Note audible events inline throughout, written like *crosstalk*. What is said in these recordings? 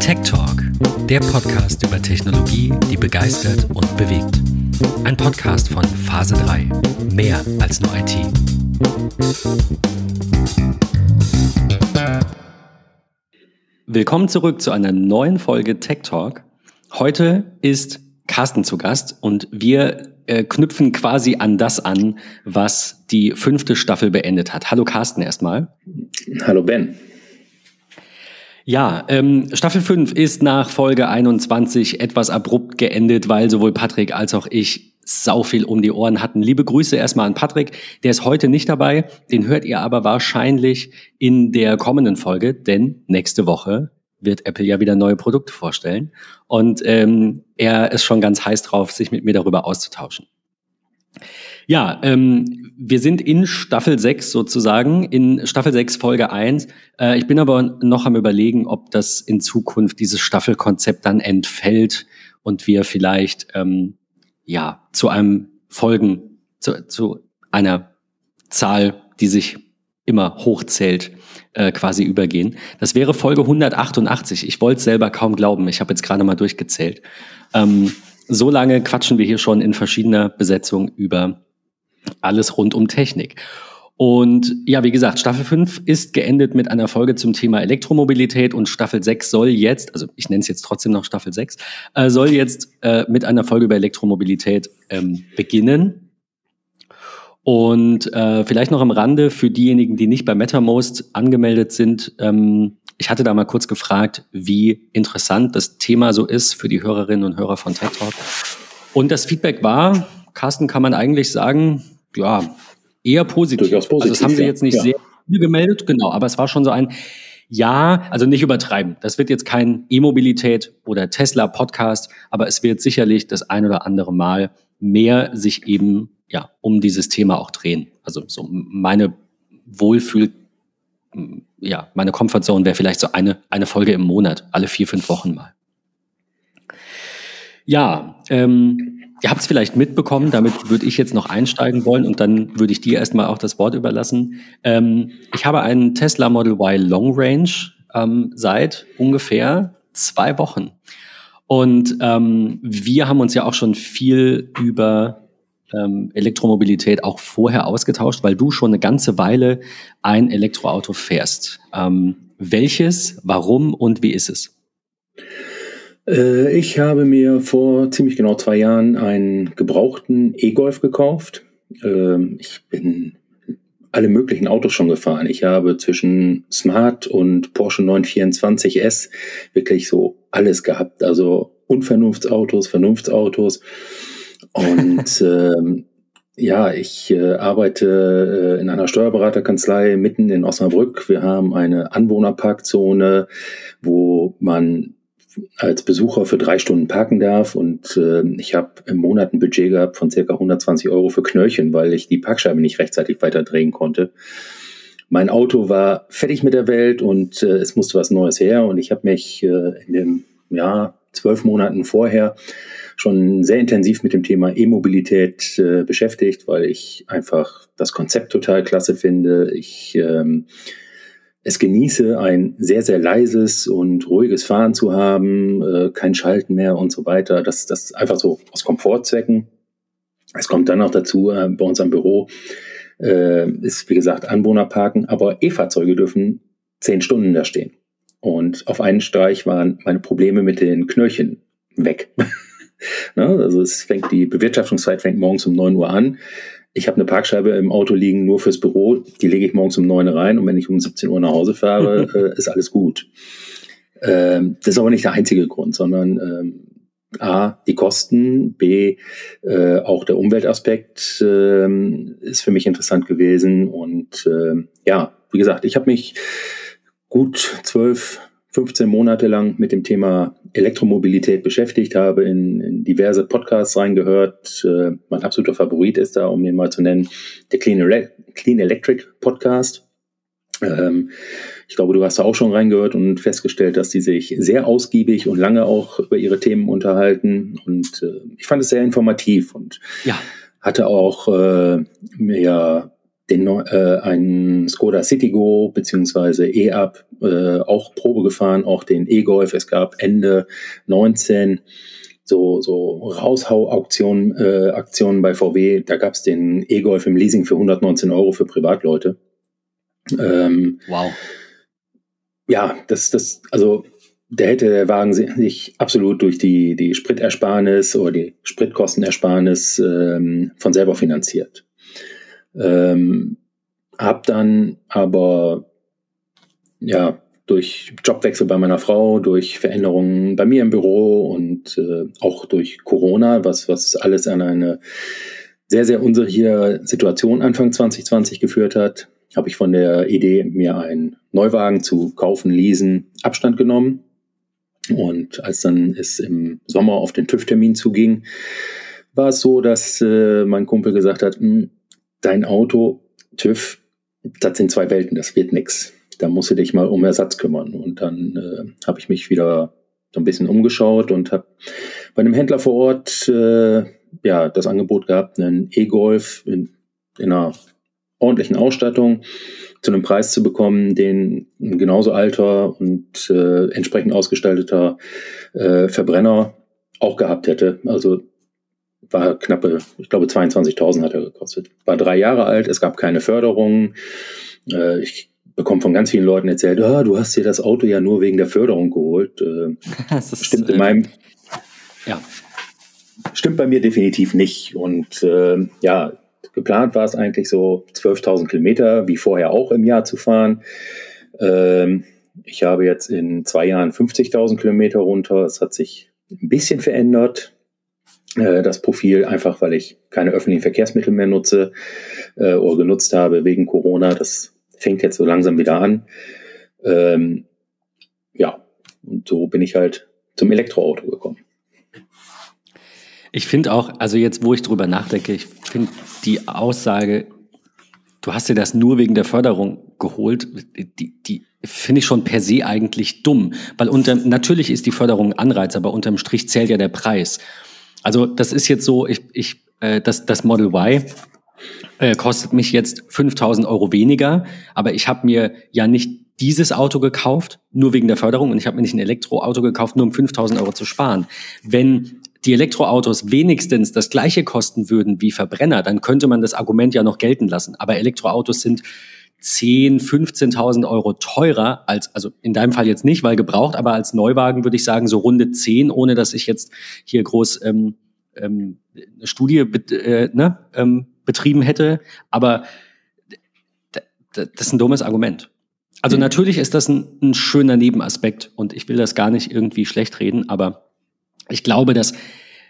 Tech Talk, der Podcast über Technologie, die begeistert und bewegt. Ein Podcast von Phase 3. Mehr als nur IT. Willkommen zurück zu einer neuen Folge Tech Talk. Heute ist Carsten zu Gast und wir äh, knüpfen quasi an das an, was die fünfte Staffel beendet hat. Hallo Carsten erstmal. Hallo Ben. Ja, ähm, Staffel 5 ist nach Folge 21 etwas abrupt geendet, weil sowohl Patrick als auch ich sau viel um die Ohren hatten. Liebe Grüße erstmal an Patrick, der ist heute nicht dabei, den hört ihr aber wahrscheinlich in der kommenden Folge, denn nächste Woche wird Apple ja wieder neue Produkte vorstellen. Und ähm, er ist schon ganz heiß drauf, sich mit mir darüber auszutauschen. Ja, ähm, wir sind in Staffel 6 sozusagen, in Staffel 6 Folge 1. Äh, ich bin aber noch am überlegen, ob das in Zukunft dieses Staffelkonzept dann entfällt und wir vielleicht ähm, ja zu einem Folgen, zu, zu einer Zahl, die sich immer hochzählt, äh, quasi übergehen. Das wäre Folge 188. Ich wollte selber kaum glauben. Ich habe jetzt gerade mal durchgezählt. Ähm, so lange quatschen wir hier schon in verschiedener Besetzung über alles rund um Technik. Und ja, wie gesagt, Staffel 5 ist geendet mit einer Folge zum Thema Elektromobilität und Staffel 6 soll jetzt, also ich nenne es jetzt trotzdem noch Staffel 6, äh, soll jetzt äh, mit einer Folge über Elektromobilität ähm, beginnen. Und äh, vielleicht noch am Rande für diejenigen, die nicht bei MetaMost angemeldet sind. Ähm, ich hatte da mal kurz gefragt, wie interessant das Thema so ist für die Hörerinnen und Hörer von Tech Talk. Und das Feedback war, Carsten, kann man eigentlich sagen, ja, eher positiv. Durchaus positiv. Also das haben sie jetzt nicht ja. sehr viel gemeldet, genau, aber es war schon so ein, ja, also nicht übertreiben. Das wird jetzt kein E-Mobilität oder Tesla-Podcast, aber es wird sicherlich das ein oder andere Mal mehr sich eben ja, um dieses Thema auch drehen. Also so meine Wohlfühl, ja, meine Comfortzone wäre vielleicht so eine, eine Folge im Monat, alle vier, fünf Wochen mal. Ja, ähm, ihr habt es vielleicht mitbekommen, damit würde ich jetzt noch einsteigen wollen und dann würde ich dir erstmal auch das Wort überlassen. Ähm, ich habe einen Tesla Model Y Long Range ähm, seit ungefähr zwei Wochen. Und ähm, wir haben uns ja auch schon viel über ähm, Elektromobilität auch vorher ausgetauscht, weil du schon eine ganze Weile ein Elektroauto fährst. Ähm, welches, warum und wie ist es? Äh, ich habe mir vor ziemlich genau zwei Jahren einen gebrauchten E-Golf gekauft. Ähm, ich bin alle möglichen Autos schon gefahren. Ich habe zwischen Smart und Porsche 924S wirklich so alles gehabt. Also Unvernunftsautos, Vernunftsautos. Und *laughs* ähm, ja, ich äh, arbeite äh, in einer Steuerberaterkanzlei mitten in Osnabrück. Wir haben eine Anwohnerparkzone, wo man als Besucher für drei Stunden parken darf. Und äh, ich habe im Monat ein Budget gehabt von circa 120 Euro für Knöllchen, weil ich die Parkscheibe nicht rechtzeitig weiter drehen konnte. Mein Auto war fertig mit der Welt und äh, es musste was Neues her. Und ich habe mich äh, in dem Jahr zwölf Monaten vorher schon sehr intensiv mit dem Thema E-Mobilität äh, beschäftigt, weil ich einfach das Konzept total klasse finde. Ich ähm, es genieße, ein sehr, sehr leises und ruhiges Fahren zu haben, äh, kein Schalten mehr und so weiter. Das, das einfach so aus Komfortzwecken. Es kommt dann noch dazu, äh, bei uns am Büro äh, ist, wie gesagt, Anwohnerparken, aber E-Fahrzeuge dürfen zehn Stunden da stehen. Und auf einen Streich waren meine Probleme mit den Knöllchen weg. *laughs* Ne? Also es fängt die Bewirtschaftungszeit fängt morgens um 9 Uhr an. Ich habe eine Parkscheibe im Auto liegen nur fürs Büro, die lege ich morgens um 9 Uhr rein und wenn ich um 17 Uhr nach Hause fahre, *laughs* äh, ist alles gut. Ähm, das ist aber nicht der einzige Grund, sondern ähm, A, die Kosten, B, äh, auch der Umweltaspekt äh, ist für mich interessant gewesen. Und äh, ja, wie gesagt, ich habe mich gut zwölf, 15 Monate lang mit dem Thema Elektromobilität beschäftigt, habe in, in diverse Podcasts reingehört. Äh, mein absoluter Favorit ist da, um den mal zu nennen, der Clean, Ele Clean Electric Podcast. Ähm, ich glaube, du hast da auch schon reingehört und festgestellt, dass die sich sehr ausgiebig und lange auch über ihre Themen unterhalten. Und äh, ich fand es sehr informativ und ja. hatte auch äh, mir den, äh, einen Skoda Citigo beziehungsweise E-Up äh, auch Probe gefahren, auch den E-Golf. Es gab Ende 19 so, so Raushau-Aktionen äh, Aktionen bei VW. Da gab es den E-Golf im Leasing für 119 Euro für Privatleute. Ähm, wow. Ja, das, das, also da hätte der Wagen sich absolut durch die, die Spritersparnis oder die Spritkostenersparnis ähm, von selber finanziert. Ähm, hab dann aber ja durch Jobwechsel bei meiner Frau, durch Veränderungen bei mir im Büro und äh, auch durch Corona, was, was alles an eine sehr, sehr unsichere Situation Anfang 2020 geführt hat, habe ich von der Idee, mir einen Neuwagen zu kaufen, leasen, Abstand genommen. Und als dann es im Sommer auf den TÜV-Termin zuging, war es so, dass äh, mein Kumpel gesagt hat, hm, dein Auto, TÜV, das sind zwei Welten, das wird nix. Da musst du dich mal um Ersatz kümmern. Und dann äh, habe ich mich wieder so ein bisschen umgeschaut und habe bei einem Händler vor Ort äh, ja das Angebot gehabt, einen E-Golf in, in einer ordentlichen Ausstattung zu einem Preis zu bekommen, den ein genauso alter und äh, entsprechend ausgestalteter äh, Verbrenner auch gehabt hätte. Also war knappe, ich glaube 22.000 hat er gekostet. War drei Jahre alt, es gab keine Förderung. Äh, ich bekomme von ganz vielen Leuten erzählt, ah, du hast dir das Auto ja nur wegen der Förderung geholt. Äh, *laughs* ist, stimmt in äh, meinem, ja. stimmt bei mir definitiv nicht. Und äh, ja, geplant war es eigentlich so 12.000 Kilometer, wie vorher auch im Jahr zu fahren. Ähm, ich habe jetzt in zwei Jahren 50.000 Kilometer runter. Es hat sich ein bisschen verändert. Äh, das Profil einfach, weil ich keine öffentlichen Verkehrsmittel mehr nutze äh, oder genutzt habe wegen Corona. Das fängt jetzt so langsam wieder an. Ähm, ja, und so bin ich halt zum Elektroauto gekommen. Ich finde auch, also jetzt, wo ich drüber nachdenke, ich finde die Aussage, du hast dir das nur wegen der Förderung geholt, die, die finde ich schon per se eigentlich dumm. Weil unter, natürlich ist die Förderung ein Anreiz, aber unterm Strich zählt ja der Preis. Also das ist jetzt so, ich, ich, äh, das, das Model Y äh, kostet mich jetzt 5000 Euro weniger, aber ich habe mir ja nicht dieses Auto gekauft, nur wegen der Förderung, und ich habe mir nicht ein Elektroauto gekauft, nur um 5000 Euro zu sparen. Wenn die Elektroautos wenigstens das gleiche kosten würden wie Verbrenner, dann könnte man das Argument ja noch gelten lassen. Aber Elektroautos sind 10, 15.000 Euro teurer als, also in deinem Fall jetzt nicht, weil gebraucht, aber als Neuwagen würde ich sagen so runde 10, ohne dass ich jetzt hier groß ähm, ähm, eine Studie äh, ne, ähm, betrieben hätte. Aber das ist ein dummes Argument. Also natürlich ist das ein, ein schöner Nebenaspekt und ich will das gar nicht irgendwie schlecht reden, aber ich glaube, dass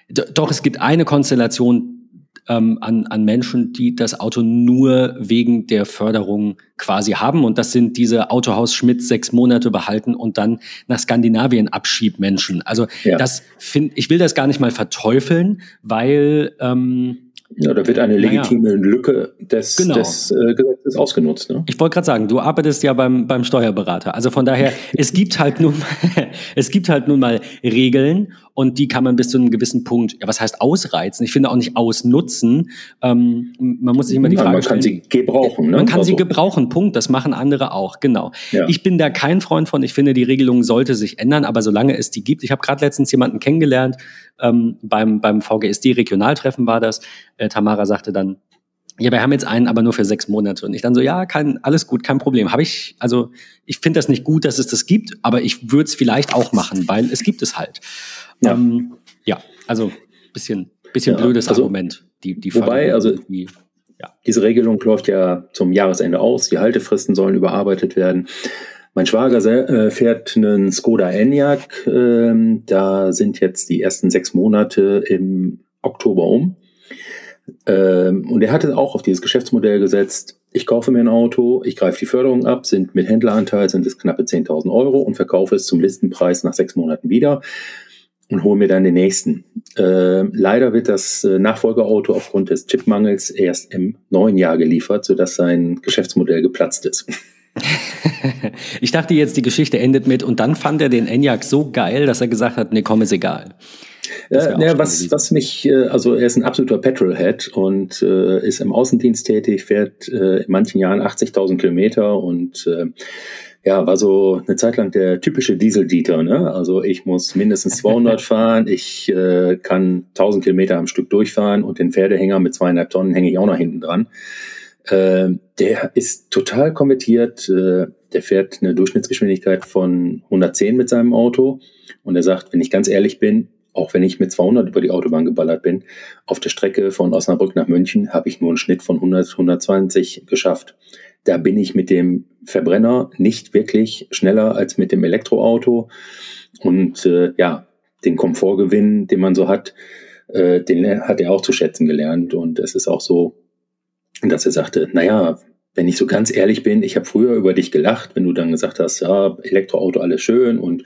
doch es gibt eine Konstellation ähm, an, an Menschen, die das Auto nur wegen der Förderung quasi haben. Und das sind diese Autohaus Schmidt sechs Monate behalten und dann nach Skandinavien Abschiebmenschen. Also ja. das finde ich will das gar nicht mal verteufeln, weil ähm, ja, da wird eine legitime naja. Lücke des, genau. des äh, Gesetzes ausgenutzt. Ne? Ich wollte gerade sagen, du arbeitest ja beim, beim Steuerberater. Also von daher, es gibt halt nun, *laughs* es gibt halt nun mal Regeln und die kann man bis zu einem gewissen Punkt, ja, was heißt ausreizen? Ich finde auch nicht ausnutzen. Ähm, man muss sich immer die Frage stellen. Man kann sie gebrauchen. Ne? Man kann also. sie gebrauchen, Punkt. Das machen andere auch, genau. Ja. Ich bin da kein Freund von. Ich finde, die Regelung sollte sich ändern, aber solange es die gibt, ich habe gerade letztens jemanden kennengelernt, ähm, beim, beim VGSD-Regionaltreffen war das. Äh, Tamara sagte dann, ja, wir haben jetzt einen, aber nur für sechs Monate. Und ich dann so, ja, kein, alles gut, kein Problem. Habe ich, also ich finde das nicht gut, dass es das gibt, aber ich würde es vielleicht auch machen, weil es gibt es halt. Ja, ähm, ja also bisschen, bisschen ja, blödes also, Argument. Die, die wobei, also die, ja. diese Regelung läuft ja zum Jahresende aus. Die Haltefristen sollen überarbeitet werden. Mein Schwager äh, fährt einen Skoda Enyaq. Ähm, da sind jetzt die ersten sechs Monate im Oktober um. Ähm, und er hatte auch auf dieses Geschäftsmodell gesetzt, ich kaufe mir ein Auto, ich greife die Förderung ab, sind mit Händleranteil sind es knappe 10.000 Euro und verkaufe es zum Listenpreis nach sechs Monaten wieder und hole mir dann den nächsten. Äh, leider wird das äh, Nachfolgeauto aufgrund des Chipmangels erst im neuen Jahr geliefert, sodass sein Geschäftsmodell geplatzt ist. *laughs* ich dachte jetzt, die Geschichte endet mit und dann fand er den Enyaq so geil, dass er gesagt hat, nee, komm, ist egal. Ja, ja was, was mich, äh, also er ist ein absoluter Petrolhead und äh, ist im Außendienst tätig, fährt äh, in manchen Jahren 80.000 Kilometer und äh, ja, war so eine Zeit lang der typische Diesel-Dieter. Ne? Also ich muss mindestens 200 *laughs* fahren, ich äh, kann 1000 Kilometer am Stück durchfahren und den Pferdehänger mit zweieinhalb Tonnen hänge ich auch noch hinten dran. Äh, der ist total konvertiert. Äh, der fährt eine Durchschnittsgeschwindigkeit von 110 mit seinem Auto. Und er sagt, wenn ich ganz ehrlich bin, auch wenn ich mit 200 über die Autobahn geballert bin, auf der Strecke von Osnabrück nach München habe ich nur einen Schnitt von 100, 120 geschafft. Da bin ich mit dem Verbrenner nicht wirklich schneller als mit dem Elektroauto. Und äh, ja, den Komfortgewinn, den man so hat, äh, den hat er auch zu schätzen gelernt. Und es ist auch so, dass er sagte, naja, wenn ich so ganz ehrlich bin, ich habe früher über dich gelacht, wenn du dann gesagt hast, ja, Elektroauto alles schön und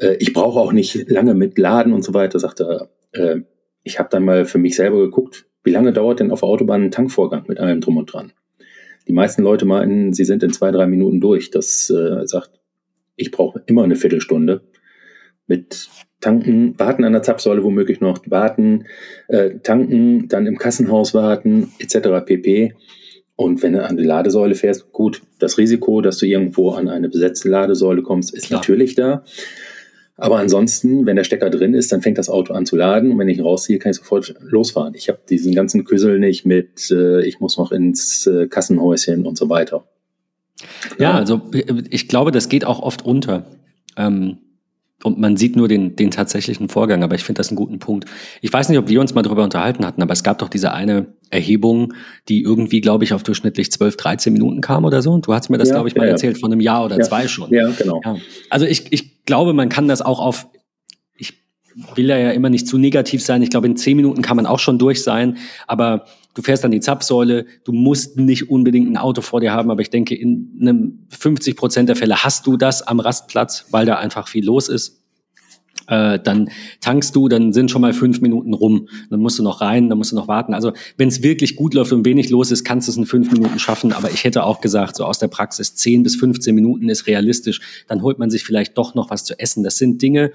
äh, ich brauche auch nicht lange mit Laden und so weiter, sagt er, äh, ich habe dann mal für mich selber geguckt, wie lange dauert denn auf der Autobahn ein Tankvorgang mit allem drum und dran? Die meisten Leute meinen, sie sind in zwei, drei Minuten durch. Das äh, sagt, ich brauche immer eine Viertelstunde mit tanken, warten an der Zapfsäule womöglich noch, warten, äh, tanken, dann im Kassenhaus warten, etc. pp. Und wenn du an die Ladesäule fährst, gut, das Risiko, dass du irgendwo an eine besetzte Ladesäule kommst, ist Klar. natürlich da. Aber ansonsten, wenn der Stecker drin ist, dann fängt das Auto an zu laden. Und wenn ich ihn rausziehe, kann ich sofort losfahren. Ich habe diesen ganzen Küssel nicht mit, äh, ich muss noch ins äh, Kassenhäuschen und so weiter. Ja, also ich glaube, das geht auch oft unter. Ähm, und man sieht nur den, den tatsächlichen Vorgang, aber ich finde das einen guten Punkt. Ich weiß nicht, ob wir uns mal darüber unterhalten hatten, aber es gab doch diese eine Erhebung, die irgendwie, glaube ich, auf durchschnittlich 12, 13 Minuten kam oder so. Und du hast mir das, ja, glaube ich, mal ja, erzählt, von einem Jahr oder ja, zwei schon. Ja, genau. Also ich, ich glaube, man kann das auch auf, will ja immer nicht zu negativ sein. Ich glaube, in zehn Minuten kann man auch schon durch sein, aber du fährst an die Zapfsäule, du musst nicht unbedingt ein Auto vor dir haben, aber ich denke, in einem 50 Prozent der Fälle hast du das am Rastplatz, weil da einfach viel los ist. Äh, dann tankst du, dann sind schon mal fünf Minuten rum. Dann musst du noch rein, dann musst du noch warten. Also wenn es wirklich gut läuft und wenig los ist, kannst du es in fünf Minuten schaffen. Aber ich hätte auch gesagt, so aus der Praxis, zehn bis 15 Minuten ist realistisch. Dann holt man sich vielleicht doch noch was zu essen. Das sind Dinge,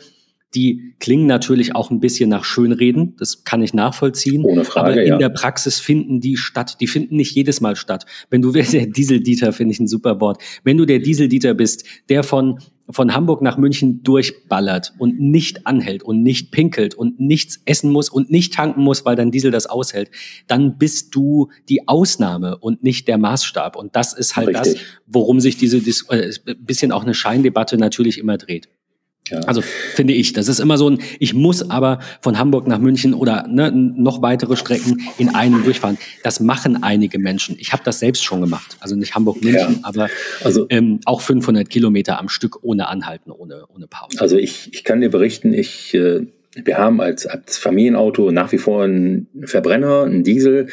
die klingen natürlich auch ein bisschen nach Schönreden, das kann ich nachvollziehen. Ohne Frage. Aber in ja. der Praxis finden die statt. Die finden nicht jedes Mal statt. Wenn du *laughs* der Dieseldieter, finde ich ein super Wort. Wenn du der Dieseldieter bist, der von von Hamburg nach München durchballert und nicht anhält und nicht pinkelt und nichts essen muss und nicht tanken muss, weil dein Diesel das aushält, dann bist du die Ausnahme und nicht der Maßstab. Und das ist halt Richtig. das, worum sich diese äh, bisschen auch eine Scheindebatte natürlich immer dreht. Ja. Also finde ich, das ist immer so ein, ich muss aber von Hamburg nach München oder ne, noch weitere Strecken in einem durchfahren. Das machen einige Menschen. Ich habe das selbst schon gemacht. Also nicht Hamburg-München, ja. aber also, ähm, auch 500 Kilometer am Stück ohne Anhalten, ohne, ohne Pause. Also ich, ich kann dir berichten, ich, äh, wir haben als, als Familienauto nach wie vor einen Verbrenner, einen Diesel,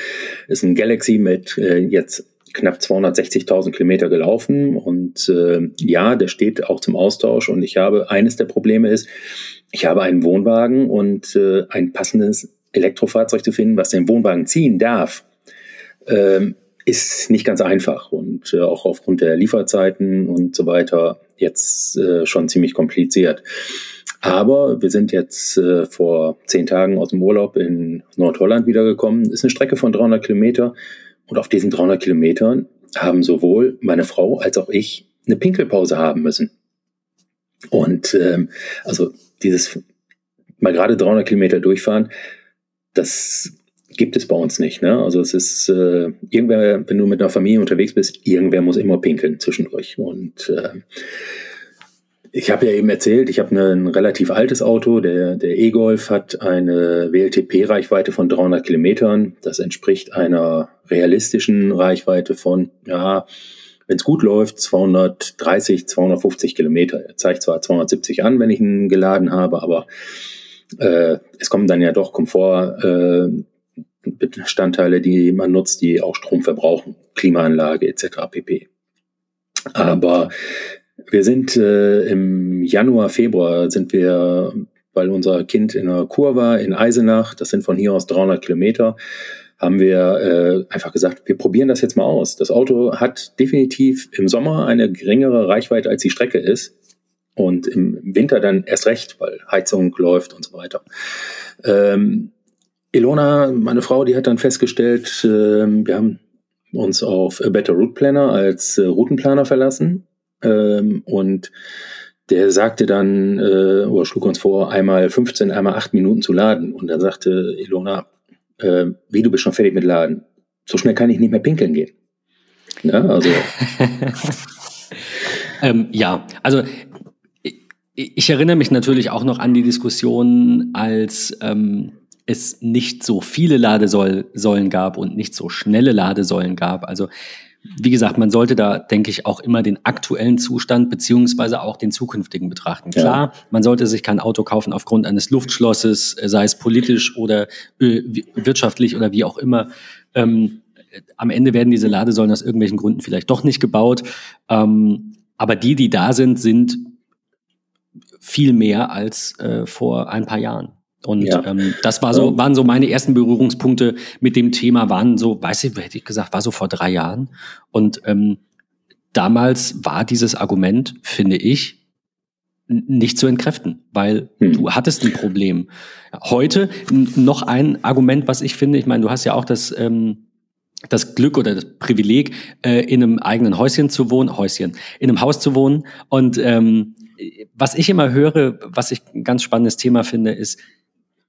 ist ein Galaxy mit äh, jetzt knapp 260.000 Kilometer gelaufen und äh, ja, der steht auch zum Austausch und ich habe, eines der Probleme ist, ich habe einen Wohnwagen und äh, ein passendes Elektrofahrzeug zu finden, was den Wohnwagen ziehen darf, äh, ist nicht ganz einfach und äh, auch aufgrund der Lieferzeiten und so weiter jetzt äh, schon ziemlich kompliziert. Aber wir sind jetzt äh, vor zehn Tagen aus dem Urlaub in Nordholland wiedergekommen. Ist eine Strecke von 300 Kilometer und auf diesen 300 Kilometern haben sowohl meine Frau als auch ich eine Pinkelpause haben müssen. Und ähm, also dieses mal gerade 300 Kilometer durchfahren, das gibt es bei uns nicht. Ne? Also es ist äh, irgendwer, wenn du mit einer Familie unterwegs bist, irgendwer muss immer pinkeln zwischendurch. Und äh, ich habe ja eben erzählt, ich habe ein relativ altes Auto. Der, der E-Golf hat eine WLTP-Reichweite von 300 Kilometern. Das entspricht einer realistischen Reichweite von, ja, wenn es gut läuft, 230, 250 Kilometer. Er zeigt zwar 270 an, wenn ich ihn geladen habe, aber äh, es kommen dann ja doch Komfortbestandteile, äh, die man nutzt, die auch Strom verbrauchen, Klimaanlage etc. pp. Aber wir sind äh, im Januar, Februar sind wir, weil unser Kind in einer Kur war in Eisenach, das sind von hier aus 300 Kilometer, haben wir äh, einfach gesagt, wir probieren das jetzt mal aus. Das Auto hat definitiv im Sommer eine geringere Reichweite, als die Strecke ist. Und im Winter dann erst recht, weil Heizung läuft und so weiter. Ähm, Ilona, meine Frau, die hat dann festgestellt, äh, wir haben uns auf A Better Route Planner als äh, Routenplaner verlassen. Ähm, und der sagte dann, äh, oder schlug uns vor, einmal 15, einmal 8 Minuten zu laden. Und dann sagte Ilona, äh, wie du bist schon fertig mit Laden. So schnell kann ich nicht mehr pinkeln gehen. Ja, also. *laughs* ähm, ja, also ich, ich, erinnere mich natürlich auch noch an die Diskussion, als ähm, es nicht so viele Ladesäulen gab und nicht so schnelle Ladesäulen gab. Also wie gesagt, man sollte da, denke ich, auch immer den aktuellen Zustand beziehungsweise auch den zukünftigen betrachten. Klar, ja. man sollte sich kein Auto kaufen aufgrund eines Luftschlosses, sei es politisch oder äh, wirtschaftlich oder wie auch immer. Ähm, am Ende werden diese Ladesäulen aus irgendwelchen Gründen vielleicht doch nicht gebaut. Ähm, aber die, die da sind, sind viel mehr als äh, vor ein paar Jahren. Und ja. ähm, das war so, waren so meine ersten Berührungspunkte mit dem Thema, waren so, weiß ich, hätte ich gesagt, war so vor drei Jahren. Und ähm, damals war dieses Argument, finde ich, nicht zu entkräften, weil hm. du hattest ein Problem. Heute noch ein Argument, was ich finde, ich meine, du hast ja auch das ähm, das Glück oder das Privileg, äh, in einem eigenen Häuschen zu wohnen, Häuschen, in einem Haus zu wohnen. Und ähm, was ich immer höre, was ich ein ganz spannendes Thema finde, ist,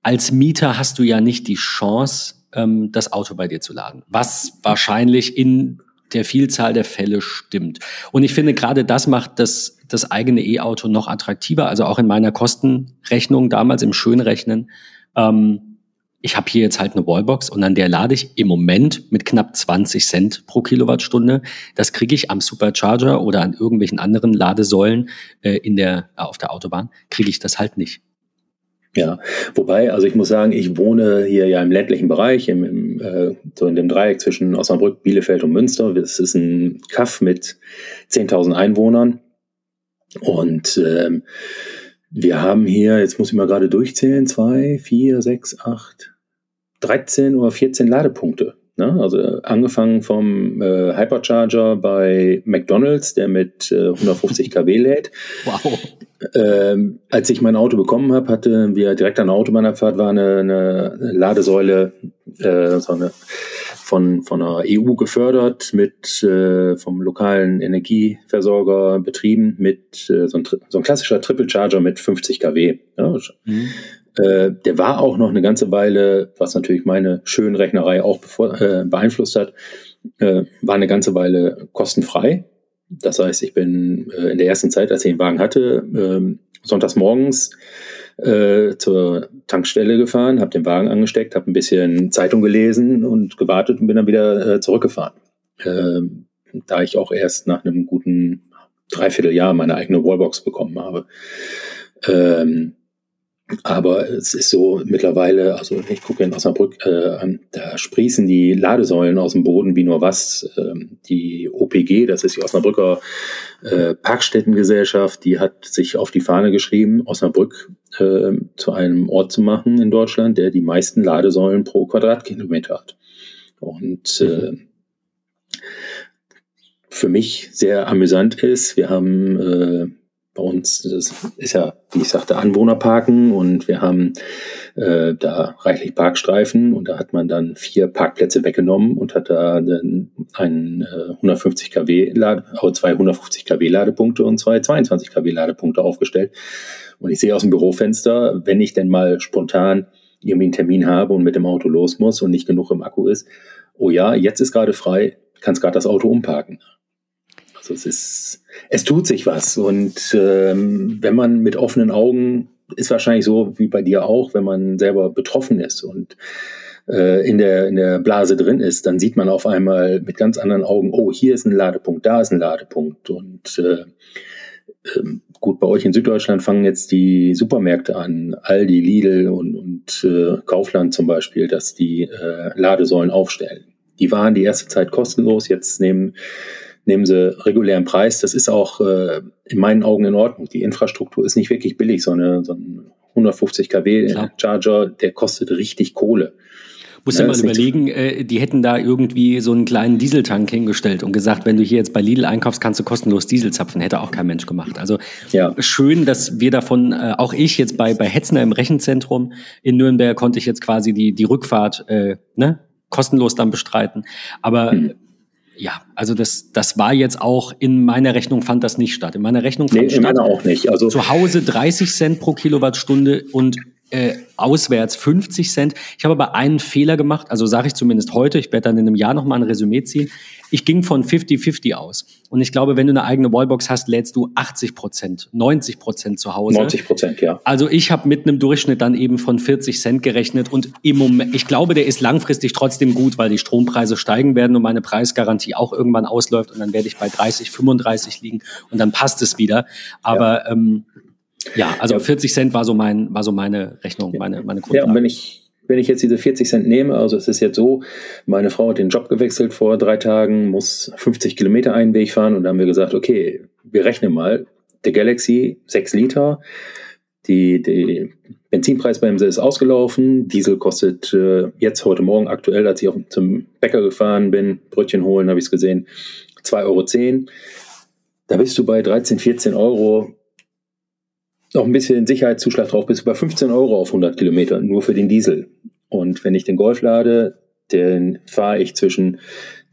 als Mieter hast du ja nicht die Chance, ähm, das Auto bei dir zu laden. Was wahrscheinlich in der Vielzahl der Fälle stimmt. Und ich finde, gerade das macht das, das eigene E-Auto noch attraktiver. Also auch in meiner Kostenrechnung damals im Schönrechnen. Ähm, ich habe hier jetzt halt eine Wallbox und an der lade ich im Moment mit knapp 20 Cent pro Kilowattstunde. Das kriege ich am Supercharger oder an irgendwelchen anderen Ladesäulen äh, in der, äh, auf der Autobahn, kriege ich das halt nicht. Ja, wobei, also ich muss sagen, ich wohne hier ja im ländlichen Bereich, im, im, äh, so in dem Dreieck zwischen Osnabrück, Bielefeld und Münster. Das ist ein Kaff mit 10.000 Einwohnern. Und ähm, wir haben hier, jetzt muss ich mal gerade durchzählen, zwei, vier, sechs, acht, 13 oder 14 Ladepunkte. Ne? Also angefangen vom äh, Hypercharger bei McDonald's, der mit äh, 150 kW lädt. *laughs* Wow. Ähm, als ich mein Auto bekommen habe, hatten wir direkt an der Autobahnabfahrt war eine, eine Ladesäule, äh, so eine von, von der EU gefördert, mit äh, vom lokalen Energieversorger betrieben, mit äh, so, ein, so ein klassischer Triple Charger mit 50 kW. Ja. Mhm. Äh, der war auch noch eine ganze Weile, was natürlich meine Schönrechnerei auch äh, beeinflusst hat, äh, war eine ganze Weile kostenfrei. Das heißt, ich bin äh, in der ersten Zeit, als ich den Wagen hatte, äh, sonntags morgens äh, zur Tankstelle gefahren, habe den Wagen angesteckt, habe ein bisschen Zeitung gelesen und gewartet und bin dann wieder zurückgefahren. Äh, da ich auch erst nach einem guten Dreivierteljahr meine eigene Wallbox bekommen habe. Ähm, aber es ist so mittlerweile, also ich gucke in Osnabrück, äh, da sprießen die Ladesäulen aus dem Boden wie nur was. Ähm, die OPG, das ist die Osnabrücker äh, Parkstättengesellschaft, die hat sich auf die Fahne geschrieben, Osnabrück äh, zu einem Ort zu machen in Deutschland, der die meisten Ladesäulen pro Quadratkilometer hat. Und äh, für mich sehr amüsant ist, wir haben äh, bei uns das ist ja, wie ich sagte, Anwohnerparken und wir haben äh, da reichlich Parkstreifen und da hat man dann vier Parkplätze weggenommen und hat da einen, äh, 150 kW Lade, also zwei 150 kW Ladepunkte und zwei 22 kW Ladepunkte aufgestellt. Und ich sehe aus dem Bürofenster, wenn ich denn mal spontan irgendwie einen Termin habe und mit dem Auto los muss und nicht genug im Akku ist, oh ja, jetzt ist gerade frei, kannst gerade das Auto umparken. Es ist, es tut sich was. Und ähm, wenn man mit offenen Augen, ist wahrscheinlich so wie bei dir auch, wenn man selber betroffen ist und äh, in, der, in der Blase drin ist, dann sieht man auf einmal mit ganz anderen Augen, oh, hier ist ein Ladepunkt, da ist ein Ladepunkt. Und äh, äh, gut, bei euch in Süddeutschland fangen jetzt die Supermärkte an, Aldi, Lidl und, und äh, Kaufland zum Beispiel, dass die äh, Ladesäulen aufstellen. Die waren die erste Zeit kostenlos, jetzt nehmen nehmen sie regulären Preis. Das ist auch äh, in meinen Augen in Ordnung. Die Infrastruktur ist nicht wirklich billig. So, eine, so ein 150 kW Klar. Charger, der kostet richtig Kohle. Muss ja, mal überlegen, äh, die hätten da irgendwie so einen kleinen Dieseltank hingestellt und gesagt, wenn du hier jetzt bei Lidl einkaufst, kannst du kostenlos Diesel zapfen. Hätte auch kein Mensch gemacht. Also ja. schön, dass wir davon, äh, auch ich jetzt bei, bei Hetzner im Rechenzentrum in Nürnberg konnte ich jetzt quasi die, die Rückfahrt äh, ne, kostenlos dann bestreiten. Aber hm. Ja, also das, das war jetzt auch in meiner Rechnung fand das nicht statt. In meiner Rechnung fand nee, statt. Meiner auch nicht. Also zu Hause 30 Cent pro Kilowattstunde und äh, auswärts 50 Cent. Ich habe aber einen Fehler gemacht, also sage ich zumindest heute, ich werde dann in einem Jahr nochmal ein Resümee ziehen. Ich ging von 50-50 aus. Und ich glaube, wenn du eine eigene Wallbox hast, lädst du 80 Prozent, 90 Prozent zu Hause. 90 Prozent, ja. Also ich habe mit einem Durchschnitt dann eben von 40 Cent gerechnet und im Moment, ich glaube, der ist langfristig trotzdem gut, weil die Strompreise steigen werden und meine Preisgarantie auch irgendwann ausläuft und dann werde ich bei 30, 35 liegen und dann passt es wieder. Aber ja. ähm, ja, also ja. 40 Cent war so mein, war so meine Rechnung, meine, meine Grundlage. Ja, und wenn ich, wenn ich jetzt diese 40 Cent nehme, also es ist jetzt so, meine Frau hat den Job gewechselt vor drei Tagen, muss 50 Kilometer einen Weg fahren und da haben wir gesagt, okay, wir rechnen mal, der Galaxy 6 Liter, die, die Benzinpreisbremse ist ausgelaufen, Diesel kostet äh, jetzt heute Morgen aktuell, als ich auf, zum Bäcker gefahren bin, Brötchen holen, habe ich es gesehen, 2,10 Euro. Da bist du bei 13, 14 Euro noch ein bisschen Sicherheitszuschlag drauf, bis über 15 Euro auf 100 Kilometer, nur für den Diesel. Und wenn ich den Golf lade, den fahre ich zwischen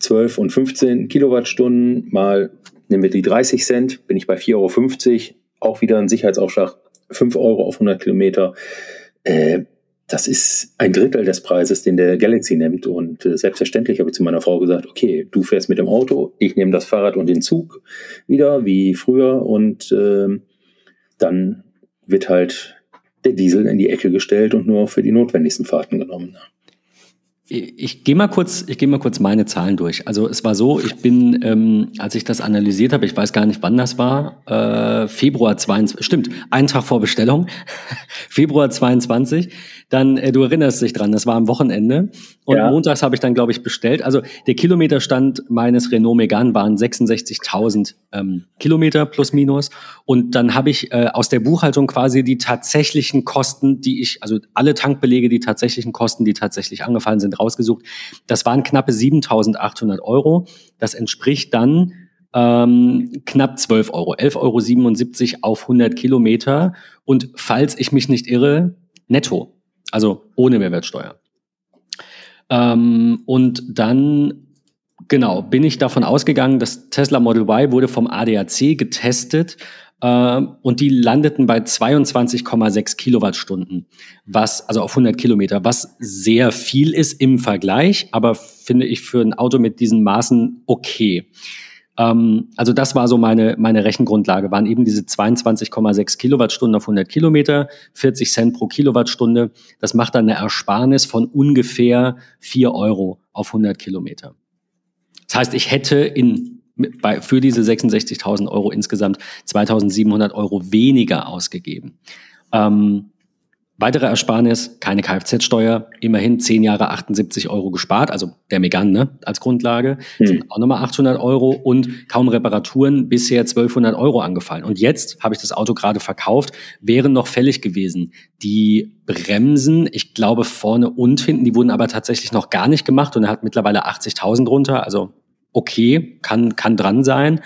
12 und 15 Kilowattstunden mal, nehmen wir die 30 Cent, bin ich bei 4,50 Euro, auch wieder ein Sicherheitsaufschlag, 5 Euro auf 100 Kilometer. Äh, das ist ein Drittel des Preises, den der Galaxy nimmt. Und äh, selbstverständlich habe ich zu meiner Frau gesagt, okay, du fährst mit dem Auto, ich nehme das Fahrrad und den Zug wieder, wie früher. Und äh, dann wird halt der Diesel in die Ecke gestellt und nur für die notwendigsten Fahrten genommen. Ich, ich gehe mal kurz, ich gehe mal kurz meine Zahlen durch. Also es war so, ich bin, ähm, als ich das analysiert habe, ich weiß gar nicht, wann das war, äh, Februar 22, stimmt, einen Tag vor Bestellung, *laughs* Februar 22 dann, äh, du erinnerst dich dran, das war am Wochenende. Und ja. montags habe ich dann, glaube ich, bestellt. Also der Kilometerstand meines Renault Megane waren 66.000 ähm, Kilometer plus minus. Und dann habe ich äh, aus der Buchhaltung quasi die tatsächlichen Kosten, die ich, also alle Tankbelege, die tatsächlichen Kosten, die tatsächlich angefallen sind, rausgesucht. Das waren knappe 7.800 Euro. Das entspricht dann ähm, knapp 12 Euro, 11,77 Euro auf 100 Kilometer. Und falls ich mich nicht irre, netto. Also ohne Mehrwertsteuer. Ähm, und dann, genau, bin ich davon ausgegangen, dass Tesla Model Y wurde vom ADAC getestet äh, und die landeten bei 22,6 Kilowattstunden, was, also auf 100 Kilometer, was sehr viel ist im Vergleich, aber finde ich für ein Auto mit diesen Maßen okay. Ähm, also das war so meine, meine Rechengrundlage, waren eben diese 22,6 Kilowattstunden auf 100 Kilometer, 40 Cent pro Kilowattstunde. Das macht dann eine Ersparnis von ungefähr 4 Euro auf 100 Kilometer. Das heißt, ich hätte in, bei, für diese 66.000 Euro insgesamt 2.700 Euro weniger ausgegeben. Ähm, Weitere Ersparnis, keine Kfz-Steuer, immerhin 10 Jahre 78 Euro gespart, also der Megan ne, als Grundlage, hm. sind auch nochmal 800 Euro und kaum Reparaturen, bisher 1200 Euro angefallen. Und jetzt habe ich das Auto gerade verkauft, wären noch fällig gewesen. Die Bremsen, ich glaube vorne und hinten, die wurden aber tatsächlich noch gar nicht gemacht und er hat mittlerweile 80.000 runter, also okay, kann, kann dran sein.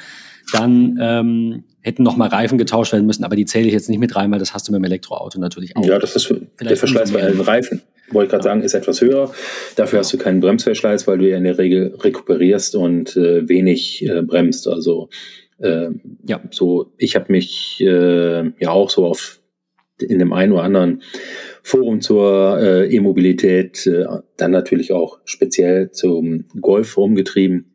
Dann ähm, hätten noch mal Reifen getauscht werden müssen, aber die zähle ich jetzt nicht mit rein, weil das hast du mit dem Elektroauto natürlich auch. Ja, das ist der Verschleiß bei allen Reifen. Wollte ich gerade ja. sagen, ist etwas höher. Dafür hast du keinen Bremsverschleiß, weil du ja in der Regel rekuperierst und äh, wenig äh, bremst. Also äh, ja, so ich habe mich äh, ja auch so auf in dem einen oder anderen Forum zur äh, E-Mobilität, äh, dann natürlich auch speziell zum Golf rumgetrieben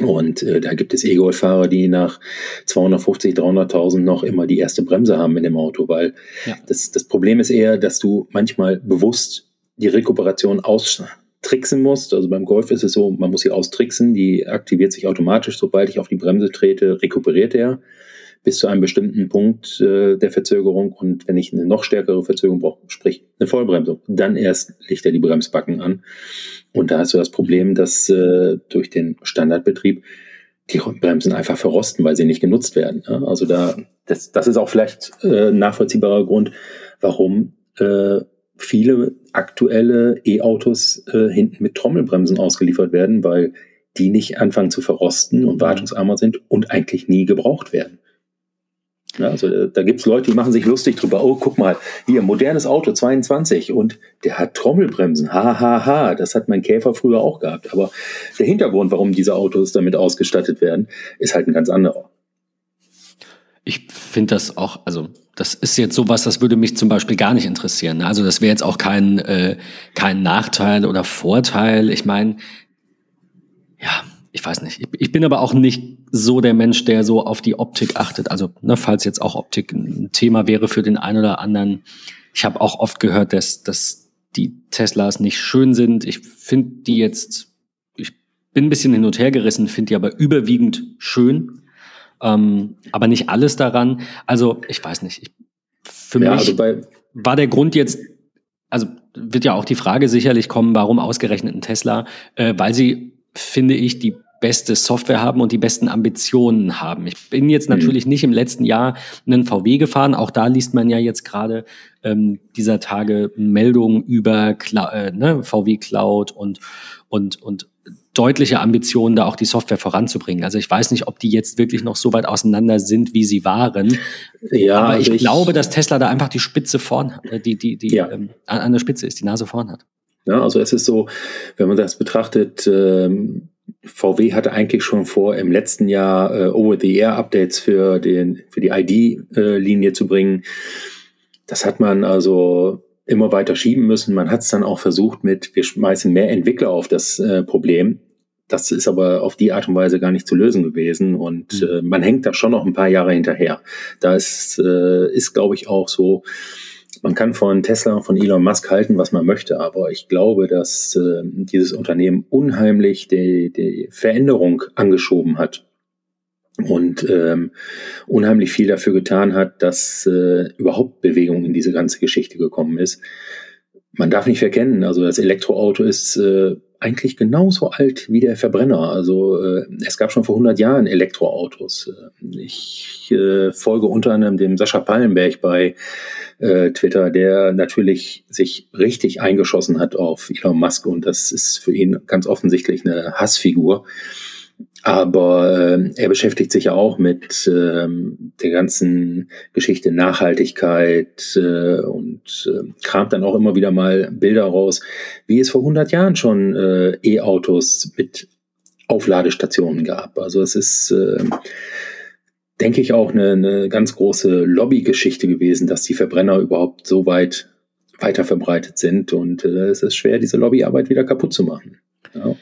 und äh, da gibt es E-Golf-Fahrer, die nach 250, 300.000 noch immer die erste Bremse haben in dem Auto, weil ja. das, das Problem ist eher, dass du manchmal bewusst die Rekuperation austricksen musst. Also beim Golf ist es so, man muss sie austricksen, die aktiviert sich automatisch, sobald ich auf die Bremse trete, rekuperiert er bis zu einem bestimmten Punkt äh, der Verzögerung. Und wenn ich eine noch stärkere Verzögerung brauche, sprich eine Vollbremsung, dann erst legt er die Bremsbacken an. Und da hast du das Problem, dass äh, durch den Standardbetrieb die Bremsen einfach verrosten, weil sie nicht genutzt werden. Ja? Also da, das, das ist auch vielleicht äh, ein nachvollziehbarer Grund, warum äh, viele aktuelle E-Autos äh, hinten mit Trommelbremsen ausgeliefert werden, weil die nicht anfangen zu verrosten und mhm. wartungsarmer sind und eigentlich nie gebraucht werden. Ja, also da, da gibt es Leute, die machen sich lustig drüber. Oh, guck mal, hier, modernes Auto 22 und der hat Trommelbremsen. Ha, ha, ha. Das hat mein Käfer früher auch gehabt. Aber der Hintergrund, warum diese Autos damit ausgestattet werden, ist halt ein ganz anderer. Ich finde das auch, also das ist jetzt sowas, das würde mich zum Beispiel gar nicht interessieren. Also das wäre jetzt auch kein, äh, kein Nachteil oder Vorteil. Ich meine, ja, ich weiß nicht. Ich bin aber auch nicht so der Mensch, der so auf die Optik achtet. Also, ne, falls jetzt auch Optik ein Thema wäre für den einen oder anderen. Ich habe auch oft gehört, dass, dass die Teslas nicht schön sind. Ich finde die jetzt, ich bin ein bisschen hin und her gerissen, finde die aber überwiegend schön. Ähm, aber nicht alles daran. Also, ich weiß nicht. Ich, für ja, mich also war der Grund jetzt, also wird ja auch die Frage sicherlich kommen, warum ausgerechnet ein Tesla, äh, weil sie, finde ich, die beste Software haben und die besten Ambitionen haben. Ich bin jetzt mhm. natürlich nicht im letzten Jahr einen VW gefahren. Auch da liest man ja jetzt gerade ähm, dieser Tage Meldungen über Cla äh, ne, VW Cloud und, und, und deutliche Ambitionen, da auch die Software voranzubringen. Also ich weiß nicht, ob die jetzt wirklich noch so weit auseinander sind, wie sie waren. Ja, aber ich, ich glaube, dass Tesla da einfach die Spitze vorn, äh, die, die, die ja. ähm, an der Spitze ist, die Nase vorn hat. Ja, also es ist so, wenn man das betrachtet, ähm, VW hatte eigentlich schon vor, im letzten Jahr äh, Over-the-Air-Updates für, den, für die ID-Linie zu bringen. Das hat man also immer weiter schieben müssen. Man hat es dann auch versucht mit, wir schmeißen mehr Entwickler auf das äh, Problem. Das ist aber auf die Art und Weise gar nicht zu lösen gewesen und mhm. äh, man hängt da schon noch ein paar Jahre hinterher. Da ist, äh, ist glaube ich, auch so, man kann von Tesla und von Elon Musk halten, was man möchte, aber ich glaube, dass äh, dieses Unternehmen unheimlich die, die Veränderung angeschoben hat und ähm, unheimlich viel dafür getan hat, dass äh, überhaupt Bewegung in diese ganze Geschichte gekommen ist. Man darf nicht verkennen, also das Elektroauto ist äh, eigentlich genauso alt wie der Verbrenner. Also äh, es gab schon vor 100 Jahren Elektroautos. Ich äh, folge unter anderem dem Sascha Pallenberg bei äh, Twitter, der natürlich sich richtig eingeschossen hat auf Elon Musk und das ist für ihn ganz offensichtlich eine Hassfigur. Aber äh, er beschäftigt sich auch mit äh, der ganzen Geschichte Nachhaltigkeit äh, und äh, kramt dann auch immer wieder mal Bilder raus, wie es vor 100 Jahren schon äh, E-Autos mit Aufladestationen gab. Also es ist, äh, denke ich, auch eine, eine ganz große Lobbygeschichte gewesen, dass die Verbrenner überhaupt so weit weiter verbreitet sind. Und äh, es ist schwer, diese Lobbyarbeit wieder kaputt zu machen. Ja.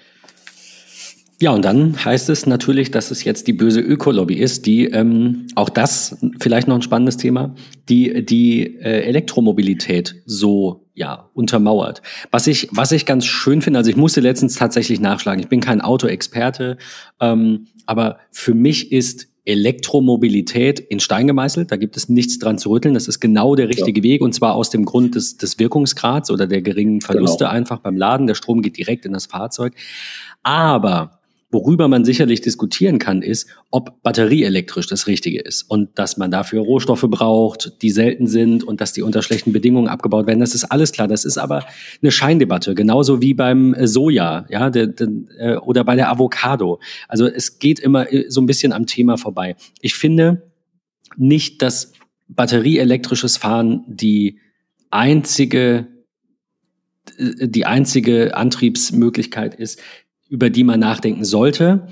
Ja, und dann heißt es natürlich, dass es jetzt die böse Ökolobby ist, die, ähm, auch das vielleicht noch ein spannendes Thema, die die äh, Elektromobilität so ja untermauert. Was ich was ich ganz schön finde, also ich musste letztens tatsächlich nachschlagen. Ich bin kein Autoexperte, ähm, aber für mich ist Elektromobilität in Stein gemeißelt. Da gibt es nichts dran zu rütteln. Das ist genau der richtige ja. Weg und zwar aus dem Grund des, des Wirkungsgrads oder der geringen Verluste genau. einfach beim Laden. Der Strom geht direkt in das Fahrzeug. Aber Worüber man sicherlich diskutieren kann, ist, ob batterieelektrisch das Richtige ist und dass man dafür Rohstoffe braucht, die selten sind und dass die unter schlechten Bedingungen abgebaut werden. Das ist alles klar. Das ist aber eine Scheindebatte, genauso wie beim äh, Soja, ja, äh, oder bei der Avocado. Also es geht immer äh, so ein bisschen am Thema vorbei. Ich finde nicht, dass batterieelektrisches Fahren die einzige die einzige Antriebsmöglichkeit ist, über die man nachdenken sollte.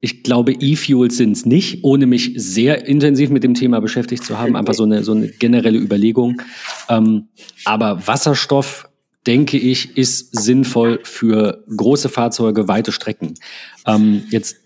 Ich glaube, E-Fuels sind es nicht, ohne mich sehr intensiv mit dem Thema beschäftigt zu haben. Einfach so eine, so eine generelle Überlegung. Ähm, aber Wasserstoff, denke ich, ist sinnvoll für große Fahrzeuge, weite Strecken. Ähm, jetzt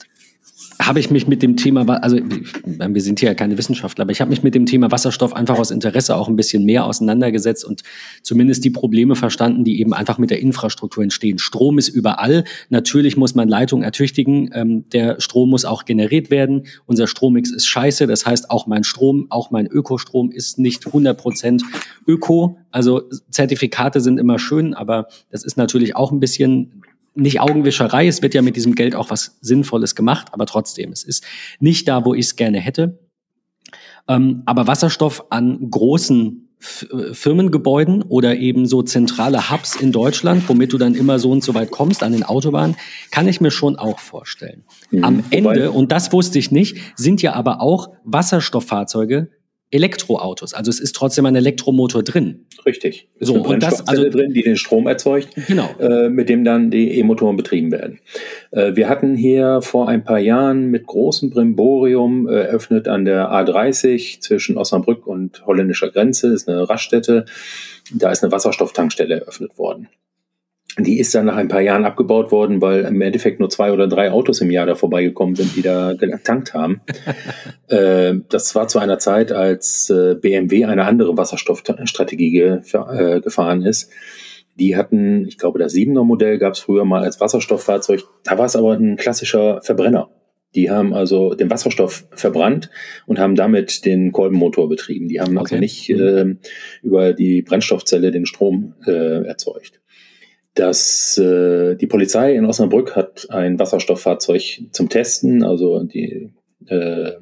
habe ich mich mit dem Thema, also wir sind hier ja keine Wissenschaftler, aber ich habe mich mit dem Thema Wasserstoff einfach aus Interesse auch ein bisschen mehr auseinandergesetzt und zumindest die Probleme verstanden, die eben einfach mit der Infrastruktur entstehen. Strom ist überall. Natürlich muss man Leitungen ertüchtigen. Ähm, der Strom muss auch generiert werden. Unser Strommix ist scheiße. Das heißt, auch mein Strom, auch mein Ökostrom ist nicht 100 Prozent Öko. Also Zertifikate sind immer schön, aber das ist natürlich auch ein bisschen nicht Augenwischerei, es wird ja mit diesem Geld auch was Sinnvolles gemacht, aber trotzdem, es ist nicht da, wo ich es gerne hätte. Ähm, aber Wasserstoff an großen Firmengebäuden oder eben so zentrale Hubs in Deutschland, womit du dann immer so und so weit kommst an den Autobahnen, kann ich mir schon auch vorstellen. Mhm, Am Ende, und das wusste ich nicht, sind ja aber auch Wasserstofffahrzeuge Elektroautos. Also es ist trotzdem ein Elektromotor drin. Richtig. Es so, ist eine und das also drin, die den Strom erzeugt, genau. Äh, mit dem dann die E-Motoren betrieben werden. Äh, wir hatten hier vor ein paar Jahren mit großem Brimborium äh, eröffnet an der A30 zwischen Osnabrück und holländischer Grenze, ist eine Raststätte. Da ist eine Wasserstofftankstelle eröffnet worden. Die ist dann nach ein paar Jahren abgebaut worden, weil im Endeffekt nur zwei oder drei Autos im Jahr da vorbeigekommen sind, die da getankt haben. *laughs* äh, das war zu einer Zeit, als äh, BMW eine andere Wasserstoffstrategie ge äh, gefahren ist. Die hatten, ich glaube, das 7er Modell gab es früher mal als Wasserstofffahrzeug. Da war es aber ein klassischer Verbrenner. Die haben also den Wasserstoff verbrannt und haben damit den Kolbenmotor betrieben. Die haben also okay. also nicht äh, über die Brennstoffzelle den Strom äh, erzeugt dass äh, die Polizei in Osnabrück hat ein Wasserstofffahrzeug zum Testen, also die äh,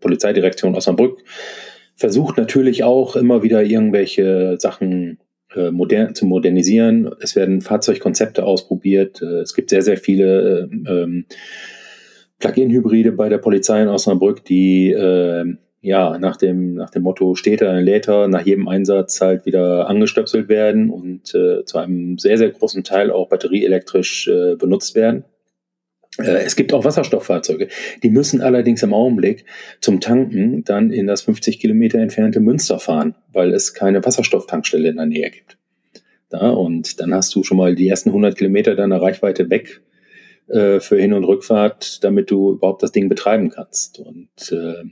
Polizeidirektion Osnabrück versucht natürlich auch immer wieder irgendwelche Sachen äh, modern, zu modernisieren. Es werden Fahrzeugkonzepte ausprobiert. Äh, es gibt sehr, sehr viele äh, ähm, Plug-in-Hybride bei der Polizei in Osnabrück, die äh, ja, nach dem, nach dem Motto steht er, lädt er, nach jedem Einsatz halt wieder angestöpselt werden und äh, zu einem sehr, sehr großen Teil auch batterieelektrisch äh, benutzt werden. Äh, es gibt auch Wasserstofffahrzeuge. Die müssen allerdings im Augenblick zum Tanken dann in das 50 Kilometer entfernte Münster fahren, weil es keine Wasserstofftankstelle in der Nähe gibt. Da, und dann hast du schon mal die ersten 100 Kilometer deiner Reichweite weg äh, für Hin- und Rückfahrt, damit du überhaupt das Ding betreiben kannst. Und äh,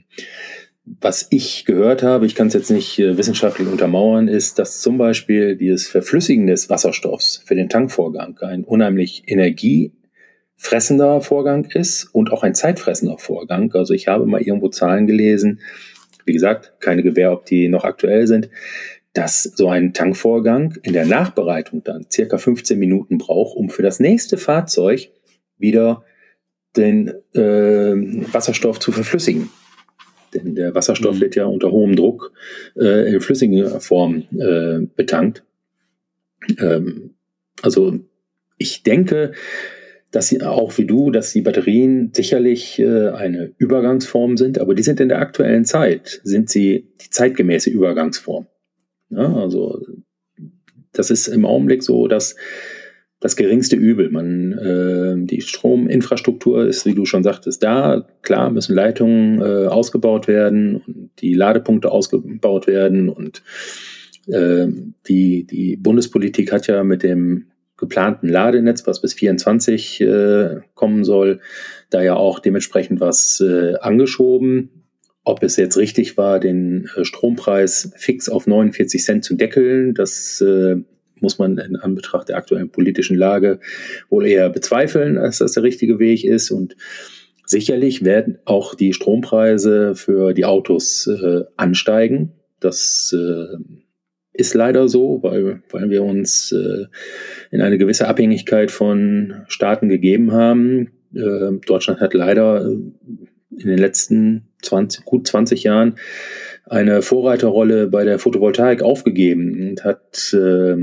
was ich gehört habe, ich kann es jetzt nicht äh, wissenschaftlich untermauern, ist, dass zum Beispiel dieses Verflüssigen des Wasserstoffs für den Tankvorgang ein unheimlich energiefressender Vorgang ist und auch ein zeitfressender Vorgang. Also ich habe mal irgendwo Zahlen gelesen, wie gesagt, keine Gewähr, ob die noch aktuell sind, dass so ein Tankvorgang in der Nachbereitung dann circa 15 Minuten braucht, um für das nächste Fahrzeug wieder den äh, Wasserstoff zu verflüssigen. Denn der Wasserstoff mhm. wird ja unter hohem Druck äh, in flüssiger Form äh, betankt. Ähm, also ich denke, dass sie auch wie du, dass die Batterien sicherlich äh, eine Übergangsform sind, aber die sind in der aktuellen Zeit, sind sie die zeitgemäße Übergangsform. Ja, also das ist im Augenblick so, dass das geringste Übel. Man, äh, die Strominfrastruktur ist, wie du schon sagtest, da. Klar müssen Leitungen äh, ausgebaut werden und die Ladepunkte ausgebaut werden. Und äh, die, die Bundespolitik hat ja mit dem geplanten Ladenetz, was bis 24 äh, kommen soll, da ja auch dementsprechend was äh, angeschoben. Ob es jetzt richtig war, den äh, Strompreis fix auf 49 Cent zu deckeln, das äh, muss man in Anbetracht der aktuellen politischen Lage wohl eher bezweifeln, dass das der richtige Weg ist. Und sicherlich werden auch die Strompreise für die Autos äh, ansteigen. Das äh, ist leider so, weil, weil wir uns äh, in eine gewisse Abhängigkeit von Staaten gegeben haben. Äh, Deutschland hat leider in den letzten 20, gut 20 Jahren eine Vorreiterrolle bei der Photovoltaik aufgegeben und hat äh,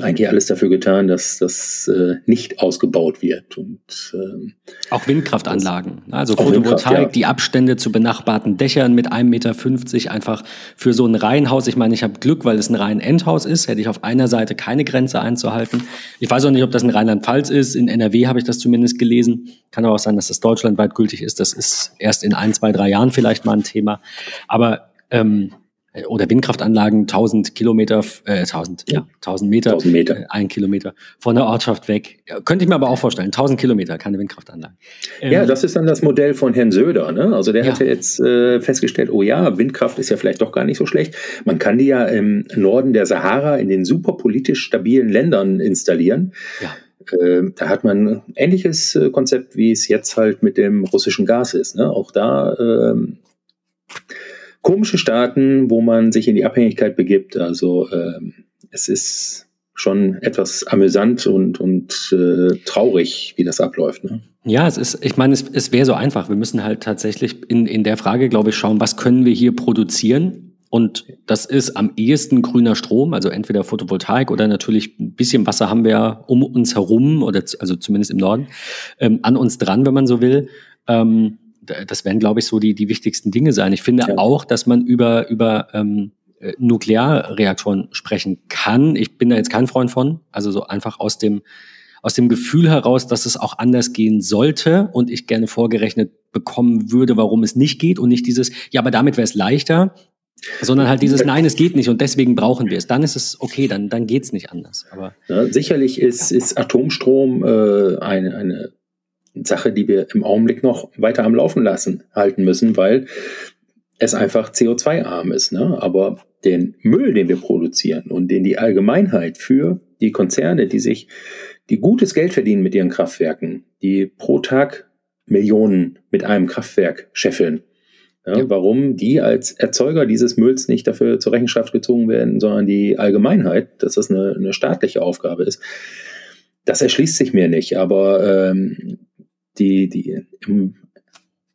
eigentlich alles dafür getan, dass das äh, nicht ausgebaut wird. Und, ähm, auch Windkraftanlagen, also Photovoltaik, ja. die Abstände zu benachbarten Dächern mit 1,50 Meter einfach für so ein Reihenhaus. Ich meine, ich habe Glück, weil es ein rein Endhaus ist, hätte ich auf einer Seite keine Grenze einzuhalten. Ich weiß auch nicht, ob das in Rheinland-Pfalz ist. In NRW habe ich das zumindest gelesen. Kann aber auch sein, dass das deutschlandweit gültig ist. Das ist erst in ein, zwei, drei Jahren vielleicht mal ein Thema. Aber ähm, äh, oder Windkraftanlagen 1000 Kilometer, äh, 1000, ja, 1000 Meter, 1000 Meter. Äh, ein Kilometer von der Ortschaft weg. Könnte ich mir aber auch vorstellen, 1000 Kilometer, keine Windkraftanlage. Ähm, ja, das ist dann das Modell von Herrn Söder. Ne? Also der ja. hat ja jetzt äh, festgestellt, oh ja, Windkraft ist ja vielleicht doch gar nicht so schlecht. Man kann die ja im Norden der Sahara in den super politisch stabilen Ländern installieren. Ja. Ähm, da hat man ein ähnliches äh, Konzept, wie es jetzt halt mit dem russischen Gas ist. Ne? Auch da ähm, komische Staaten, wo man sich in die Abhängigkeit begibt. Also ähm, es ist schon etwas amüsant und, und äh, traurig, wie das abläuft. Ne? Ja, es ist, ich meine, es, es wäre so einfach. Wir müssen halt tatsächlich in, in der Frage, glaube ich, schauen, was können wir hier produzieren Und das ist am ehesten grüner Strom, also entweder Photovoltaik oder natürlich ein bisschen Wasser haben wir um uns herum, oder also zumindest im Norden, ähm, an uns dran, wenn man so will. Ähm, das werden, glaube ich, so die, die wichtigsten Dinge sein. Ich finde ja. auch, dass man über, über ähm, äh, Nuklearreaktoren sprechen kann. Ich bin da jetzt kein Freund von. Also so einfach aus dem, aus dem Gefühl heraus, dass es auch anders gehen sollte und ich gerne vorgerechnet bekommen würde, warum es nicht geht und nicht dieses, ja, aber damit wäre es leichter sondern halt dieses Nein, es geht nicht und deswegen brauchen wir es. Dann ist es okay, dann, dann geht es nicht anders. Aber, ja, sicherlich ist, ja. ist Atomstrom äh, eine, eine Sache, die wir im Augenblick noch weiter am Laufen lassen halten müssen, weil es einfach CO2-arm ist. Ne? Aber den Müll, den wir produzieren und den die Allgemeinheit für die Konzerne, die sich, die gutes Geld verdienen mit ihren Kraftwerken, die pro Tag Millionen mit einem Kraftwerk scheffeln, ja, ja. Warum die als Erzeuger dieses Mülls nicht dafür zur Rechenschaft gezogen werden, sondern die Allgemeinheit, dass das eine, eine staatliche Aufgabe ist, das erschließt sich mir nicht. Aber ähm, die, die im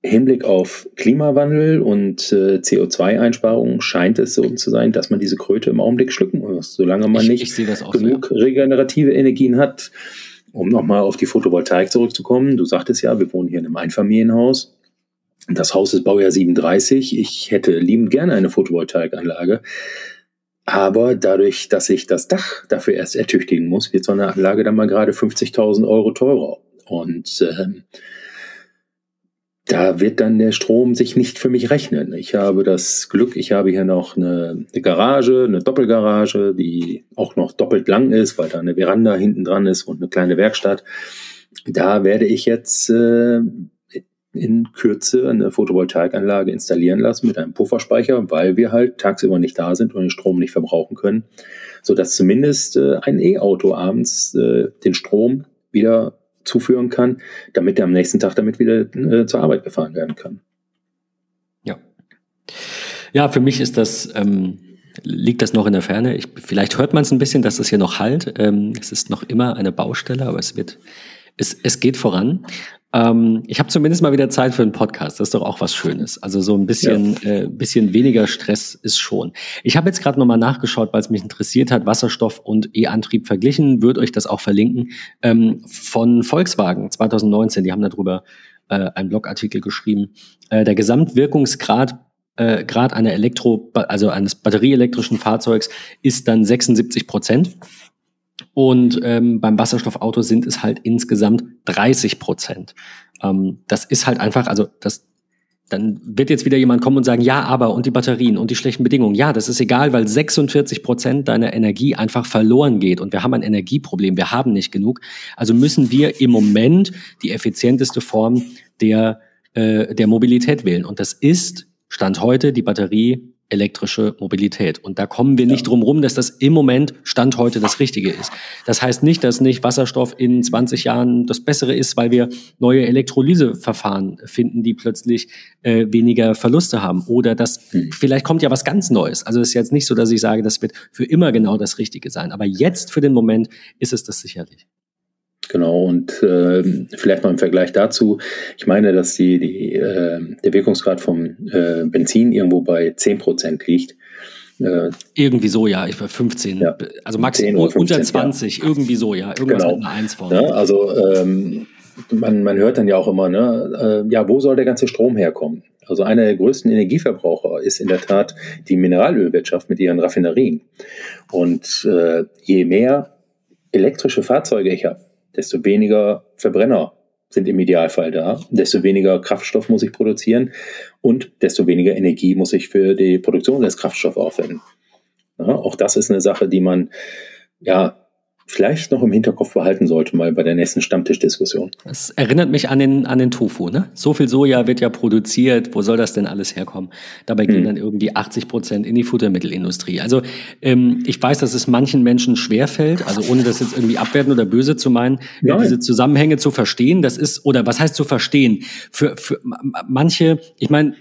Hinblick auf Klimawandel und äh, CO2-Einsparungen scheint es so zu sein, dass man diese Kröte im Augenblick schlucken muss, solange man ich, nicht ich genug so, ja. regenerative Energien hat. Um nochmal auf die Photovoltaik zurückzukommen, du sagtest ja, wir wohnen hier in einem Einfamilienhaus. Das Haus ist Baujahr 37. Ich hätte liebend gerne eine Photovoltaikanlage. Aber dadurch, dass ich das Dach dafür erst ertüchtigen muss, wird so eine Anlage dann mal gerade 50.000 Euro teurer. Und ähm, da wird dann der Strom sich nicht für mich rechnen. Ich habe das Glück, ich habe hier noch eine, eine, Garage, eine Doppelgarage, die auch noch doppelt lang ist, weil da eine Veranda hinten dran ist und eine kleine Werkstatt. Da werde ich jetzt äh, in Kürze eine Photovoltaikanlage installieren lassen mit einem Pufferspeicher, weil wir halt tagsüber nicht da sind und den Strom nicht verbrauchen können, so dass zumindest äh, ein E-Auto abends äh, den Strom wieder zuführen kann, damit er am nächsten Tag damit wieder äh, zur Arbeit gefahren werden kann. Ja. Ja, für mich ist das, ähm, liegt das noch in der Ferne. Ich, vielleicht hört man es ein bisschen, dass das hier noch halt. Ähm, es ist noch immer eine Baustelle, aber es wird, es, es geht voran. Ähm, ich habe zumindest mal wieder Zeit für einen Podcast. Das ist doch auch was Schönes. Also so ein bisschen, ja. äh, bisschen weniger Stress ist schon. Ich habe jetzt gerade nochmal nachgeschaut, weil es mich interessiert hat, Wasserstoff und E-Antrieb verglichen. Würde euch das auch verlinken. Ähm, von Volkswagen 2019, die haben darüber äh, einen Blogartikel geschrieben. Äh, der Gesamtwirkungsgrad äh, Grad einer Elektro, also eines batterieelektrischen Fahrzeugs ist dann 76 Prozent. Und ähm, beim Wasserstoffauto sind es halt insgesamt 30 Prozent. Ähm, das ist halt einfach, also das, dann wird jetzt wieder jemand kommen und sagen, ja, aber und die Batterien und die schlechten Bedingungen. Ja, das ist egal, weil 46 Prozent deiner Energie einfach verloren geht und wir haben ein Energieproblem, wir haben nicht genug. Also müssen wir im Moment die effizienteste Form der, äh, der Mobilität wählen. Und das ist, Stand heute, die Batterie elektrische Mobilität. Und da kommen wir nicht drum rum, dass das im Moment Stand heute das Richtige ist. Das heißt nicht, dass nicht Wasserstoff in 20 Jahren das Bessere ist, weil wir neue Elektrolyseverfahren finden, die plötzlich äh, weniger Verluste haben. Oder dass hm. vielleicht kommt ja was ganz Neues. Also es ist jetzt nicht so, dass ich sage, das wird für immer genau das Richtige sein. Aber jetzt für den Moment ist es das sicherlich. Genau, und äh, vielleicht mal im Vergleich dazu, ich meine, dass die, die, äh, der Wirkungsgrad vom äh, Benzin irgendwo bei 10% liegt. Äh, irgendwie so, ja, ich war 15, ja, also maximal unter 20, ja. irgendwie so, ja, irgendwas genau. mit einer 1 vorne. Ja, also ähm, man, man hört dann ja auch immer, ne, äh, ja, wo soll der ganze Strom herkommen? Also einer der größten Energieverbraucher ist in der Tat die Mineralölwirtschaft mit ihren Raffinerien. Und äh, je mehr elektrische Fahrzeuge ich habe, desto weniger Verbrenner sind im Idealfall da, desto weniger Kraftstoff muss ich produzieren und desto weniger Energie muss ich für die Produktion des Kraftstoffs aufwenden. Ja, auch das ist eine Sache, die man ja vielleicht noch im Hinterkopf behalten sollte, mal bei der nächsten Stammtischdiskussion. Das erinnert mich an den, an den Tofu, ne? So viel Soja wird ja produziert, wo soll das denn alles herkommen? Dabei gehen hm. dann irgendwie 80 Prozent in die Futtermittelindustrie. Also ähm, ich weiß, dass es manchen Menschen schwerfällt, also ohne das jetzt irgendwie abwerten oder böse zu meinen, Nein. diese Zusammenhänge zu verstehen. Das ist, oder was heißt zu verstehen? Für, für manche, ich meine,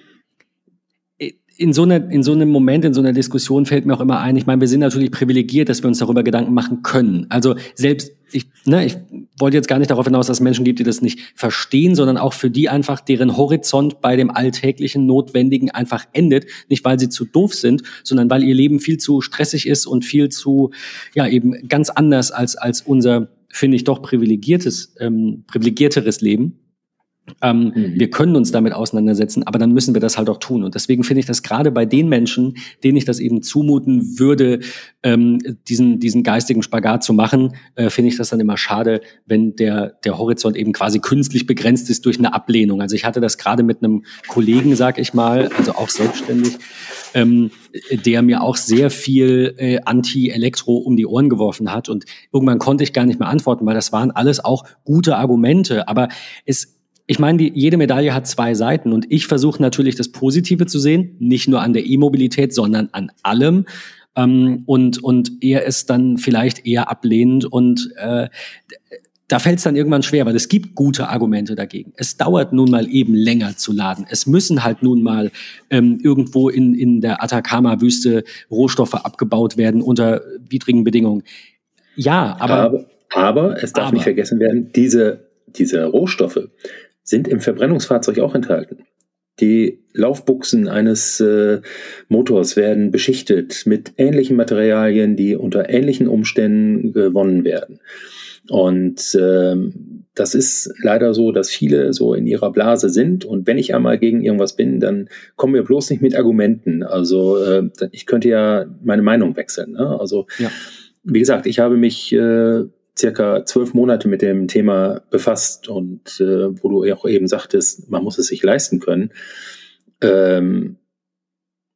in so, einer, in so einem Moment, in so einer Diskussion fällt mir auch immer ein, ich meine, wir sind natürlich privilegiert, dass wir uns darüber Gedanken machen können. Also selbst, ich, ne, ich wollte jetzt gar nicht darauf hinaus, dass es Menschen gibt, die das nicht verstehen, sondern auch für die einfach deren Horizont bei dem alltäglichen Notwendigen einfach endet. Nicht, weil sie zu doof sind, sondern weil ihr Leben viel zu stressig ist und viel zu, ja, eben ganz anders als, als unser, finde ich, doch privilegiertes, ähm, privilegierteres Leben. Ähm, mhm. Wir können uns damit auseinandersetzen, aber dann müssen wir das halt auch tun. Und deswegen finde ich das gerade bei den Menschen, denen ich das eben zumuten würde, ähm, diesen, diesen geistigen Spagat zu machen, äh, finde ich das dann immer schade, wenn der, der Horizont eben quasi künstlich begrenzt ist durch eine Ablehnung. Also ich hatte das gerade mit einem Kollegen, sag ich mal, also auch selbstständig, ähm, der mir auch sehr viel äh, Anti-Elektro um die Ohren geworfen hat. Und irgendwann konnte ich gar nicht mehr antworten, weil das waren alles auch gute Argumente. Aber es ich meine, die, jede Medaille hat zwei Seiten und ich versuche natürlich das Positive zu sehen, nicht nur an der E-Mobilität, sondern an allem. Ähm, und, und er ist dann vielleicht eher ablehnend und äh, da fällt es dann irgendwann schwer, weil es gibt gute Argumente dagegen. Es dauert nun mal eben länger zu laden. Es müssen halt nun mal ähm, irgendwo in, in der Atacama-Wüste Rohstoffe abgebaut werden unter widrigen Bedingungen. Ja, aber. Aber, aber es darf aber, nicht vergessen werden, diese, diese Rohstoffe, sind im Verbrennungsfahrzeug auch enthalten. Die Laufbuchsen eines äh, Motors werden beschichtet mit ähnlichen Materialien, die unter ähnlichen Umständen gewonnen werden. Und ähm, das ist leider so, dass viele so in ihrer Blase sind. Und wenn ich einmal gegen irgendwas bin, dann kommen wir bloß nicht mit Argumenten. Also äh, ich könnte ja meine Meinung wechseln. Ne? Also ja. wie gesagt, ich habe mich äh, circa zwölf Monate mit dem Thema befasst und äh, wo du auch eben sagtest, man muss es sich leisten können. Ähm,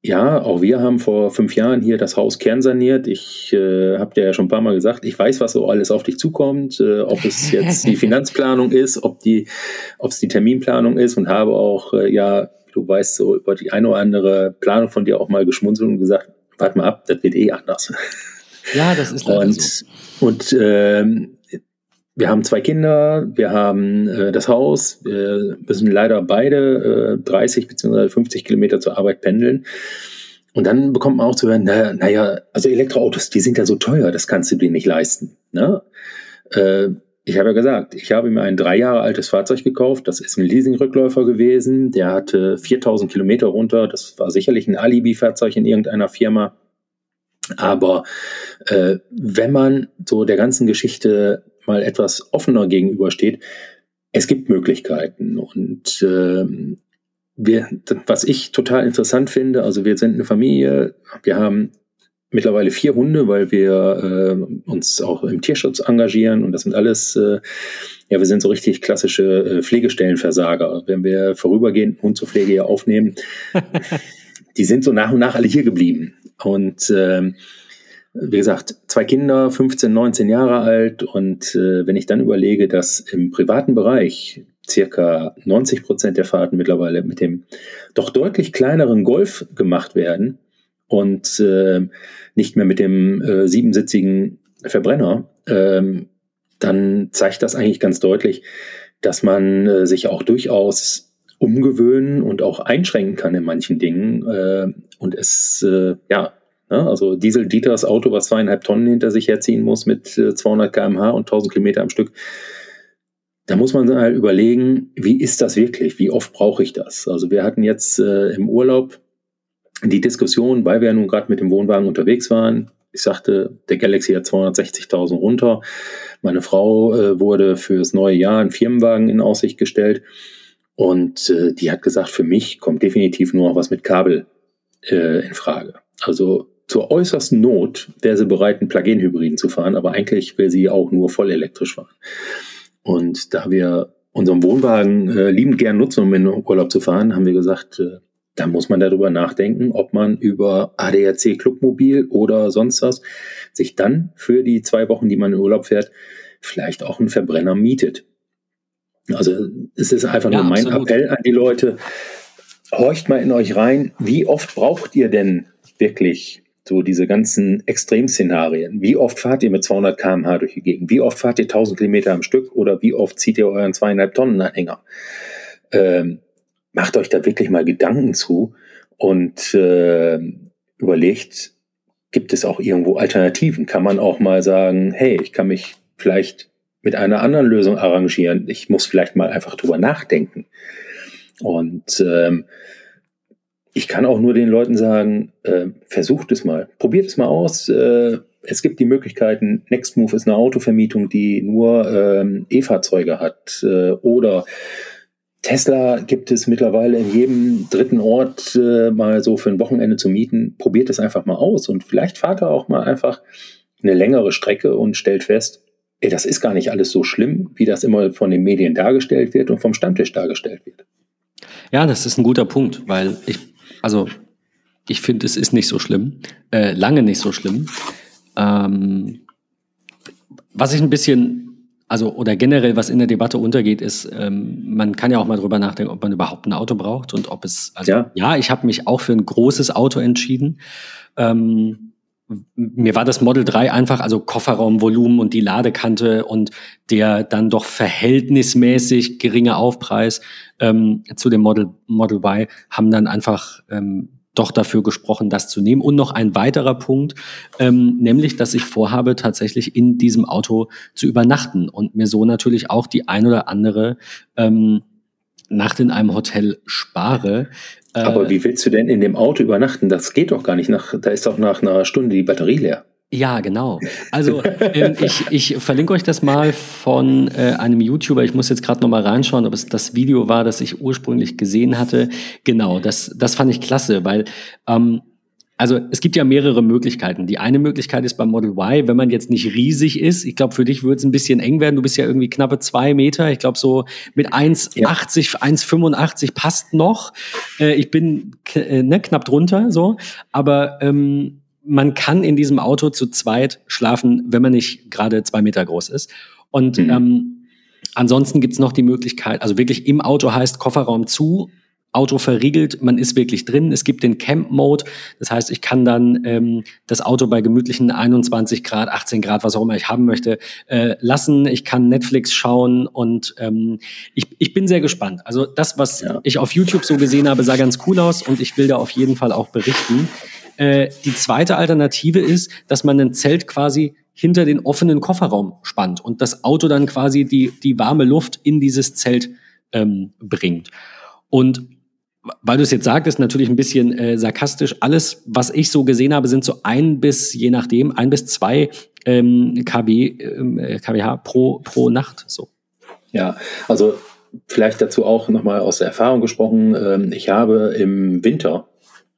ja, auch wir haben vor fünf Jahren hier das Haus kernsaniert. Ich äh, habe dir ja schon ein paar Mal gesagt, ich weiß, was so alles auf dich zukommt, äh, ob es jetzt die *laughs* Finanzplanung ist, ob die, ob es die Terminplanung ist und habe auch, äh, ja, du weißt, so über die eine oder andere Planung von dir auch mal geschmunzelt und gesagt, warte mal ab, das wird eh anders. Ja, das ist leider und, so. Und ähm, wir haben zwei Kinder, wir haben äh, das Haus, wir müssen leider beide äh, 30 bzw. 50 Kilometer zur Arbeit pendeln. Und dann bekommt man auch zu hören, naja, naja, also Elektroautos, die sind ja so teuer, das kannst du dir nicht leisten. Ne? Äh, ich habe ja gesagt, ich habe mir ein drei Jahre altes Fahrzeug gekauft. Das ist ein Leasingrückläufer gewesen. Der hatte 4000 Kilometer runter. Das war sicherlich ein Alibi-Fahrzeug in irgendeiner Firma. Aber äh, wenn man so der ganzen Geschichte mal etwas offener gegenübersteht, es gibt Möglichkeiten. Und äh, wir, was ich total interessant finde, also wir sind eine Familie, wir haben mittlerweile vier Hunde, weil wir äh, uns auch im Tierschutz engagieren und das sind alles, äh, ja, wir sind so richtig klassische äh, Pflegestellenversager. Wenn wir vorübergehend Hund zur Pflege hier aufnehmen, *laughs* die sind so nach und nach alle hier geblieben. Und ähm, wie gesagt, zwei Kinder, 15, 19 Jahre alt. Und äh, wenn ich dann überlege, dass im privaten Bereich circa 90 Prozent der Fahrten mittlerweile mit dem doch deutlich kleineren Golf gemacht werden und äh, nicht mehr mit dem äh, siebensitzigen Verbrenner, äh, dann zeigt das eigentlich ganz deutlich, dass man äh, sich auch durchaus umgewöhnen und auch einschränken kann in manchen Dingen äh, und es äh, ja ja, also Diesel Dieters Auto, was zweieinhalb Tonnen hinter sich herziehen muss mit 200 äh, kmh und 1000 Kilometer am Stück. Da muss man halt überlegen, wie ist das wirklich? Wie oft brauche ich das? Also wir hatten jetzt äh, im Urlaub die Diskussion, weil wir nun gerade mit dem Wohnwagen unterwegs waren. Ich sagte, der Galaxy hat 260.000 runter. Meine Frau äh, wurde fürs neue Jahr einen Firmenwagen in Aussicht gestellt. Und äh, die hat gesagt, für mich kommt definitiv nur noch was mit Kabel äh, in Frage. Also zur äußersten Not wäre sie bereit, einen Plug-in-Hybriden zu fahren, aber eigentlich will sie auch nur voll elektrisch fahren. Und da wir unseren Wohnwagen äh, liebend gern nutzen, um in den Urlaub zu fahren, haben wir gesagt, äh, da muss man darüber nachdenken, ob man über ADAC Clubmobil oder sonst was sich dann für die zwei Wochen, die man in Urlaub fährt, vielleicht auch einen Verbrenner mietet. Also es ist einfach ja, nur mein absolut. Appell an die Leute, horcht mal in euch rein, wie oft braucht ihr denn wirklich so diese ganzen Extremszenarien. Wie oft fahrt ihr mit 200 km/h durch die Gegend? Wie oft fahrt ihr 1000 Kilometer am Stück? Oder wie oft zieht ihr euren zweieinhalb Tonnen Anhänger? Ähm, macht euch da wirklich mal Gedanken zu und äh, überlegt, gibt es auch irgendwo Alternativen? Kann man auch mal sagen, hey, ich kann mich vielleicht mit einer anderen Lösung arrangieren. Ich muss vielleicht mal einfach drüber nachdenken. Und ähm, ich kann auch nur den Leuten sagen, äh, versucht es mal, probiert es mal aus. Äh, es gibt die Möglichkeiten, Nextmove ist eine Autovermietung, die nur ähm, E-Fahrzeuge hat. Äh, oder Tesla gibt es mittlerweile in jedem dritten Ort äh, mal so für ein Wochenende zu mieten. Probiert es einfach mal aus und vielleicht fahrt ihr auch mal einfach eine längere Strecke und stellt fest, das ist gar nicht alles so schlimm, wie das immer von den Medien dargestellt wird und vom Stammtisch dargestellt wird. Ja, das ist ein guter Punkt, weil ich, also ich finde, es ist nicht so schlimm, äh, lange nicht so schlimm. Ähm, was ich ein bisschen also oder generell, was in der Debatte untergeht, ist, ähm, man kann ja auch mal drüber nachdenken, ob man überhaupt ein Auto braucht und ob es, also ja, ja ich habe mich auch für ein großes Auto entschieden. Ähm, mir war das Model 3 einfach, also Kofferraumvolumen und die Ladekante und der dann doch verhältnismäßig geringe Aufpreis ähm, zu dem Model, Model Y haben dann einfach ähm, doch dafür gesprochen, das zu nehmen. Und noch ein weiterer Punkt, ähm, nämlich, dass ich vorhabe, tatsächlich in diesem Auto zu übernachten und mir so natürlich auch die ein oder andere ähm, Nacht in einem Hotel spare. Äh, Aber wie willst du denn in dem Auto übernachten? Das geht doch gar nicht. Nach, da ist doch nach einer Stunde die Batterie leer. Ja, genau. Also ähm, ich, ich verlinke euch das mal von äh, einem YouTuber. Ich muss jetzt gerade noch mal reinschauen, ob es das Video war, das ich ursprünglich gesehen hatte. Genau, das, das fand ich klasse, weil ähm, also es gibt ja mehrere Möglichkeiten. Die eine Möglichkeit ist beim Model Y, wenn man jetzt nicht riesig ist. Ich glaube, für dich würde es ein bisschen eng werden. Du bist ja irgendwie knappe zwei Meter. Ich glaube, so mit 1,80, ja. 1,85 passt noch. Äh, ich bin äh, ne, knapp drunter so. Aber ähm, man kann in diesem Auto zu zweit schlafen, wenn man nicht gerade zwei Meter groß ist. Und mhm. ähm, ansonsten gibt's noch die Möglichkeit, also wirklich im Auto heißt Kofferraum zu, Auto verriegelt, man ist wirklich drin. Es gibt den Camp-Mode, das heißt, ich kann dann ähm, das Auto bei gemütlichen 21 Grad, 18 Grad, was auch immer ich haben möchte, äh, lassen. Ich kann Netflix schauen und ähm, ich, ich bin sehr gespannt. Also das, was ja. ich auf YouTube so gesehen habe, sah ganz cool aus und ich will da auf jeden Fall auch berichten. Äh, die zweite Alternative ist, dass man ein Zelt quasi hinter den offenen Kofferraum spannt und das Auto dann quasi die, die warme Luft in dieses Zelt ähm, bringt. Und weil du es jetzt sagtest, natürlich ein bisschen äh, sarkastisch. Alles, was ich so gesehen habe, sind so ein bis, je nachdem, ein bis zwei ähm, kW, äh, kWh pro, pro Nacht. So. Ja, also vielleicht dazu auch nochmal aus der Erfahrung gesprochen. Ähm, ich habe im Winter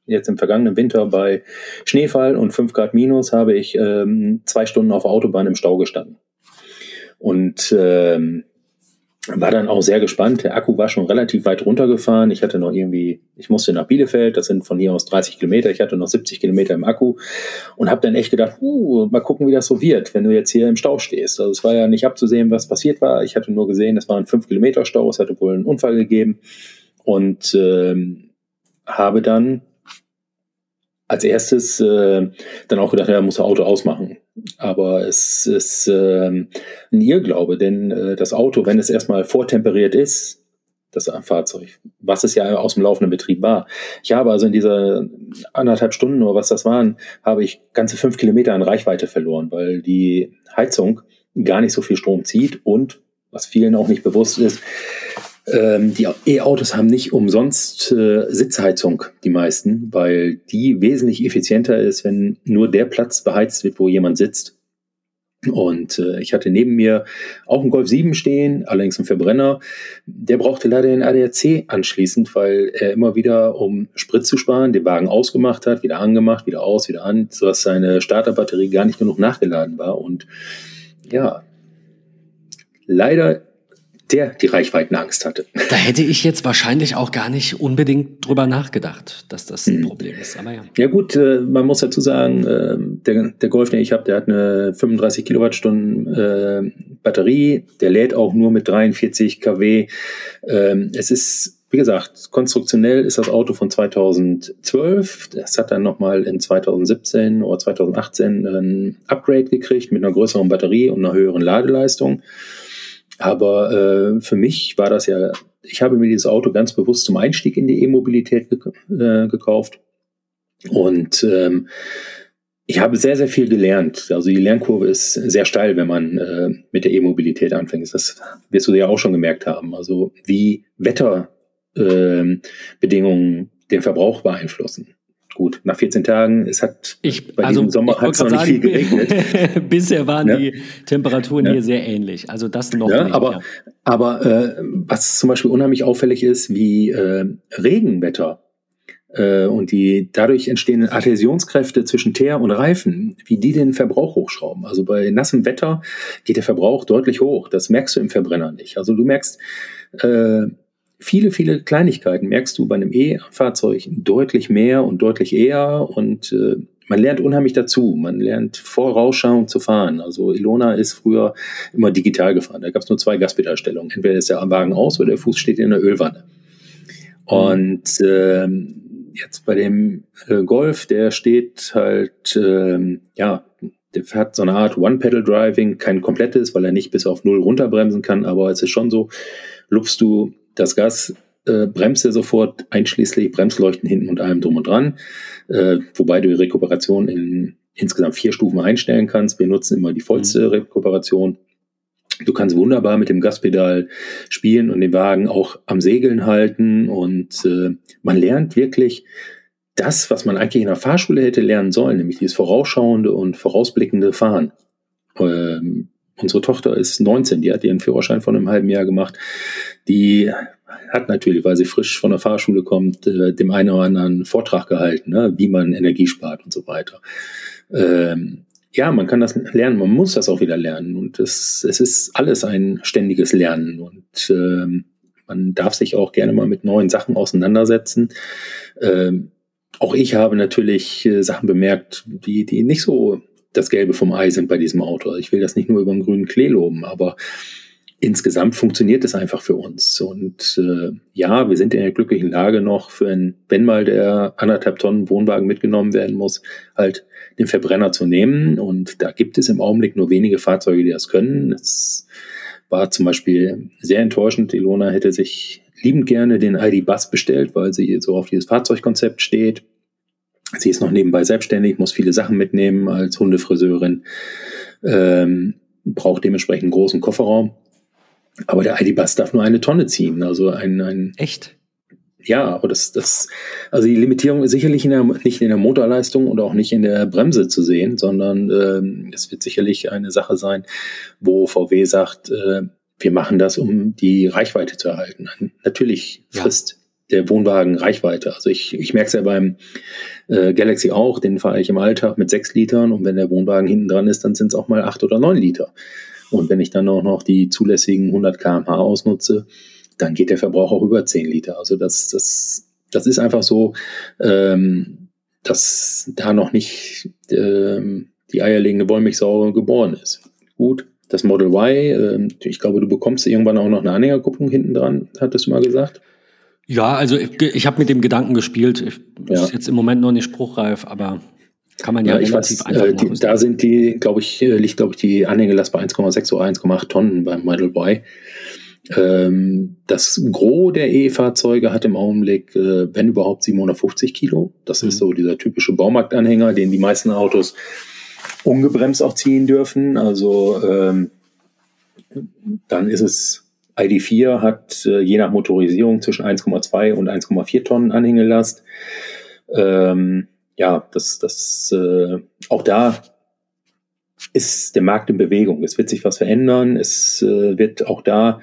jetzt im vergangenen Winter bei Schneefall und 5 Grad minus habe ich ähm, zwei Stunden auf der Autobahn im Stau gestanden. Und ähm, war dann auch sehr gespannt. Der Akku war schon relativ weit runtergefahren. Ich hatte noch irgendwie, ich musste nach Bielefeld, das sind von hier aus 30 Kilometer. Ich hatte noch 70 Kilometer im Akku und habe dann echt gedacht, uh, mal gucken, wie das so wird, wenn du jetzt hier im Stau stehst. Also es war ja nicht abzusehen, was passiert war. Ich hatte nur gesehen, es waren 5 Kilometer Stau, es hatte wohl einen Unfall gegeben und ähm, habe dann als erstes äh, dann auch gedacht, ja, muss das Auto ausmachen. Aber es ist äh, ein Irrglaube, denn äh, das Auto, wenn es erstmal vortemperiert ist, das Fahrzeug, was es ja aus dem laufenden Betrieb war. Ich habe also in dieser anderthalb Stunden oder was das waren, habe ich ganze fünf Kilometer an Reichweite verloren, weil die Heizung gar nicht so viel Strom zieht und was vielen auch nicht bewusst ist, ähm, die E-Autos haben nicht umsonst äh, Sitzheizung, die meisten, weil die wesentlich effizienter ist, wenn nur der Platz beheizt wird, wo jemand sitzt. Und äh, ich hatte neben mir auch einen Golf 7 stehen, allerdings ein Verbrenner. Der brauchte leider den ADAC anschließend, weil er immer wieder, um Sprit zu sparen, den Wagen ausgemacht hat, wieder angemacht, wieder aus, wieder an, sodass seine Starterbatterie gar nicht genug nachgeladen war. Und ja, leider der die Reichweitenangst hatte. *laughs* Da hätte ich jetzt wahrscheinlich auch gar nicht unbedingt drüber nachgedacht, dass das ein hm. Problem ist. Aber ja. Ja gut, äh, man muss dazu sagen, äh, der, der Golf, den ich habe, der hat eine 35 Kilowattstunden äh, Batterie. Der lädt auch nur mit 43 kW. Ähm, es ist wie gesagt, konstruktionell ist das Auto von 2012. Das hat dann nochmal in 2017 oder 2018 ein Upgrade gekriegt mit einer größeren Batterie und einer höheren Ladeleistung. Aber äh, für mich war das ja, ich habe mir dieses Auto ganz bewusst zum Einstieg in die E-Mobilität ge äh, gekauft. Und ähm, ich habe sehr, sehr viel gelernt. Also die Lernkurve ist sehr steil, wenn man äh, mit der E-Mobilität anfängt. Das wirst du ja auch schon gemerkt haben. Also wie Wetterbedingungen den Verbrauch beeinflussen. Gut, nach 14 Tagen, es hat ich, bei also, diesem Sommer hat es noch sagen, nicht viel geregnet. *laughs* Bisher waren ja. die Temperaturen ja. hier sehr ähnlich. Also das noch ja, nicht. Aber, aber äh, was zum Beispiel unheimlich auffällig ist, wie äh, Regenwetter äh, und die dadurch entstehenden Adhäsionskräfte zwischen Teer und Reifen, wie die den Verbrauch hochschrauben. Also bei nassem Wetter geht der Verbrauch deutlich hoch. Das merkst du im Verbrenner nicht. Also du merkst äh, viele, viele Kleinigkeiten merkst du bei einem E-Fahrzeug deutlich mehr und deutlich eher und äh, man lernt unheimlich dazu. Man lernt vorausschauend zu fahren. Also Ilona ist früher immer digital gefahren. Da gab es nur zwei Gaspedalstellungen. Entweder ist der Wagen aus oder der Fuß steht in der Ölwanne. Und ähm, jetzt bei dem äh, Golf, der steht halt, ähm, ja, der hat so eine Art One-Pedal-Driving, kein komplettes, weil er nicht bis auf Null runterbremsen kann, aber es ist schon so, lupfst du das Gas, äh, bremst er sofort, einschließlich Bremsleuchten hinten und allem drum und dran, äh, wobei du die Rekuperation in insgesamt vier Stufen einstellen kannst. Wir nutzen immer die vollste mhm. Rekuperation. Du kannst wunderbar mit dem Gaspedal spielen und den Wagen auch am Segeln halten und äh, man lernt wirklich das, was man eigentlich in der Fahrschule hätte lernen sollen, nämlich dieses vorausschauende und vorausblickende Fahren. Ähm, unsere Tochter ist 19, die hat ihren Führerschein vor einem halben Jahr gemacht. Die hat natürlich, weil sie frisch von der Fahrschule kommt, äh, dem einen oder anderen Vortrag gehalten, ne, wie man Energie spart und so weiter. Ähm, ja, man kann das lernen, man muss das auch wieder lernen und es, es ist alles ein ständiges Lernen und ähm, man darf sich auch gerne mal mit neuen Sachen auseinandersetzen. Ähm, auch ich habe natürlich äh, Sachen bemerkt, die, die nicht so das Gelbe vom Ei sind bei diesem Auto. Ich will das nicht nur über den grünen Klee loben, aber insgesamt funktioniert es einfach für uns. Und äh, ja, wir sind in der glücklichen Lage noch, für ein, wenn mal der anderthalb Tonnen Wohnwagen mitgenommen werden muss, halt den Verbrenner zu nehmen. Und da gibt es im Augenblick nur wenige Fahrzeuge, die das können. Es war zum Beispiel sehr enttäuschend. Ilona hätte sich liebend gerne den ID Bus bestellt, weil sie so auf dieses Fahrzeugkonzept steht. Sie ist noch nebenbei selbstständig, muss viele Sachen mitnehmen als Hundefriseurin, ähm, braucht dementsprechend einen großen Kofferraum. Aber der ID-Bus darf nur eine Tonne ziehen. Also ein, ein Echt? Ja, aber das, das, also die Limitierung ist sicherlich in der, nicht in der Motorleistung und auch nicht in der Bremse zu sehen, sondern ähm, es wird sicherlich eine Sache sein, wo VW sagt, äh, wir machen das, um die Reichweite zu erhalten. Natürlich frisst. Der Wohnwagen Reichweite. Also ich, ich merke es ja beim äh, Galaxy auch, den fahre ich im Alltag mit sechs Litern und wenn der Wohnwagen hinten dran ist, dann sind es auch mal acht oder neun Liter. Und wenn ich dann auch noch die zulässigen 100 km/h ausnutze, dann geht der Verbrauch auch über 10 Liter. Also das, das, das ist einfach so, ähm, dass da noch nicht ähm, die eierlegende Wollmilchsau geboren ist. Gut, das Model Y, äh, ich glaube, du bekommst irgendwann auch noch eine Anhängerkupplung hinten dran, hattest du mal gesagt. Ja, also ich, ich habe mit dem Gedanken gespielt. Ich, ja. Ist jetzt im Moment noch nicht spruchreif, aber kann man ja, ja ich weiß, äh, die, Da sind die, glaube ich, äh, liegt, glaube ich, die Anhängelast bei 1,6 oder 1,8 Tonnen beim Model Y. Ähm, das Gros der E-Fahrzeuge hat im Augenblick, äh, wenn überhaupt, 750 Kilo. Das mhm. ist so dieser typische Baumarktanhänger, den die meisten Autos ungebremst auch ziehen dürfen. Also ähm, dann ist es ID4 hat äh, je nach Motorisierung zwischen 1,2 und 1,4 Tonnen Anhängelast. Ähm, ja, das, das äh, auch da ist der Markt in Bewegung. Es wird sich was verändern. Es äh, wird auch da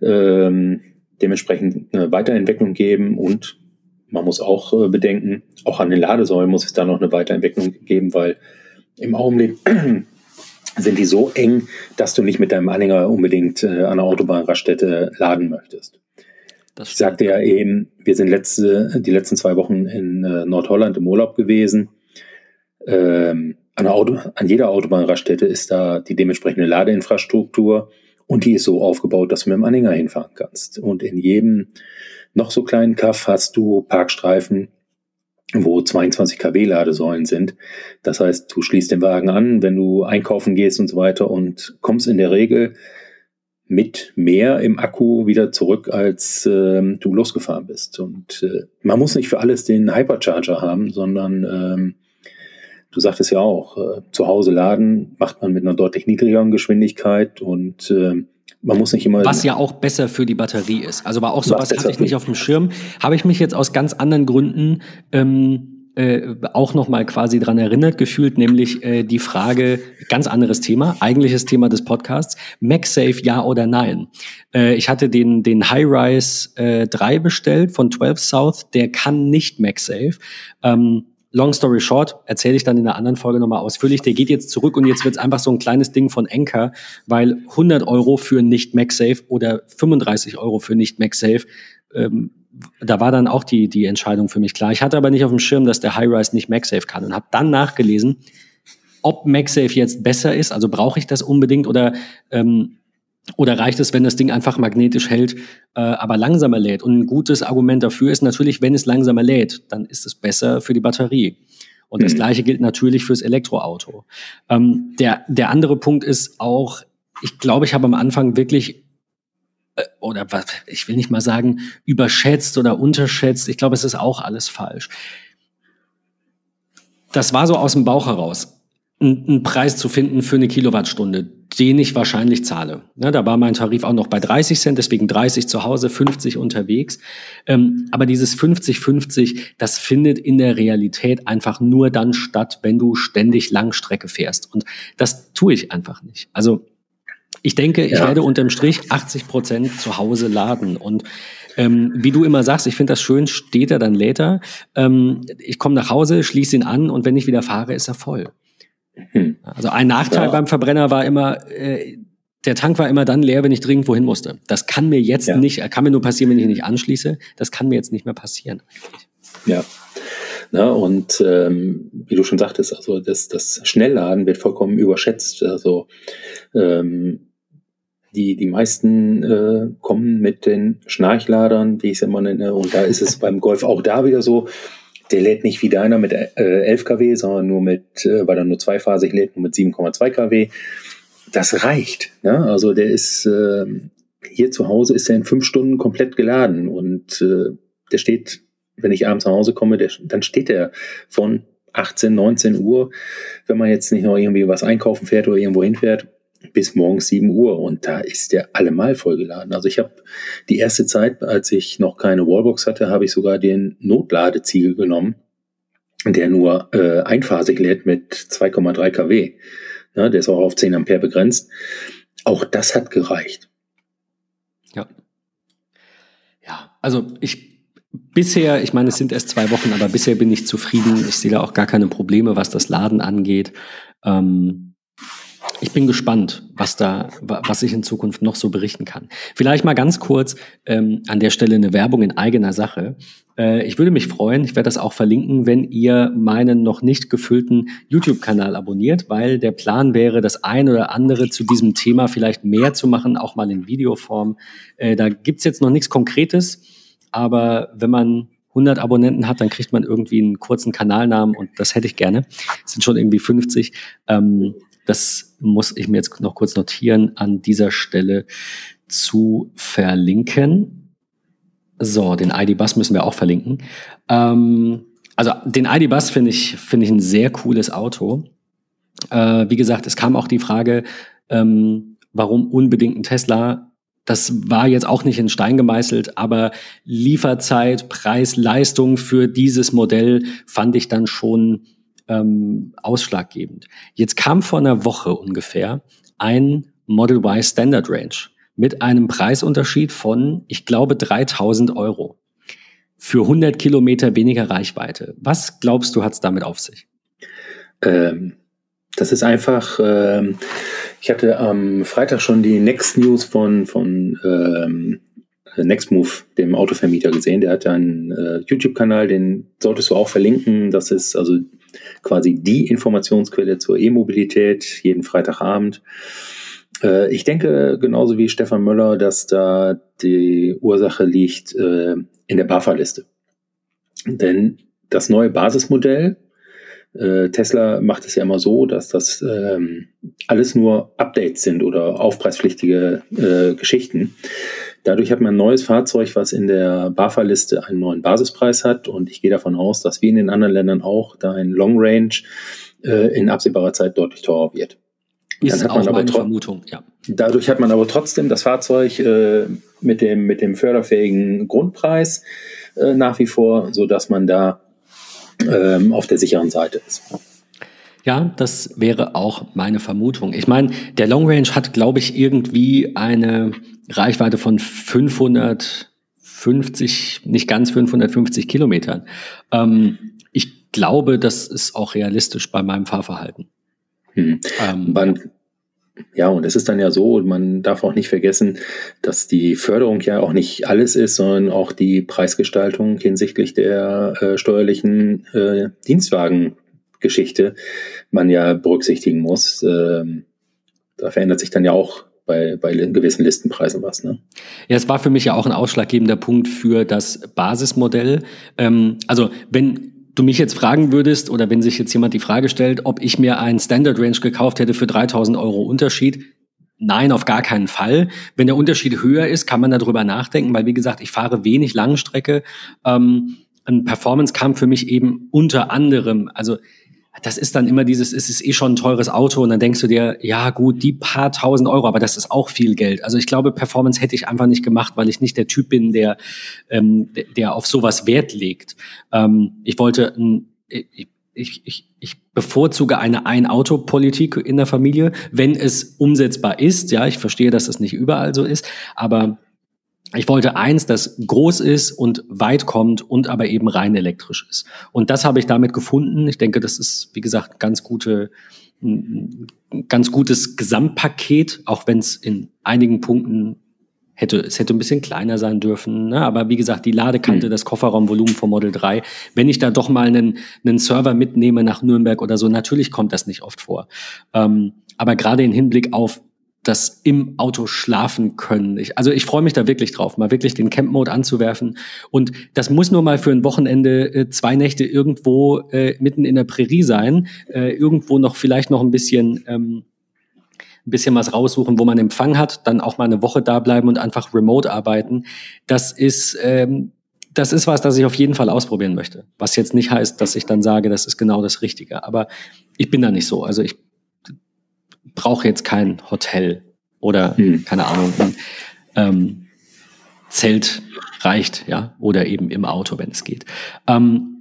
ähm, dementsprechend eine Weiterentwicklung geben und man muss auch äh, bedenken, auch an den Ladesäulen muss es da noch eine Weiterentwicklung geben, weil im Augenblick sind die so eng, dass du nicht mit deinem Anhänger unbedingt äh, an der Autobahnraststätte laden möchtest. Das ich sagte ja eben, wir sind letzte, die letzten zwei Wochen in äh, Nordholland im Urlaub gewesen. Ähm, an, Auto, an jeder Autobahnraststätte ist da die dementsprechende Ladeinfrastruktur und die ist so aufgebaut, dass du mit dem Anhänger hinfahren kannst. Und in jedem noch so kleinen Kaff hast du Parkstreifen, wo 22 kW Ladesäulen sind. Das heißt, du schließt den Wagen an, wenn du einkaufen gehst und so weiter und kommst in der Regel mit mehr im Akku wieder zurück, als äh, du losgefahren bist. Und äh, man muss nicht für alles den Hypercharger haben, sondern ähm, du sagtest ja auch, äh, zu Hause laden macht man mit einer deutlich niedrigeren Geschwindigkeit und äh, man muss nicht immer. Was ja auch besser für die Batterie ist. Also war auch sowas hatte ich nicht auf dem Schirm. Habe ich mich jetzt aus ganz anderen Gründen ähm, äh, auch noch mal quasi dran erinnert gefühlt, nämlich äh, die Frage, ganz anderes Thema, eigentliches Thema des Podcasts, MagSafe ja oder nein. Äh, ich hatte den, den High-Rise äh, 3 bestellt von 12 South, der kann nicht MagSafe. Ähm, Long story short, erzähle ich dann in einer anderen Folge nochmal ausführlich. Der geht jetzt zurück und jetzt wird es einfach so ein kleines Ding von Anker, weil 100 Euro für nicht MagSafe oder 35 Euro für nicht MagSafe ähm, da war dann auch die, die Entscheidung für mich klar. Ich hatte aber nicht auf dem Schirm, dass der High-Rise nicht MagSafe kann und habe dann nachgelesen, ob MagSafe jetzt besser ist, also brauche ich das unbedingt oder, ähm, oder reicht es, wenn das Ding einfach magnetisch hält, äh, aber langsamer lädt? Und ein gutes Argument dafür ist natürlich, wenn es langsamer lädt, dann ist es besser für die Batterie. Und das mhm. Gleiche gilt natürlich fürs Elektroauto. Ähm, der, der andere Punkt ist auch, ich glaube, ich habe am Anfang wirklich äh, oder was, ich will nicht mal sagen, überschätzt oder unterschätzt. Ich glaube, es ist auch alles falsch. Das war so aus dem Bauch heraus, einen Preis zu finden für eine Kilowattstunde, den ich wahrscheinlich zahle. Ja, da war mein Tarif auch noch bei 30 Cent, deswegen 30 zu Hause, 50 unterwegs. Ähm, aber dieses 50-50, das findet in der Realität einfach nur dann statt, wenn du ständig Langstrecke fährst. Und das tue ich einfach nicht. Also ich denke, ich ja. werde unterm Strich 80 Prozent zu Hause laden. Und ähm, wie du immer sagst, ich finde das schön, steht er dann later. Ähm, ich komme nach Hause, schließe ihn an und wenn ich wieder fahre, ist er voll. Hm. Also ein Nachteil ja. beim Verbrenner war immer, äh, der Tank war immer dann leer, wenn ich dringend wohin musste. Das kann mir jetzt ja. nicht, kann mir nur passieren, wenn ich ihn nicht anschließe. Das kann mir jetzt nicht mehr passieren. Eigentlich. Ja. Na, und ähm, wie du schon sagtest, also das, das Schnellladen wird vollkommen überschätzt. Also ähm, die, die meisten äh, kommen mit den Schnarchladern, wie ich es immer nenne. Und da ist es beim Golf auch da wieder so. Der lädt nicht wie deiner mit äh, 11 kW, sondern nur mit, äh, weil er nur zweiphasig lädt, nur mit 7,2 kW. Das reicht. Ne? Also der ist äh, hier zu Hause ist er in fünf Stunden komplett geladen und äh, der steht, wenn ich abends nach Hause komme, der, dann steht er von 18, 19 Uhr, wenn man jetzt nicht noch irgendwie was einkaufen fährt oder irgendwo hinfährt, bis morgens 7 Uhr und da ist der allemal vollgeladen. Also ich habe die erste Zeit, als ich noch keine Wallbox hatte, habe ich sogar den Notladeziegel genommen, der nur äh, einphasig lädt mit 2,3 kW. Ja, der ist auch auf 10 Ampere begrenzt. Auch das hat gereicht. Ja. Ja, also ich bisher, ich meine, es sind erst zwei Wochen, aber bisher bin ich zufrieden. Ich sehe da auch gar keine Probleme, was das Laden angeht. Ähm, ich bin gespannt, was da, was ich in Zukunft noch so berichten kann. Vielleicht mal ganz kurz ähm, an der Stelle eine Werbung in eigener Sache. Äh, ich würde mich freuen, ich werde das auch verlinken, wenn ihr meinen noch nicht gefüllten YouTube-Kanal abonniert, weil der Plan wäre, das ein oder andere zu diesem Thema vielleicht mehr zu machen, auch mal in Videoform. Äh, da gibt's jetzt noch nichts Konkretes, aber wenn man 100 Abonnenten hat, dann kriegt man irgendwie einen kurzen Kanalnamen und das hätte ich gerne. Es sind schon irgendwie 50. Ähm, das muss ich mir jetzt noch kurz notieren, an dieser Stelle zu verlinken. So, den ID-Bus müssen wir auch verlinken. Ähm, also den ID-Bus finde ich, finde ich ein sehr cooles Auto. Äh, wie gesagt, es kam auch die Frage, ähm, warum unbedingt ein Tesla? Das war jetzt auch nicht in Stein gemeißelt, aber Lieferzeit, Preis, Leistung für dieses Modell fand ich dann schon ähm, ausschlaggebend. Jetzt kam vor einer Woche ungefähr ein Model Y Standard Range mit einem Preisunterschied von, ich glaube, 3000 Euro für 100 Kilometer weniger Reichweite. Was glaubst du, hat es damit auf sich? Ähm, das ist einfach, ähm, ich hatte am Freitag schon die Next News von, von ähm, Nextmove, dem Autovermieter, gesehen. Der hat einen äh, YouTube-Kanal, den solltest du auch verlinken. Das ist also quasi die Informationsquelle zur E-Mobilität jeden Freitagabend. Äh, ich denke genauso wie Stefan Möller, dass da die Ursache liegt äh, in der BAFA-Liste. Denn das neue Basismodell, äh, Tesla macht es ja immer so, dass das ähm, alles nur Updates sind oder aufpreispflichtige Geschichten. Dadurch hat man ein neues Fahrzeug, was in der BAFA-Liste einen neuen Basispreis hat. Und ich gehe davon aus, dass wie in den anderen Ländern auch da ein Long Range äh, in absehbarer Zeit deutlich teurer wird. Ist Dann hat man aber Vermutung, ja. Dadurch hat man aber trotzdem das Fahrzeug äh, mit, dem, mit dem förderfähigen Grundpreis äh, nach wie vor, so dass man da ähm, auf der sicheren Seite ist. Ja, das wäre auch meine Vermutung. Ich meine, der Long Range hat, glaube ich, irgendwie eine Reichweite von 550, nicht ganz 550 Kilometern. Ähm, ich glaube, das ist auch realistisch bei meinem Fahrverhalten. Hm. Ähm, man, ja, und es ist dann ja so, man darf auch nicht vergessen, dass die Förderung ja auch nicht alles ist, sondern auch die Preisgestaltung hinsichtlich der äh, steuerlichen äh, Dienstwagengeschichte man ja berücksichtigen muss. Ähm, da verändert sich dann ja auch bei, bei gewissen Listenpreisen was. Ne? Ja, es war für mich ja auch ein ausschlaggebender Punkt für das Basismodell. Ähm, also wenn du mich jetzt fragen würdest oder wenn sich jetzt jemand die Frage stellt, ob ich mir einen Standard Range gekauft hätte für 3000 Euro Unterschied, Nein, auf gar keinen Fall. Wenn der Unterschied höher ist, kann man darüber nachdenken, weil wie gesagt, ich fahre wenig Langstrecke. Ähm, ein Performance kam für mich eben unter anderem, also das ist dann immer dieses, es ist eh schon ein teures Auto und dann denkst du dir, ja gut, die paar tausend Euro, aber das ist auch viel Geld. Also ich glaube, Performance hätte ich einfach nicht gemacht, weil ich nicht der Typ bin, der, ähm, der auf sowas Wert legt. Ähm, ich wollte, ich, ich, ich, ich bevorzuge eine Ein-Auto-Politik in der Familie, wenn es umsetzbar ist. Ja, ich verstehe, dass das nicht überall so ist, aber ich wollte eins, das groß ist und weit kommt und aber eben rein elektrisch ist. Und das habe ich damit gefunden. Ich denke, das ist, wie gesagt, ganz gute, ein ganz gutes Gesamtpaket, auch wenn es in einigen Punkten hätte, es hätte ein bisschen kleiner sein dürfen. Ne? Aber wie gesagt, die Ladekante, mhm. das Kofferraumvolumen vom Model 3, wenn ich da doch mal einen, einen Server mitnehme nach Nürnberg oder so, natürlich kommt das nicht oft vor. Ähm, aber gerade im Hinblick auf das im Auto schlafen können. Ich, also ich freue mich da wirklich drauf, mal wirklich den Camp Mode anzuwerfen. Und das muss nur mal für ein Wochenende äh, zwei Nächte irgendwo äh, mitten in der Prärie sein, äh, irgendwo noch vielleicht noch ein bisschen ähm, ein bisschen was raussuchen, wo man Empfang hat, dann auch mal eine Woche da bleiben und einfach remote arbeiten. Das ist ähm, das ist was, das ich auf jeden Fall ausprobieren möchte. Was jetzt nicht heißt, dass ich dann sage, das ist genau das Richtige. Aber ich bin da nicht so. Also ich brauche jetzt kein Hotel oder hm. keine Ahnung, ein ähm, Zelt reicht, ja, oder eben im Auto, wenn es geht. Ähm,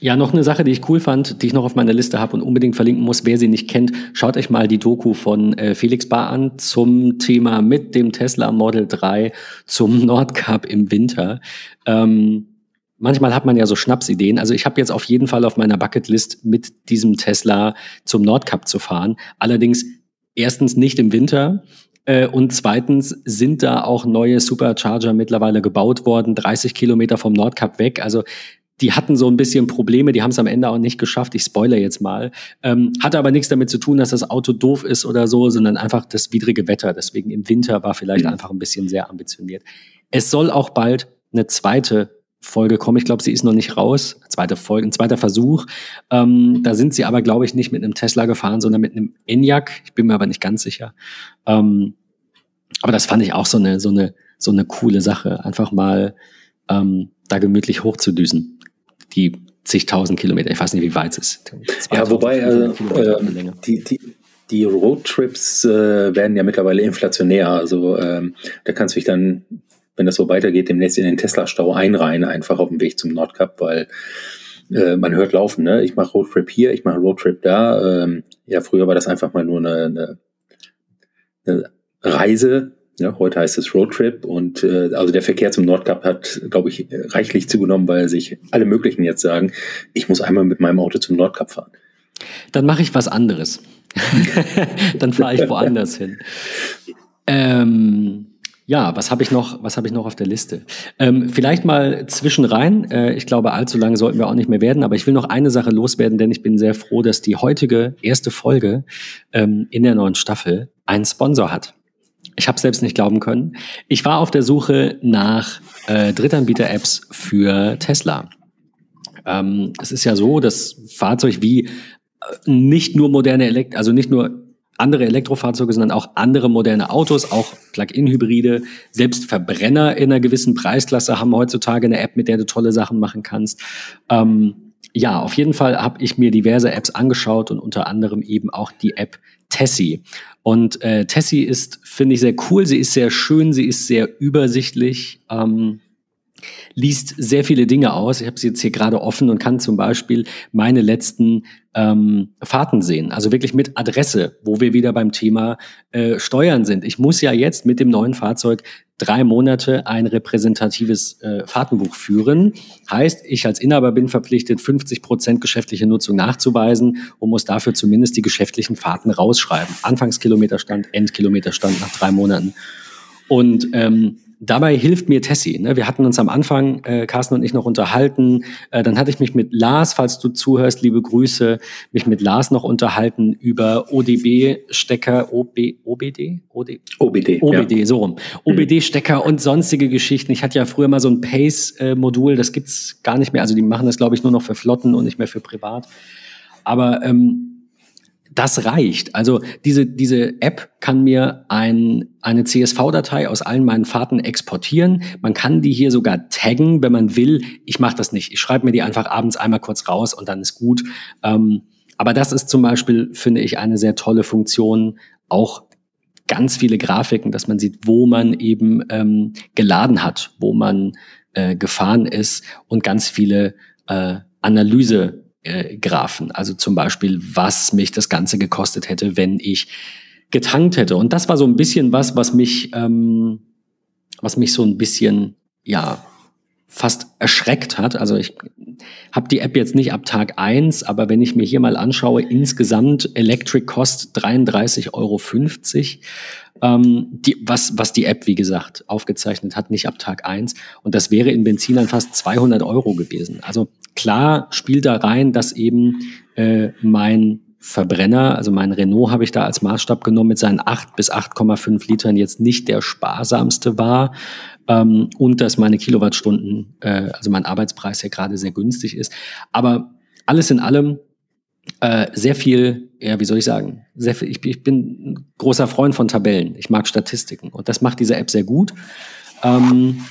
ja, noch eine Sache, die ich cool fand, die ich noch auf meiner Liste habe und unbedingt verlinken muss. Wer sie nicht kennt, schaut euch mal die Doku von äh, Felix Bar an zum Thema mit dem Tesla Model 3 zum Nordcup im Winter. Ähm, manchmal hat man ja so Schnapsideen. Also ich habe jetzt auf jeden Fall auf meiner Bucketlist mit diesem Tesla zum Nordcup zu fahren. Allerdings erstens nicht im Winter. Äh, und zweitens sind da auch neue Supercharger mittlerweile gebaut worden, 30 Kilometer vom Nordkap weg. Also die hatten so ein bisschen Probleme, die haben es am Ende auch nicht geschafft. Ich spoiler jetzt mal. Ähm, hatte aber nichts damit zu tun, dass das Auto doof ist oder so, sondern einfach das widrige Wetter. Deswegen im Winter war vielleicht mhm. einfach ein bisschen sehr ambitioniert. Es soll auch bald eine zweite Folge kommen. Ich glaube, sie ist noch nicht raus. Zweite Folge, ein zweiter Versuch. Ähm, da sind sie aber, glaube ich, nicht mit einem Tesla gefahren, sondern mit einem Enyaq. Ich bin mir aber nicht ganz sicher. Ähm, aber das fand ich auch so eine, so eine, so eine coole Sache. Einfach mal ähm, da gemütlich hochzudüsen. Die zigtausend Kilometer. Ich weiß nicht, wie weit es ist. Ja, wobei äh, äh, die, die, die Roadtrips äh, werden ja mittlerweile inflationär. Also ähm, da kannst du dich dann wenn das so weitergeht, demnächst in den Tesla-Stau einreihen, einfach auf dem Weg zum Nordcup, weil äh, man hört laufen, ne? Ich mache Roadtrip hier, ich mache Roadtrip da. Ähm, ja, früher war das einfach mal nur eine, eine, eine Reise. Ja, heute heißt es Roadtrip und äh, also der Verkehr zum Nordcup hat, glaube ich, reichlich zugenommen, weil sich alle möglichen jetzt sagen, ich muss einmal mit meinem Auto zum Nordcup fahren. Dann mache ich was anderes. *laughs* Dann fahre ich woanders hin. Ähm, ja, was habe ich noch? Was habe ich noch auf der Liste? Ähm, vielleicht mal zwischenrein. Äh, ich glaube, allzu lange sollten wir auch nicht mehr werden. Aber ich will noch eine Sache loswerden, denn ich bin sehr froh, dass die heutige erste Folge ähm, in der neuen Staffel einen Sponsor hat. Ich habe selbst nicht glauben können. Ich war auf der Suche nach äh, Drittanbieter-Apps für Tesla. Ähm, es ist ja so, dass Fahrzeug wie äh, nicht nur moderne Elekt also nicht nur andere Elektrofahrzeuge, sondern auch andere moderne Autos, auch Plug-in-Hybride, selbst Verbrenner in einer gewissen Preisklasse haben heutzutage eine App, mit der du tolle Sachen machen kannst. Ähm, ja, auf jeden Fall habe ich mir diverse Apps angeschaut und unter anderem eben auch die App Tessie. Und äh, Tessie ist, finde ich, sehr cool. Sie ist sehr schön, sie ist sehr übersichtlich. Ähm, liest sehr viele Dinge aus. Ich habe sie jetzt hier gerade offen und kann zum Beispiel meine letzten ähm, Fahrten sehen. Also wirklich mit Adresse, wo wir wieder beim Thema äh, Steuern sind. Ich muss ja jetzt mit dem neuen Fahrzeug drei Monate ein repräsentatives äh, Fahrtenbuch führen. Heißt, ich als Inhaber bin verpflichtet, 50 Prozent geschäftliche Nutzung nachzuweisen und muss dafür zumindest die geschäftlichen Fahrten rausschreiben. Anfangskilometerstand, Endkilometerstand nach drei Monaten. Und ähm, dabei hilft mir Tessie. Ne? Wir hatten uns am Anfang, äh, Carsten und ich, noch unterhalten. Äh, dann hatte ich mich mit Lars, falls du zuhörst, liebe Grüße, mich mit Lars noch unterhalten über ODB-Stecker, OB, OBD? OD, OBD. OBD, ja. so rum. OBD-Stecker mhm. und sonstige Geschichten. Ich hatte ja früher mal so ein Pace-Modul, das gibt's gar nicht mehr. Also die machen das, glaube ich, nur noch für Flotten und nicht mehr für privat. Aber ähm, das reicht. Also diese, diese App kann mir ein, eine CSV-Datei aus allen meinen Fahrten exportieren. Man kann die hier sogar taggen, wenn man will. Ich mache das nicht. Ich schreibe mir die einfach abends einmal kurz raus und dann ist gut. Ähm, aber das ist zum Beispiel, finde ich, eine sehr tolle Funktion. Auch ganz viele Grafiken, dass man sieht, wo man eben ähm, geladen hat, wo man äh, gefahren ist und ganz viele äh, Analyse äh, Graphen. Also zum Beispiel, was mich das Ganze gekostet hätte, wenn ich getankt hätte. Und das war so ein bisschen was, was mich, ähm, was mich so ein bisschen, ja, fast erschreckt hat. Also ich habe die App jetzt nicht ab Tag eins, aber wenn ich mir hier mal anschaue, insgesamt Electric Cost 33,50 Euro. Ähm, die, was, was die App, wie gesagt, aufgezeichnet hat, nicht ab Tag eins Und das wäre in Benzin dann fast 200 Euro gewesen. Also klar spielt da rein, dass eben äh, mein Verbrenner, also mein Renault habe ich da als Maßstab genommen, mit seinen 8 bis 8,5 Litern jetzt nicht der sparsamste war ähm, und dass meine Kilowattstunden, äh, also mein Arbeitspreis ja gerade sehr günstig ist. Aber alles in allem äh, sehr viel, ja, wie soll ich sagen, sehr viel, ich, ich bin ein großer Freund von Tabellen. Ich mag Statistiken und das macht diese App sehr gut. Ähm,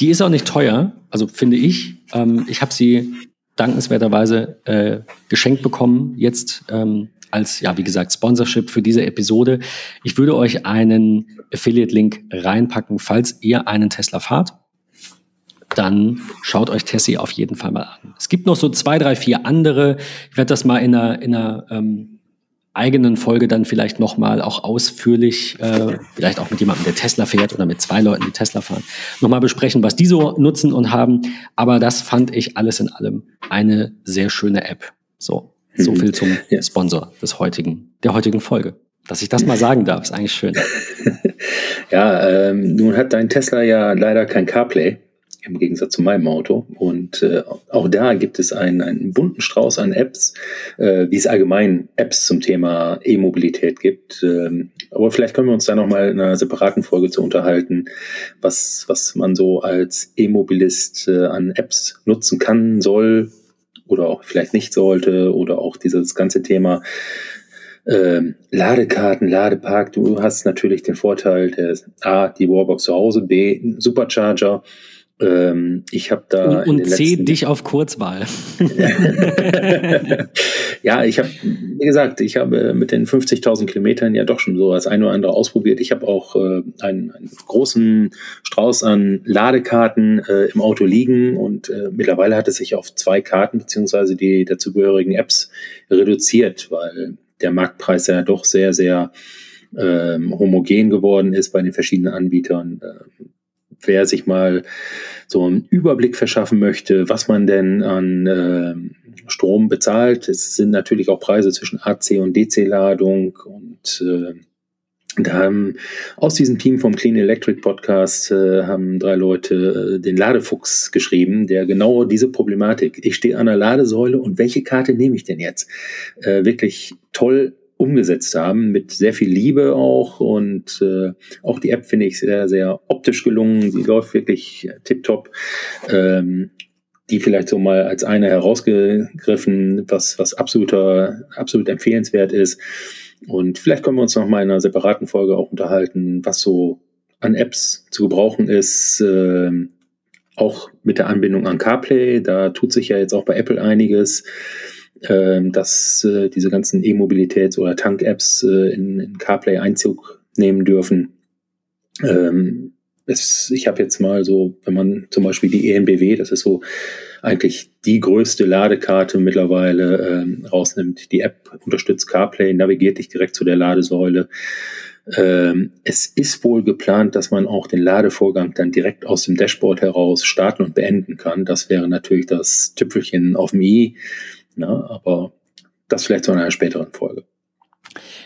die ist auch nicht teuer, also finde ich. Ähm, ich habe sie dankenswerterweise äh, geschenkt bekommen, jetzt ähm, als, ja, wie gesagt, Sponsorship für diese Episode. Ich würde euch einen Affiliate-Link reinpacken, falls ihr einen Tesla fahrt. Dann schaut euch Tessie auf jeden Fall mal an. Es gibt noch so zwei, drei, vier andere. Ich werde das mal in einer, in einer ähm, eigenen Folge dann vielleicht nochmal auch ausführlich, äh, vielleicht auch mit jemandem, der Tesla fährt oder mit zwei Leuten, die Tesla fahren, nochmal besprechen, was die so nutzen und haben. Aber das fand ich alles in allem eine sehr schöne App. So, so mhm. viel zum Sponsor des heutigen, der heutigen Folge. Dass ich das mal sagen darf, ist eigentlich schön. *laughs* ja, ähm, nun hat dein Tesla ja leider kein CarPlay im Gegensatz zu meinem Auto. Und äh, auch da gibt es einen, einen bunten Strauß an Apps, äh, wie es allgemein Apps zum Thema E-Mobilität gibt. Ähm, aber vielleicht können wir uns da nochmal in einer separaten Folge zu unterhalten, was, was man so als E-Mobilist äh, an Apps nutzen kann, soll oder auch vielleicht nicht sollte oder auch dieses ganze Thema ähm, Ladekarten, Ladepark, du hast natürlich den Vorteil der A, die Warbox zu Hause, B, Supercharger ähm, ich habe da. Und, und C, dich auf Kurzwahl. *laughs* ja, ich habe, wie gesagt, ich habe mit den 50.000 Kilometern ja doch schon so das eine oder andere ausprobiert. Ich habe auch äh, einen, einen, großen Strauß an Ladekarten äh, im Auto liegen und äh, mittlerweile hat es sich auf zwei Karten beziehungsweise die dazugehörigen Apps reduziert, weil der Marktpreis ja doch sehr, sehr ähm, homogen geworden ist bei den verschiedenen Anbietern. Wer sich mal so einen Überblick verschaffen möchte, was man denn an äh, Strom bezahlt. Es sind natürlich auch Preise zwischen AC und DC-Ladung und äh, da haben aus diesem Team vom Clean Electric Podcast äh, haben drei Leute äh, den Ladefuchs geschrieben, der genau diese Problematik. Ich stehe an der Ladesäule und welche Karte nehme ich denn jetzt? Äh, wirklich toll umgesetzt haben, mit sehr viel Liebe auch. Und äh, auch die App finde ich sehr, sehr optisch gelungen. Sie läuft wirklich tiptop. Ähm, die vielleicht so mal als eine herausgegriffen, was, was absoluter, absolut empfehlenswert ist. Und vielleicht können wir uns noch mal in einer separaten Folge auch unterhalten, was so an Apps zu gebrauchen ist, äh, auch mit der Anbindung an CarPlay, da tut sich ja jetzt auch bei Apple einiges, dass äh, diese ganzen E-Mobilitäts- oder Tank-Apps äh, in, in, CarPlay Einzug nehmen dürfen. Ähm, es, ich habe jetzt mal so, wenn man zum Beispiel die ENBW, das ist so eigentlich die größte Ladekarte mittlerweile ähm, rausnimmt. Die App unterstützt CarPlay, navigiert dich direkt zu der Ladesäule. Ähm, es ist wohl geplant, dass man auch den Ladevorgang dann direkt aus dem Dashboard heraus starten und beenden kann. Das wäre natürlich das Tüpfelchen auf dem i, na, aber das vielleicht zu einer späteren Folge.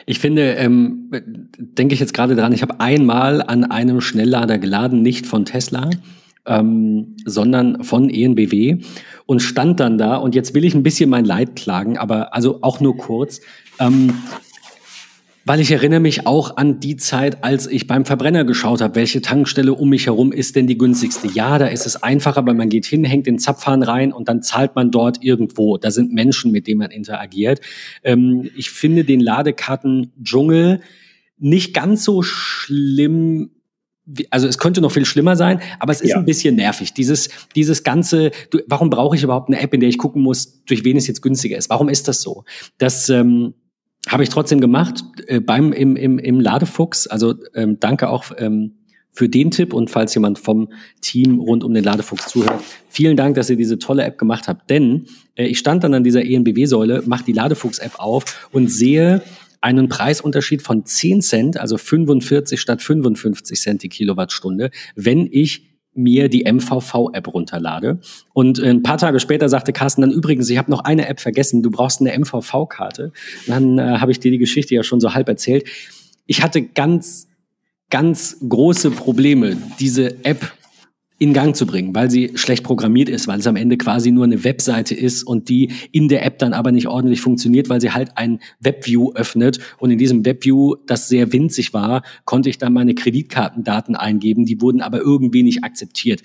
Ich finde, ähm, denke ich jetzt gerade dran, ich habe einmal an einem Schnelllader geladen, nicht von Tesla, ähm, sondern von ENBW und stand dann da und jetzt will ich ein bisschen mein Leid klagen, aber also auch nur kurz. Ähm, weil ich erinnere mich auch an die Zeit, als ich beim Verbrenner geschaut habe, welche Tankstelle um mich herum ist denn die günstigste. Ja, da ist es einfacher, weil man geht hin, hängt den Zapfhahn rein und dann zahlt man dort irgendwo. Da sind Menschen, mit denen man interagiert. Ähm, ich finde den Ladekarten-Dschungel nicht ganz so schlimm also es könnte noch viel schlimmer sein, aber es ist ja. ein bisschen nervig. Dieses, dieses ganze, du, warum brauche ich überhaupt eine App, in der ich gucken muss, durch wen es jetzt günstiger ist? Warum ist das so? Das ähm, habe ich trotzdem gemacht äh, beim im, im, im Ladefuchs. Also ähm, danke auch ähm, für den Tipp und falls jemand vom Team rund um den Ladefuchs zuhört, vielen Dank, dass ihr diese tolle App gemacht habt. Denn äh, ich stand dann an dieser ENBW-Säule, mache die Ladefuchs-App auf und sehe einen Preisunterschied von 10 Cent, also 45 statt 55 Cent die Kilowattstunde, wenn ich mir die MVV-App runterlade. Und äh, ein paar Tage später sagte Carsten dann übrigens, ich habe noch eine App vergessen, du brauchst eine MVV-Karte. Dann äh, habe ich dir die Geschichte ja schon so halb erzählt. Ich hatte ganz, ganz große Probleme, diese App in Gang zu bringen, weil sie schlecht programmiert ist, weil es am Ende quasi nur eine Webseite ist und die in der App dann aber nicht ordentlich funktioniert, weil sie halt ein Webview öffnet und in diesem Webview, das sehr winzig war, konnte ich dann meine Kreditkartendaten eingeben, die wurden aber irgendwie nicht akzeptiert.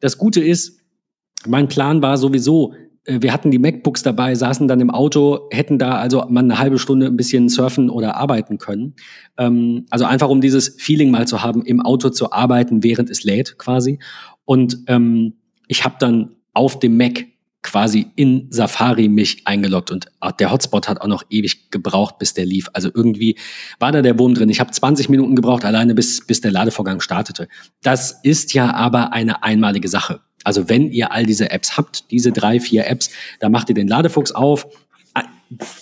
Das Gute ist, mein Plan war sowieso, äh, wir hatten die MacBooks dabei, saßen dann im Auto, hätten da also mal eine halbe Stunde ein bisschen surfen oder arbeiten können. Ähm, also einfach um dieses Feeling mal zu haben, im Auto zu arbeiten, während es lädt quasi. Und ähm, ich habe dann auf dem Mac quasi in Safari mich eingeloggt und der Hotspot hat auch noch ewig gebraucht, bis der lief. Also irgendwie war da der Wurm drin. Ich habe 20 Minuten gebraucht, alleine bis, bis der Ladevorgang startete. Das ist ja aber eine einmalige Sache. Also wenn ihr all diese Apps habt, diese drei, vier Apps, da macht ihr den Ladefuchs auf.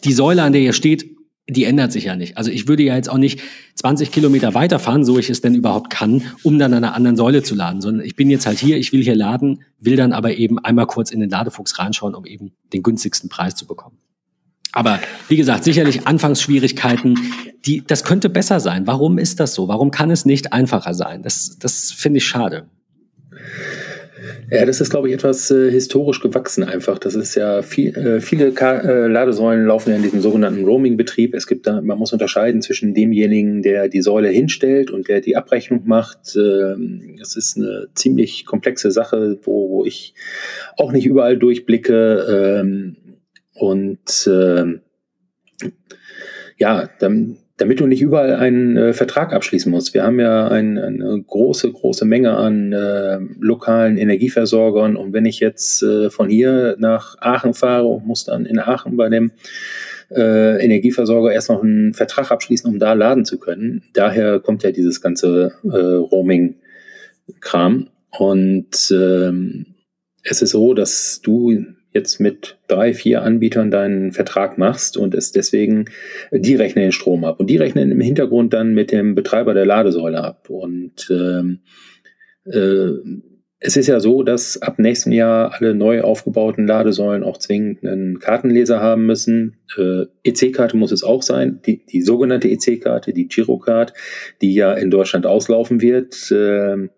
Die Säule, an der ihr steht, die ändert sich ja nicht. Also ich würde ja jetzt auch nicht 20 Kilometer weiterfahren, so ich es denn überhaupt kann, um dann an einer anderen Säule zu laden, sondern ich bin jetzt halt hier, ich will hier laden, will dann aber eben einmal kurz in den Ladefuchs reinschauen, um eben den günstigsten Preis zu bekommen. Aber wie gesagt, sicherlich Anfangsschwierigkeiten, die, das könnte besser sein. Warum ist das so? Warum kann es nicht einfacher sein? Das, das finde ich schade. Ja, das ist, glaube ich, etwas äh, historisch gewachsen einfach. Das ist ja viel, äh, viele Ka äh, Ladesäulen laufen ja in diesem sogenannten Roaming-Betrieb. Es gibt da, man muss unterscheiden zwischen demjenigen, der die Säule hinstellt und der die Abrechnung macht. Ähm, das ist eine ziemlich komplexe Sache, wo, wo ich auch nicht überall durchblicke. Ähm, und ähm, ja, dann damit du nicht überall einen äh, Vertrag abschließen musst. Wir haben ja ein, eine große, große Menge an äh, lokalen Energieversorgern und wenn ich jetzt äh, von hier nach Aachen fahre und muss dann in Aachen bei dem äh, Energieversorger erst noch einen Vertrag abschließen, um da laden zu können. Daher kommt ja dieses ganze äh, Roaming-Kram. Und ähm, es ist so, dass du jetzt mit drei, vier Anbietern deinen Vertrag machst und es deswegen, die rechnen den Strom ab und die rechnen im Hintergrund dann mit dem Betreiber der Ladesäule ab. Und ähm, äh, es ist ja so, dass ab nächstem Jahr alle neu aufgebauten Ladesäulen auch zwingend einen Kartenleser haben müssen. Äh, EC-Karte muss es auch sein, die, die sogenannte EC-Karte, die Girocard, die ja in Deutschland auslaufen wird. Äh,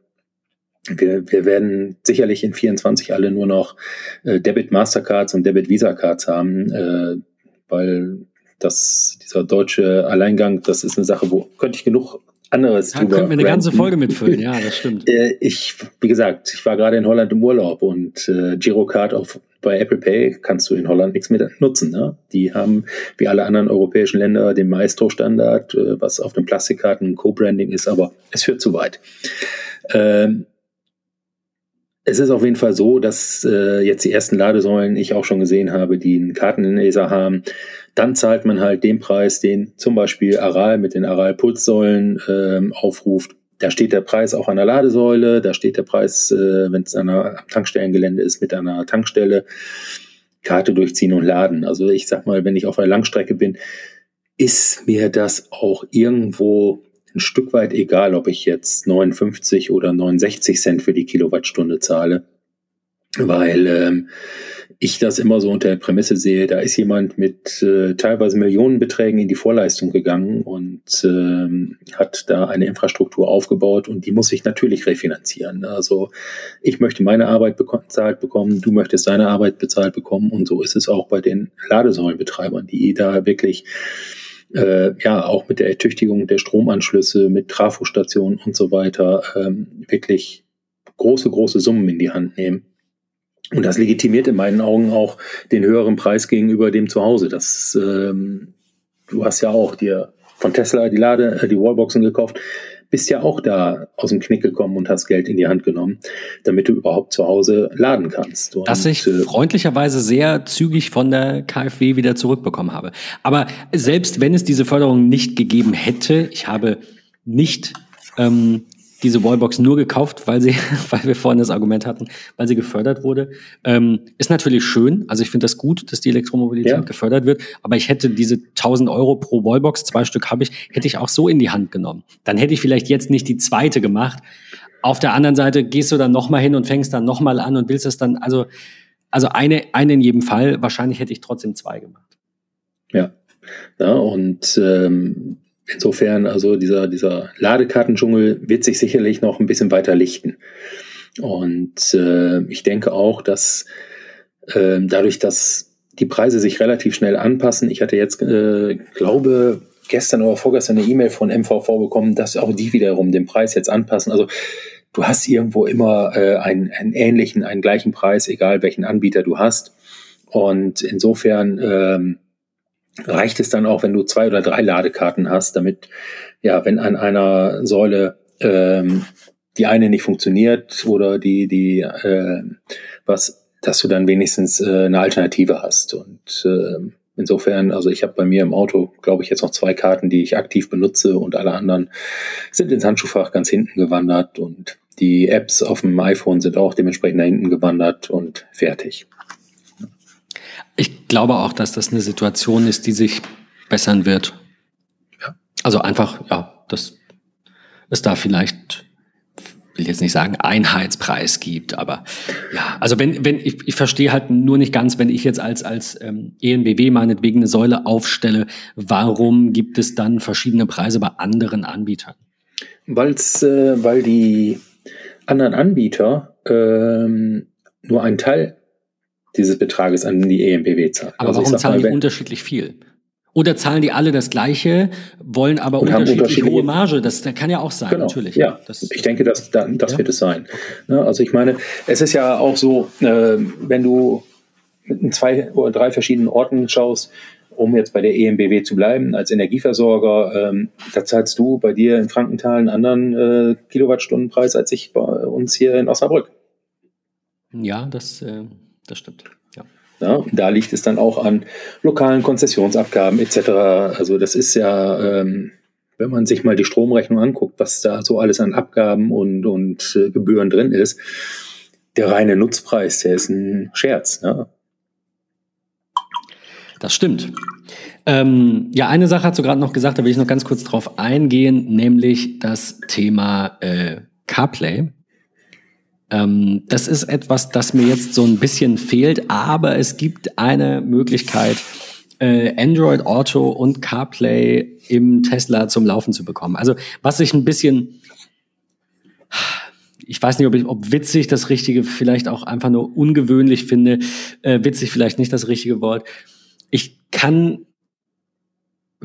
wir, wir werden sicherlich in 24 alle nur noch äh, Debit Mastercards und Debit Visa Cards haben, äh, weil das, dieser deutsche Alleingang, das ist eine Sache, wo könnte ich genug anderes da drüber. Könnten wir eine ganze Folge mitfüllen, *laughs* ja, das stimmt. Äh, ich, wie gesagt, ich war gerade in Holland im Urlaub und äh, Girocard auf bei Apple Pay kannst du in Holland nichts mehr nutzen. Ne? Die haben wie alle anderen europäischen Länder den Maestro-Standard, äh, was auf den Plastikkarten Co-Branding ist, aber es führt zu weit. Ähm, es ist auf jeden Fall so, dass äh, jetzt die ersten Ladesäulen ich auch schon gesehen habe, die einen Kartenleser haben. Dann zahlt man halt den Preis, den zum Beispiel Aral mit den Aral-Pulssäulen ähm, aufruft. Da steht der Preis auch an der Ladesäule, da steht der Preis, äh, wenn es an einer Tankstellengelände ist, mit einer Tankstelle. Karte durchziehen und laden. Also ich sag mal, wenn ich auf einer Langstrecke bin, ist mir das auch irgendwo ein Stück weit egal, ob ich jetzt 59 oder 69 Cent für die Kilowattstunde zahle, weil ähm, ich das immer so unter der Prämisse sehe, da ist jemand mit äh, teilweise Millionenbeträgen in die Vorleistung gegangen und ähm, hat da eine Infrastruktur aufgebaut und die muss ich natürlich refinanzieren. Also ich möchte meine Arbeit bezahlt bekommen, du möchtest deine Arbeit bezahlt bekommen und so ist es auch bei den Ladesäulenbetreibern, die da wirklich äh, ja auch mit der Ertüchtigung der Stromanschlüsse, mit Trafostationen und so weiter ähm, wirklich große, große Summen in die Hand nehmen. Und das legitimiert in meinen Augen auch den höheren Preis gegenüber dem Zuhause. Das, ähm, du hast ja auch dir von Tesla die Lade, äh, die Wallboxen gekauft bist ja auch da aus dem Knick gekommen und hast Geld in die Hand genommen, damit du überhaupt zu Hause laden kannst. Und, das ich äh, freundlicherweise sehr zügig von der KfW wieder zurückbekommen habe. Aber selbst wenn es diese Förderung nicht gegeben hätte, ich habe nicht ähm, diese Wallbox nur gekauft, weil sie, *laughs* weil wir vorhin das Argument hatten, weil sie gefördert wurde. Ähm, ist natürlich schön. Also ich finde das gut, dass die Elektromobilität ja. gefördert wird. Aber ich hätte diese 1000 Euro pro Wallbox, zwei Stück habe ich, hätte ich auch so in die Hand genommen. Dann hätte ich vielleicht jetzt nicht die zweite gemacht. Auf der anderen Seite gehst du dann nochmal hin und fängst dann nochmal an und willst es dann, also, also eine, eine in jedem Fall. Wahrscheinlich hätte ich trotzdem zwei gemacht. Ja. Ja, und ähm, Insofern, also dieser, dieser Ladekartendschungel wird sich sicherlich noch ein bisschen weiter lichten. Und äh, ich denke auch, dass äh, dadurch, dass die Preise sich relativ schnell anpassen, ich hatte jetzt, äh, glaube, gestern oder vorgestern eine E-Mail von MVV bekommen, dass auch die wiederum den Preis jetzt anpassen. Also du hast irgendwo immer äh, einen, einen ähnlichen, einen gleichen Preis, egal welchen Anbieter du hast. Und insofern ähm, reicht es dann auch, wenn du zwei oder drei Ladekarten hast, damit, ja, wenn an einer Säule ähm, die eine nicht funktioniert oder die, die, äh, was, dass du dann wenigstens äh, eine Alternative hast. Und äh, insofern, also ich habe bei mir im Auto, glaube ich, jetzt noch zwei Karten, die ich aktiv benutze und alle anderen sind ins Handschuhfach ganz hinten gewandert und die Apps auf dem iPhone sind auch dementsprechend da hinten gewandert und fertig. Ich glaube auch, dass das eine Situation ist, die sich bessern wird. Ja. Also einfach, ja, dass es da vielleicht, will jetzt nicht sagen, Einheitspreis gibt, aber ja, also wenn, wenn, ich, ich verstehe halt nur nicht ganz, wenn ich jetzt als, als ähm, ENBW meinetwegen eine Säule aufstelle, warum gibt es dann verschiedene Preise bei anderen Anbietern? Weil's, äh, weil die anderen Anbieter ähm, nur einen Teil dieses Betrages an die EMBW zahlen. Aber also warum zahlen mal, die unterschiedlich viel? Oder zahlen die alle das Gleiche, wollen aber unterschiedlich hohe Marge? Das, das kann ja auch sein, genau, natürlich. Ja, das, ich denke, das, das ja? wird es sein. Okay. also ich meine, es ist ja auch so, äh, wenn du in zwei oder drei verschiedenen Orten schaust, um jetzt bei der EMBW zu bleiben, als Energieversorger, ähm, da zahlst du bei dir in Frankenthal einen anderen äh, Kilowattstundenpreis als ich bei uns hier in Osnabrück. Ja, das äh, das stimmt. Ja. Ja, da liegt es dann auch an lokalen Konzessionsabgaben etc. Also das ist ja, ähm, wenn man sich mal die Stromrechnung anguckt, was da so alles an Abgaben und, und äh, Gebühren drin ist, der reine Nutzpreis, der ist ein Scherz. Ne? Das stimmt. Ähm, ja, eine Sache hast du gerade noch gesagt, da will ich noch ganz kurz drauf eingehen, nämlich das Thema äh, CarPlay. Ähm, das ist etwas, das mir jetzt so ein bisschen fehlt, aber es gibt eine Möglichkeit, äh, Android Auto und CarPlay im Tesla zum Laufen zu bekommen. Also was ich ein bisschen, ich weiß nicht, ob, ich, ob witzig das richtige, vielleicht auch einfach nur ungewöhnlich finde, äh, witzig vielleicht nicht das richtige Wort. Ich kann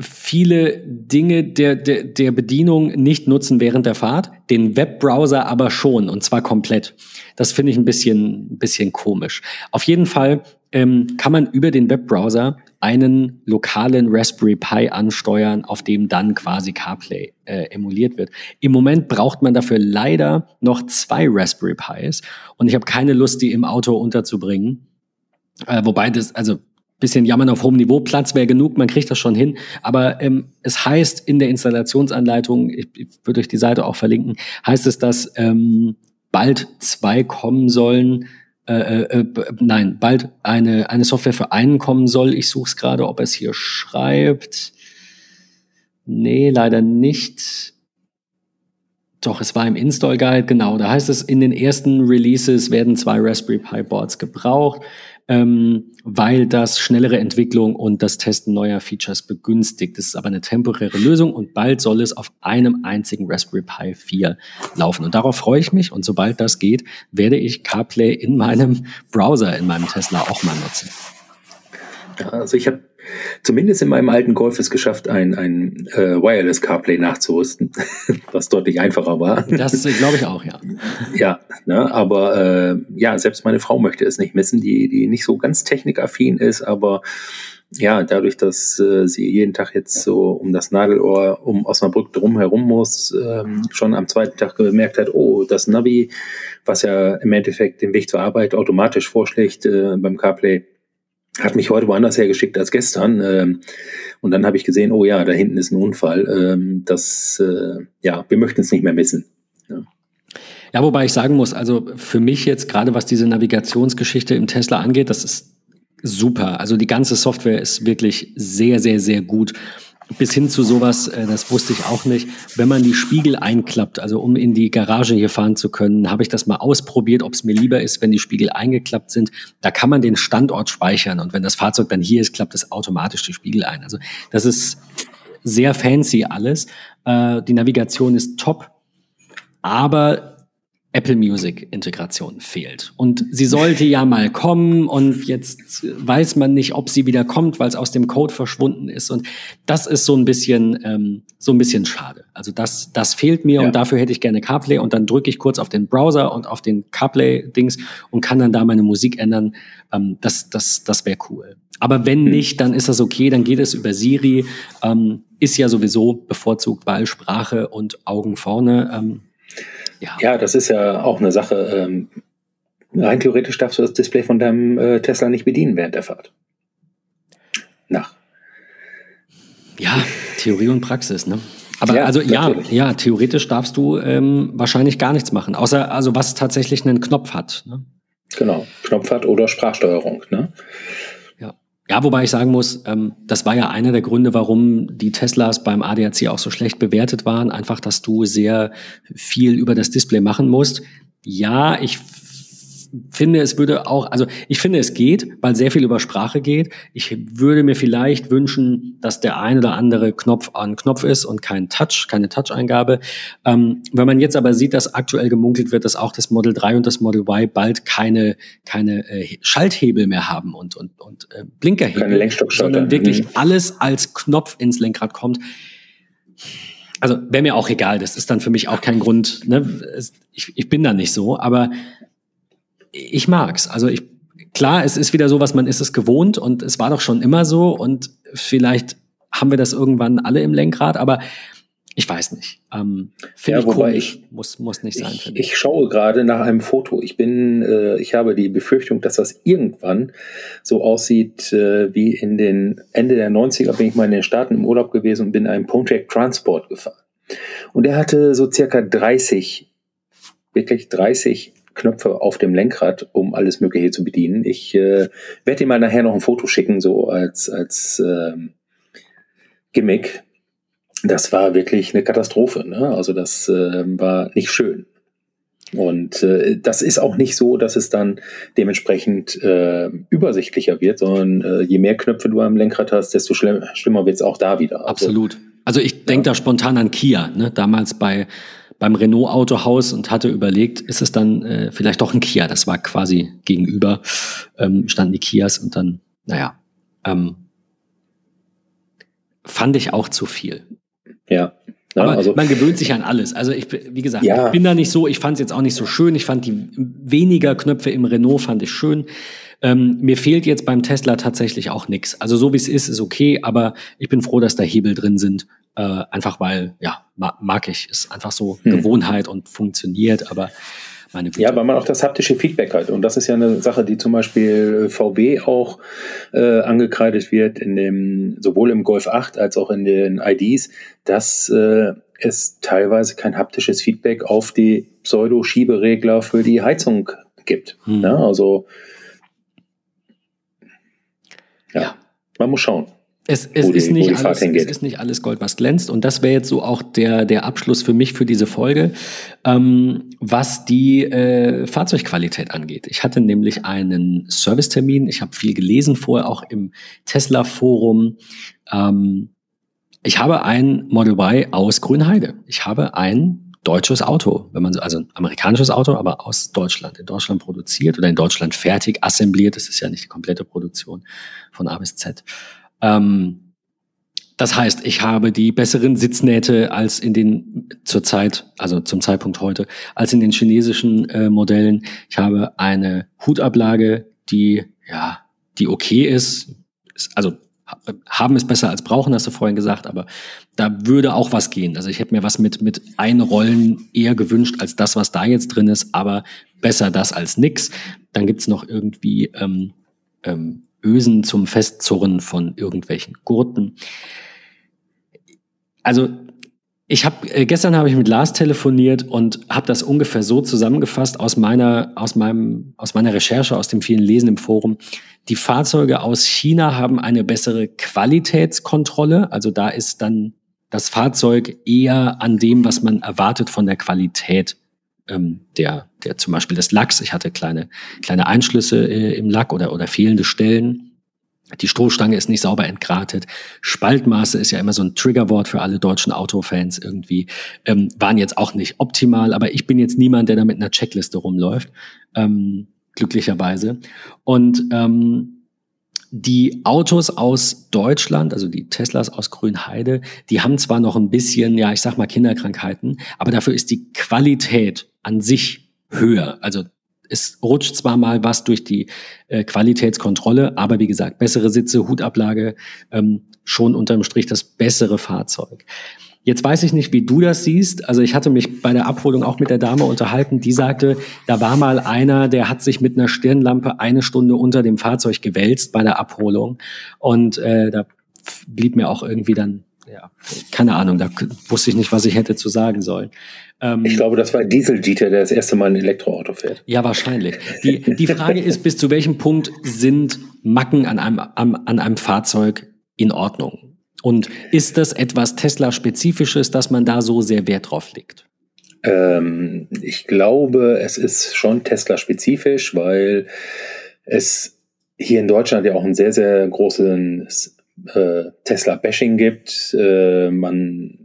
viele Dinge der, der, der Bedienung nicht nutzen während der Fahrt, den Webbrowser aber schon und zwar komplett. Das finde ich ein bisschen, bisschen komisch. Auf jeden Fall ähm, kann man über den Webbrowser einen lokalen Raspberry Pi ansteuern, auf dem dann quasi CarPlay äh, emuliert wird. Im Moment braucht man dafür leider noch zwei Raspberry Pis und ich habe keine Lust, die im Auto unterzubringen. Äh, wobei das, also bisschen jammern auf hohem Niveau, Platz wäre genug, man kriegt das schon hin. Aber ähm, es heißt in der Installationsanleitung, ich, ich würde euch die Seite auch verlinken, heißt es, dass ähm, bald zwei kommen sollen. Äh, äh, äh nein, bald eine, eine Software für einen kommen soll. Ich suche es gerade, ob es hier schreibt. Nee, leider nicht. Doch, es war im Install Guide, genau. Da heißt es, in den ersten Releases werden zwei Raspberry Pi Boards gebraucht ähm, weil das schnellere Entwicklung und das Testen neuer Features begünstigt. Das ist aber eine temporäre Lösung und bald soll es auf einem einzigen Raspberry Pi 4 laufen. Und darauf freue ich mich und sobald das geht, werde ich CarPlay in meinem Browser, in meinem Tesla auch mal nutzen. Also ich habe zumindest in meinem alten Golf es geschafft, ein, ein äh, Wireless CarPlay nachzurüsten, *laughs* was deutlich einfacher war. Das glaube ich auch, ja. Ja, ne, aber äh, ja, selbst meine Frau möchte es nicht missen, die, die nicht so ganz technikaffin ist, aber ja, dadurch, dass äh, sie jeden Tag jetzt so um das Nadelohr um Osnabrück drum herum muss, ähm, schon am zweiten Tag gemerkt hat, oh, das Navi, was ja im Endeffekt den Weg zur Arbeit automatisch vorschlägt äh, beim CarPlay, hat mich heute woanders hergeschickt als gestern. Ähm, und dann habe ich gesehen, oh ja, da hinten ist ein Unfall. Ähm, das, äh, ja, wir möchten es nicht mehr missen. Ja. ja, wobei ich sagen muss, also für mich jetzt gerade was diese Navigationsgeschichte im Tesla angeht, das ist super. Also die ganze Software ist wirklich sehr, sehr, sehr gut bis hin zu sowas, äh, das wusste ich auch nicht, wenn man die Spiegel einklappt, also um in die Garage hier fahren zu können, habe ich das mal ausprobiert, ob es mir lieber ist, wenn die Spiegel eingeklappt sind. Da kann man den Standort speichern und wenn das Fahrzeug dann hier ist, klappt es automatisch die Spiegel ein. Also das ist sehr fancy alles. Äh, die Navigation ist top, aber Apple Music Integration fehlt. Und sie sollte ja mal kommen und jetzt weiß man nicht, ob sie wieder kommt, weil es aus dem Code verschwunden ist. Und das ist so ein bisschen, ähm, so ein bisschen schade. Also das, das fehlt mir ja. und dafür hätte ich gerne CarPlay und dann drücke ich kurz auf den Browser und auf den CarPlay-Dings und kann dann da meine Musik ändern. Ähm, das, das, das wäre cool. Aber wenn hm. nicht, dann ist das okay, dann geht es über Siri. Ähm, ist ja sowieso bevorzugt, weil Sprache und Augen vorne. Ähm, ja. ja, das ist ja auch eine Sache. Ähm, rein theoretisch darfst du das Display von deinem äh, Tesla nicht bedienen während der Fahrt. Nach. Ja, Theorie und Praxis, ne? Aber ja, also ja, ja, theoretisch darfst du ähm, wahrscheinlich gar nichts machen, außer also was tatsächlich einen Knopf hat. Ne? Genau, Knopf hat oder Sprachsteuerung. Ne? Ja, wobei ich sagen muss, ähm, das war ja einer der Gründe, warum die Teslas beim ADAC auch so schlecht bewertet waren. Einfach, dass du sehr viel über das Display machen musst. Ja, ich finde, es würde auch, also ich finde, es geht, weil sehr viel über Sprache geht. Ich würde mir vielleicht wünschen, dass der ein oder andere Knopf an Knopf ist und kein Touch, keine Touch-Eingabe. Ähm, wenn man jetzt aber sieht, dass aktuell gemunkelt wird, dass auch das Model 3 und das Model Y bald keine, keine äh, Schalthebel mehr haben und, und, und äh, Blinkerhebel, sondern wirklich mhm. alles als Knopf ins Lenkrad kommt. Also wäre mir auch egal, das ist dann für mich auch kein Grund, ne? ich, ich bin da nicht so, aber ich mag's. Also ich, klar, es ist wieder so, was man ist es gewohnt und es war doch schon immer so und vielleicht haben wir das irgendwann alle im Lenkrad, aber ich weiß nicht. Ähm, Finde ja, ich komisch. Ich, muss, muss nicht sein. Ich, ich schaue gerade nach einem Foto. Ich bin, äh, ich habe die Befürchtung, dass das irgendwann so aussieht äh, wie in den Ende der 90er bin ich mal in den Staaten im Urlaub gewesen und bin einen Pontiac Transport gefahren. Und er hatte so circa 30, wirklich 30 Knöpfe auf dem Lenkrad, um alles Mögliche zu bedienen. Ich äh, werde dir mal nachher noch ein Foto schicken, so als, als ähm, Gimmick. Das war wirklich eine Katastrophe. Ne? Also das äh, war nicht schön. Und äh, das ist auch nicht so, dass es dann dementsprechend äh, übersichtlicher wird, sondern äh, je mehr Knöpfe du am Lenkrad hast, desto schlimm, schlimmer wird es auch da wieder. Also, Absolut. Also ich denke ja. da spontan an Kia, ne? damals bei beim Renault Autohaus und hatte überlegt, ist es dann äh, vielleicht doch ein Kia? Das war quasi gegenüber, ähm, standen die Kias und dann, naja, ähm, fand ich auch zu viel. Ja. Ja, Aber also, man gewöhnt sich an alles. Also ich, wie gesagt, ja. ich bin da nicht so, ich fand es jetzt auch nicht so schön. Ich fand die weniger Knöpfe im Renault fand ich schön. Ähm, mir fehlt jetzt beim Tesla tatsächlich auch nichts. Also so wie es ist, ist okay, aber ich bin froh, dass da Hebel drin sind. Äh, einfach weil, ja, mag ich. Ist einfach so hm. Gewohnheit und funktioniert, aber meine. Ja, weil man auch das haptische Feedback hat. Und das ist ja eine Sache, die zum Beispiel VW auch äh, angekreidet wird, in dem, sowohl im Golf 8 als auch in den IDs, dass äh, es teilweise kein haptisches Feedback auf die Pseudo-Schieberegler für die Heizung gibt. Hm. Ja, also ja, ja, man muss schauen. Es, es, die, ist nicht alles, es ist nicht alles Gold, was glänzt. Und das wäre jetzt so auch der, der Abschluss für mich für diese Folge, ähm, was die äh, Fahrzeugqualität angeht. Ich hatte nämlich einen Servicetermin. Ich habe viel gelesen vorher, auch im Tesla-Forum. Ähm, ich habe ein Model Y aus Grünheide. Ich habe ein deutsches Auto, wenn man so, also ein amerikanisches Auto, aber aus Deutschland, in Deutschland produziert oder in Deutschland fertig assembliert. Das ist ja nicht die komplette Produktion von A bis Z. Ähm, das heißt, ich habe die besseren Sitznähte als in den zurzeit, also zum Zeitpunkt heute, als in den chinesischen äh, Modellen. Ich habe eine Hutablage, die ja, die okay ist. Also haben ist besser als brauchen, hast du vorhin gesagt, aber da würde auch was gehen. Also ich hätte mir was mit, mit Einrollen eher gewünscht als das, was da jetzt drin ist, aber besser das als nix. Dann gibt's noch irgendwie ähm, ähm, Ösen zum Festzurren von irgendwelchen Gurten. Also ich habe äh, gestern habe ich mit Lars telefoniert und habe das ungefähr so zusammengefasst aus meiner aus meinem aus meiner Recherche aus dem vielen Lesen im Forum. Die Fahrzeuge aus China haben eine bessere Qualitätskontrolle, also da ist dann das Fahrzeug eher an dem, was man erwartet von der Qualität ähm, der, der zum Beispiel des Lacks. Ich hatte kleine, kleine Einschlüsse äh, im Lack oder, oder fehlende Stellen. Die Strohstange ist nicht sauber entgratet. Spaltmaße ist ja immer so ein Triggerwort für alle deutschen Autofans irgendwie. Ähm, waren jetzt auch nicht optimal, aber ich bin jetzt niemand, der da mit einer Checkliste rumläuft. Ähm, glücklicherweise. Und ähm, die Autos aus Deutschland, also die Teslas aus Grünheide, die haben zwar noch ein bisschen, ja, ich sag mal Kinderkrankheiten, aber dafür ist die Qualität an sich höher. Also es rutscht zwar mal was durch die äh, Qualitätskontrolle, aber wie gesagt, bessere Sitze, Hutablage, ähm, schon unterm Strich das bessere Fahrzeug. Jetzt weiß ich nicht, wie du das siehst. Also ich hatte mich bei der Abholung auch mit der Dame unterhalten, die sagte, da war mal einer, der hat sich mit einer Stirnlampe eine Stunde unter dem Fahrzeug gewälzt bei der Abholung. Und äh, da blieb mir auch irgendwie dann, ja, keine Ahnung, da wusste ich nicht, was ich hätte zu sagen sollen. Ähm, ich glaube, das war Diesel-Dieter, der das erste Mal ein Elektroauto fährt. Ja, wahrscheinlich. Die, die Frage ist, bis zu welchem Punkt sind Macken an einem, an einem Fahrzeug in Ordnung? Und ist das etwas Tesla-spezifisches, dass man da so sehr Wert drauf legt? Ähm, ich glaube, es ist schon Tesla-spezifisch, weil es hier in Deutschland ja auch ein sehr, sehr großes äh, Tesla-Bashing gibt. Äh, man,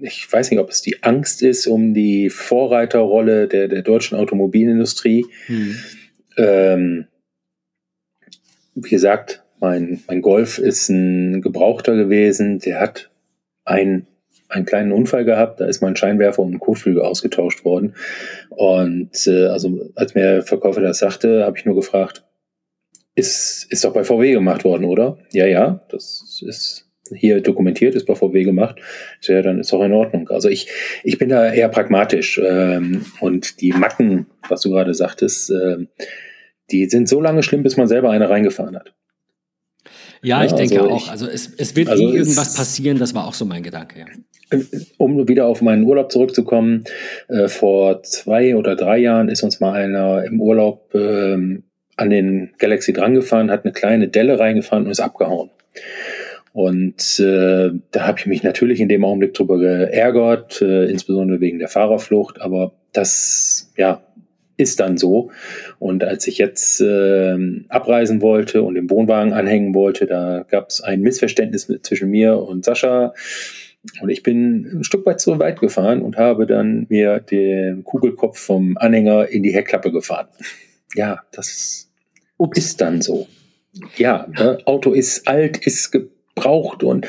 ich weiß nicht, ob es die Angst ist um die Vorreiterrolle der, der deutschen Automobilindustrie. Hm. Ähm, wie gesagt, mein, mein Golf ist ein Gebrauchter gewesen, der hat ein, einen kleinen Unfall gehabt, da ist mein Scheinwerfer und ein Kotflügel ausgetauscht worden. Und äh, also als mir der Verkäufer das sagte, habe ich nur gefragt, ist, ist doch bei VW gemacht worden, oder? Ja, ja, das ist hier dokumentiert, ist bei VW gemacht. So, ja, dann ist doch in Ordnung. Also ich, ich bin da eher pragmatisch. Ähm, und die Macken, was du gerade sagtest, äh, die sind so lange schlimm, bis man selber eine reingefahren hat. Ja, ich ja, denke also auch. Ich, also es, es wird also nie irgendwas passieren, das war auch so mein Gedanke. Ja. Um wieder auf meinen Urlaub zurückzukommen, äh, vor zwei oder drei Jahren ist uns mal einer im Urlaub ähm, an den Galaxy drangefahren, hat eine kleine Delle reingefahren und ist abgehauen. Und äh, da habe ich mich natürlich in dem Augenblick drüber geärgert, äh, insbesondere wegen der Fahrerflucht, aber das, ja, ist dann so. Und als ich jetzt äh, abreisen wollte und den Wohnwagen anhängen wollte, da gab es ein Missverständnis zwischen mir und Sascha. Und ich bin ein Stück weit zu weit gefahren und habe dann mir den Kugelkopf vom Anhänger in die Heckklappe gefahren. Ja, das Ups. ist dann so. Ja, ne? Auto ist alt, ist gebraucht und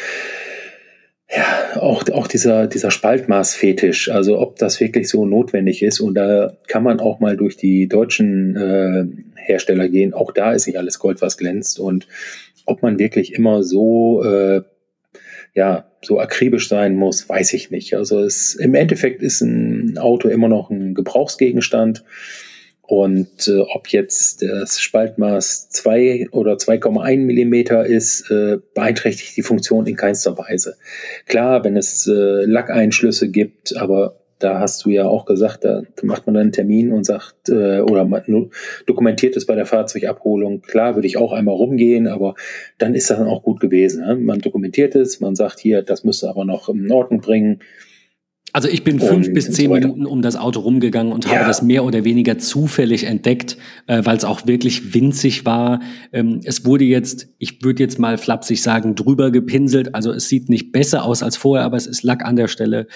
ja, auch, auch dieser, dieser Spaltmaßfetisch, also ob das wirklich so notwendig ist. Und da kann man auch mal durch die deutschen äh, Hersteller gehen. Auch da ist nicht alles Gold, was glänzt. Und ob man wirklich immer so, äh, ja, so akribisch sein muss, weiß ich nicht. Also es, im Endeffekt ist ein Auto immer noch ein Gebrauchsgegenstand. Und äh, ob jetzt das Spaltmaß 2 oder 2,1 Millimeter ist, äh, beeinträchtigt die Funktion in keinster Weise. Klar, wenn es äh, Lackeinschlüsse gibt, aber da hast du ja auch gesagt, da macht man dann einen Termin und sagt, äh, oder man dokumentiert es bei der Fahrzeugabholung. Klar, würde ich auch einmal rumgehen, aber dann ist das dann auch gut gewesen. Ne? Man dokumentiert es, man sagt hier, das müsste aber noch in Ordnung bringen. Also ich bin fünf bis zehn so Minuten um das Auto rumgegangen und ja. habe das mehr oder weniger zufällig entdeckt, äh, weil es auch wirklich winzig war. Ähm, es wurde jetzt, ich würde jetzt mal flapsig sagen, drüber gepinselt. Also es sieht nicht besser aus als vorher, aber es ist Lack an der Stelle.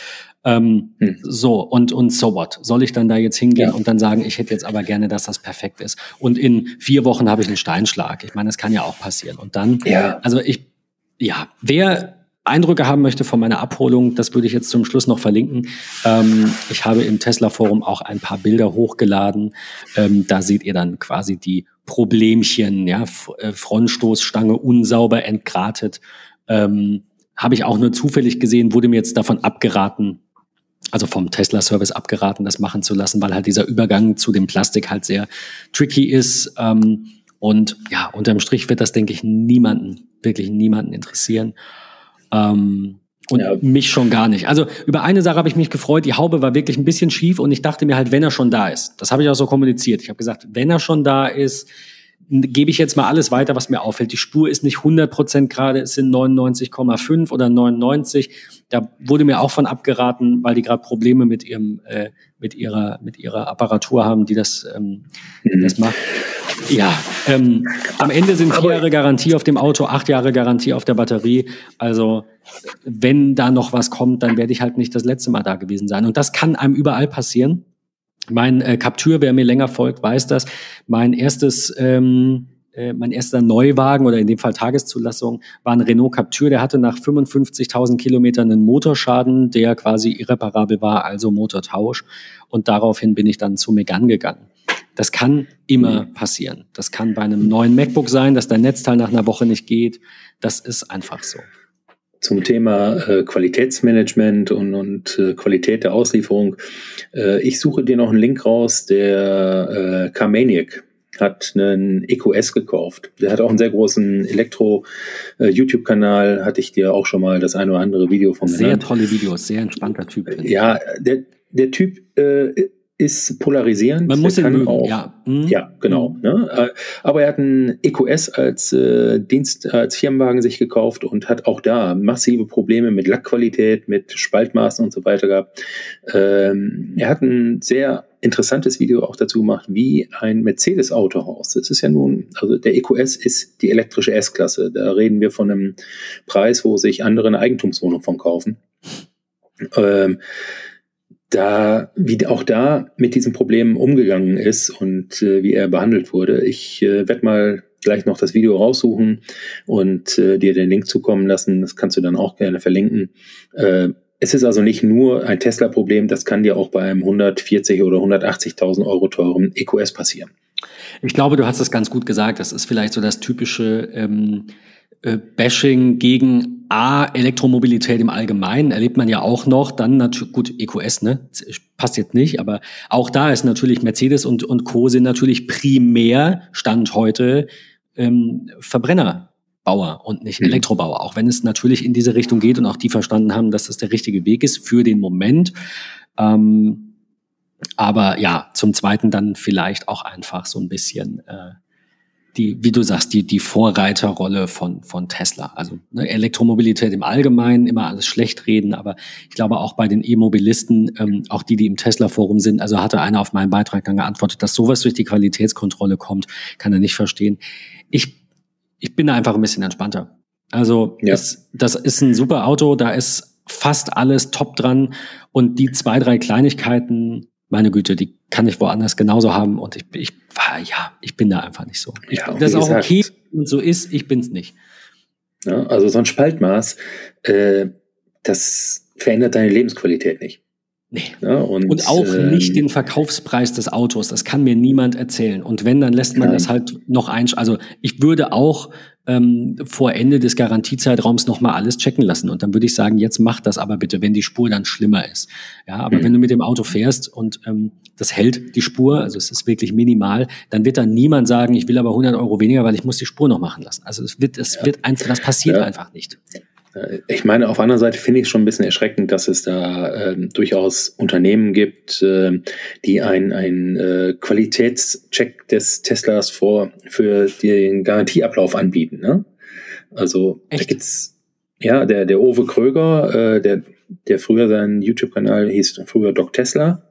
Ähm, hm. So, und, und so what? Soll ich dann da jetzt hingehen ja. und dann sagen, ich hätte jetzt aber gerne, dass das perfekt ist. Und in vier Wochen habe ich einen Steinschlag. Ich meine, das kann ja auch passieren. Und dann, ja. also ich, ja, wer Eindrücke haben möchte von meiner Abholung, das würde ich jetzt zum Schluss noch verlinken. Ähm, ich habe im Tesla-Forum auch ein paar Bilder hochgeladen. Ähm, da seht ihr dann quasi die Problemchen, ja, äh, Frontstoßstange unsauber entgratet. Ähm, habe ich auch nur zufällig gesehen, wurde mir jetzt davon abgeraten, also vom Tesla-Service abgeraten, das machen zu lassen, weil halt dieser Übergang zu dem Plastik halt sehr tricky ist. Ähm, und ja, unterm Strich wird das, denke ich, niemanden, wirklich niemanden interessieren. Ähm, und ja. mich schon gar nicht. Also über eine Sache habe ich mich gefreut. Die Haube war wirklich ein bisschen schief und ich dachte mir halt, wenn er schon da ist, das habe ich auch so kommuniziert. Ich habe gesagt, wenn er schon da ist, gebe ich jetzt mal alles weiter, was mir auffällt. Die Spur ist nicht 100% gerade, es sind 99,5 oder 99. Da wurde mir auch von abgeraten, weil die gerade Probleme mit ihrem äh, mit ihrer mit ihrer Apparatur haben, die das ähm, mhm. das macht. Ja, ähm, am Ende sind vier Jahre Garantie auf dem Auto, acht Jahre Garantie auf der Batterie. Also wenn da noch was kommt, dann werde ich halt nicht das letzte Mal da gewesen sein. Und das kann einem überall passieren. Mein äh, Captur, wer mir länger folgt, weiß das. Mein erstes, ähm, äh, mein erster Neuwagen oder in dem Fall Tageszulassung war ein Renault Captur. Der hatte nach 55.000 Kilometern einen Motorschaden, der quasi irreparabel war, also Motortausch. Und daraufhin bin ich dann zu Megan gegangen. Das kann immer passieren. Das kann bei einem neuen MacBook sein, dass dein Netzteil nach einer Woche nicht geht. Das ist einfach so zum Thema äh, Qualitätsmanagement und, und äh, Qualität der Auslieferung. Äh, ich suche dir noch einen Link raus, der äh, Carmaniac hat einen EQS gekauft. Der hat auch einen sehr großen Elektro-YouTube-Kanal, äh, hatte ich dir auch schon mal das eine oder andere Video von Sehr genannt. tolle Videos, sehr entspannter Typ. Ja, der, der Typ äh, ist polarisierend. Man muss ihn mögen, auch, ja. Mhm. Ja, genau. Mhm. Ne? Äh, aber er hat einen EQS als äh, Dienst, als Firmenwagen sich gekauft und hat auch da massive Probleme mit Lackqualität, mit Spaltmaßen und so weiter gehabt. Ähm, er hat ein sehr interessantes Video auch dazu gemacht, wie ein Mercedes-Autohaus. Das ist ja nun, also der EQS ist die elektrische S-Klasse. Da reden wir von einem Preis, wo sich andere eine Eigentumswohnung von kaufen. Ähm, da, wie auch da mit diesen Problemen umgegangen ist und äh, wie er behandelt wurde. Ich äh, werde mal gleich noch das Video raussuchen und äh, dir den Link zukommen lassen. Das kannst du dann auch gerne verlinken. Äh, es ist also nicht nur ein Tesla-Problem, das kann dir auch bei einem 140 oder 180.000 Euro teuren EQS passieren. Ich glaube, du hast es ganz gut gesagt. Das ist vielleicht so das typische ähm, äh, Bashing gegen A, Elektromobilität im Allgemeinen erlebt man ja auch noch, dann natürlich, gut, EQS, ne, passt jetzt nicht, aber auch da ist natürlich Mercedes und, und Co. sind natürlich primär, Stand heute, ähm, Verbrennerbauer und nicht mhm. Elektrobauer, auch wenn es natürlich in diese Richtung geht und auch die verstanden haben, dass das der richtige Weg ist für den Moment. Ähm, aber ja, zum Zweiten dann vielleicht auch einfach so ein bisschen äh, die, wie du sagst, die, die Vorreiterrolle von, von Tesla. Also ne, Elektromobilität im Allgemeinen, immer alles schlecht reden, aber ich glaube auch bei den E-Mobilisten, ähm, auch die, die im Tesla-Forum sind, also hatte einer auf meinen Beitrag dann geantwortet, dass sowas durch die Qualitätskontrolle kommt, kann er nicht verstehen. Ich, ich bin da einfach ein bisschen entspannter. Also ja. es, das ist ein super Auto, da ist fast alles top dran und die zwei, drei Kleinigkeiten, meine Güte, die kann ich woanders genauso haben und ich, ich ja, ich bin da einfach nicht so. Ich, ja, das ist auch okay und so ist, ich bin's nicht. Ja, also so ein Spaltmaß, äh, das verändert deine Lebensqualität nicht. Nee. Ja, und, und, auch äh, nicht den Verkaufspreis des Autos. Das kann mir niemand erzählen. Und wenn, dann lässt man nein. das halt noch ein. Also ich würde auch ähm, vor Ende des Garantiezeitraums nochmal alles checken lassen. Und dann würde ich sagen, jetzt mach das aber bitte, wenn die Spur dann schlimmer ist. Ja, aber mhm. wenn du mit dem Auto fährst und ähm, das hält die Spur, also es ist wirklich minimal, dann wird dann niemand sagen, ich will aber 100 Euro weniger, weil ich muss die Spur noch machen lassen. Also es wird, es ja. wird einfach, das passiert ja. einfach nicht. Äh, ich meine, auf anderen Seite finde ich es schon ein bisschen erschreckend, dass es da äh, durchaus Unternehmen gibt, äh, die einen äh, Qualitätscheck des Teslas vor, für den Garantieablauf anbieten. Ne? Also Echt? da gibt's ja der der Owe Kröger, äh, der der früher sein YouTube-Kanal hieß früher Doc Tesla.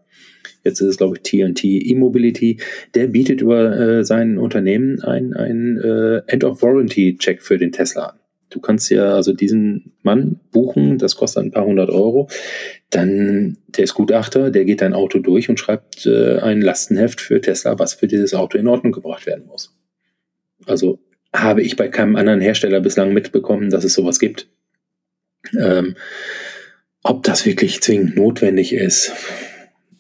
Jetzt ist es, glaube ich, TNT E-Mobility. Der bietet über äh, sein Unternehmen ein, ein äh, End-of-Warranty-Check für den Tesla an du kannst ja also diesen Mann buchen, das kostet ein paar hundert Euro. Dann, der ist Gutachter, der geht dein Auto durch und schreibt äh, ein Lastenheft für Tesla, was für dieses Auto in Ordnung gebracht werden muss. Also habe ich bei keinem anderen Hersteller bislang mitbekommen, dass es sowas gibt. Ähm, ob das wirklich zwingend notwendig ist,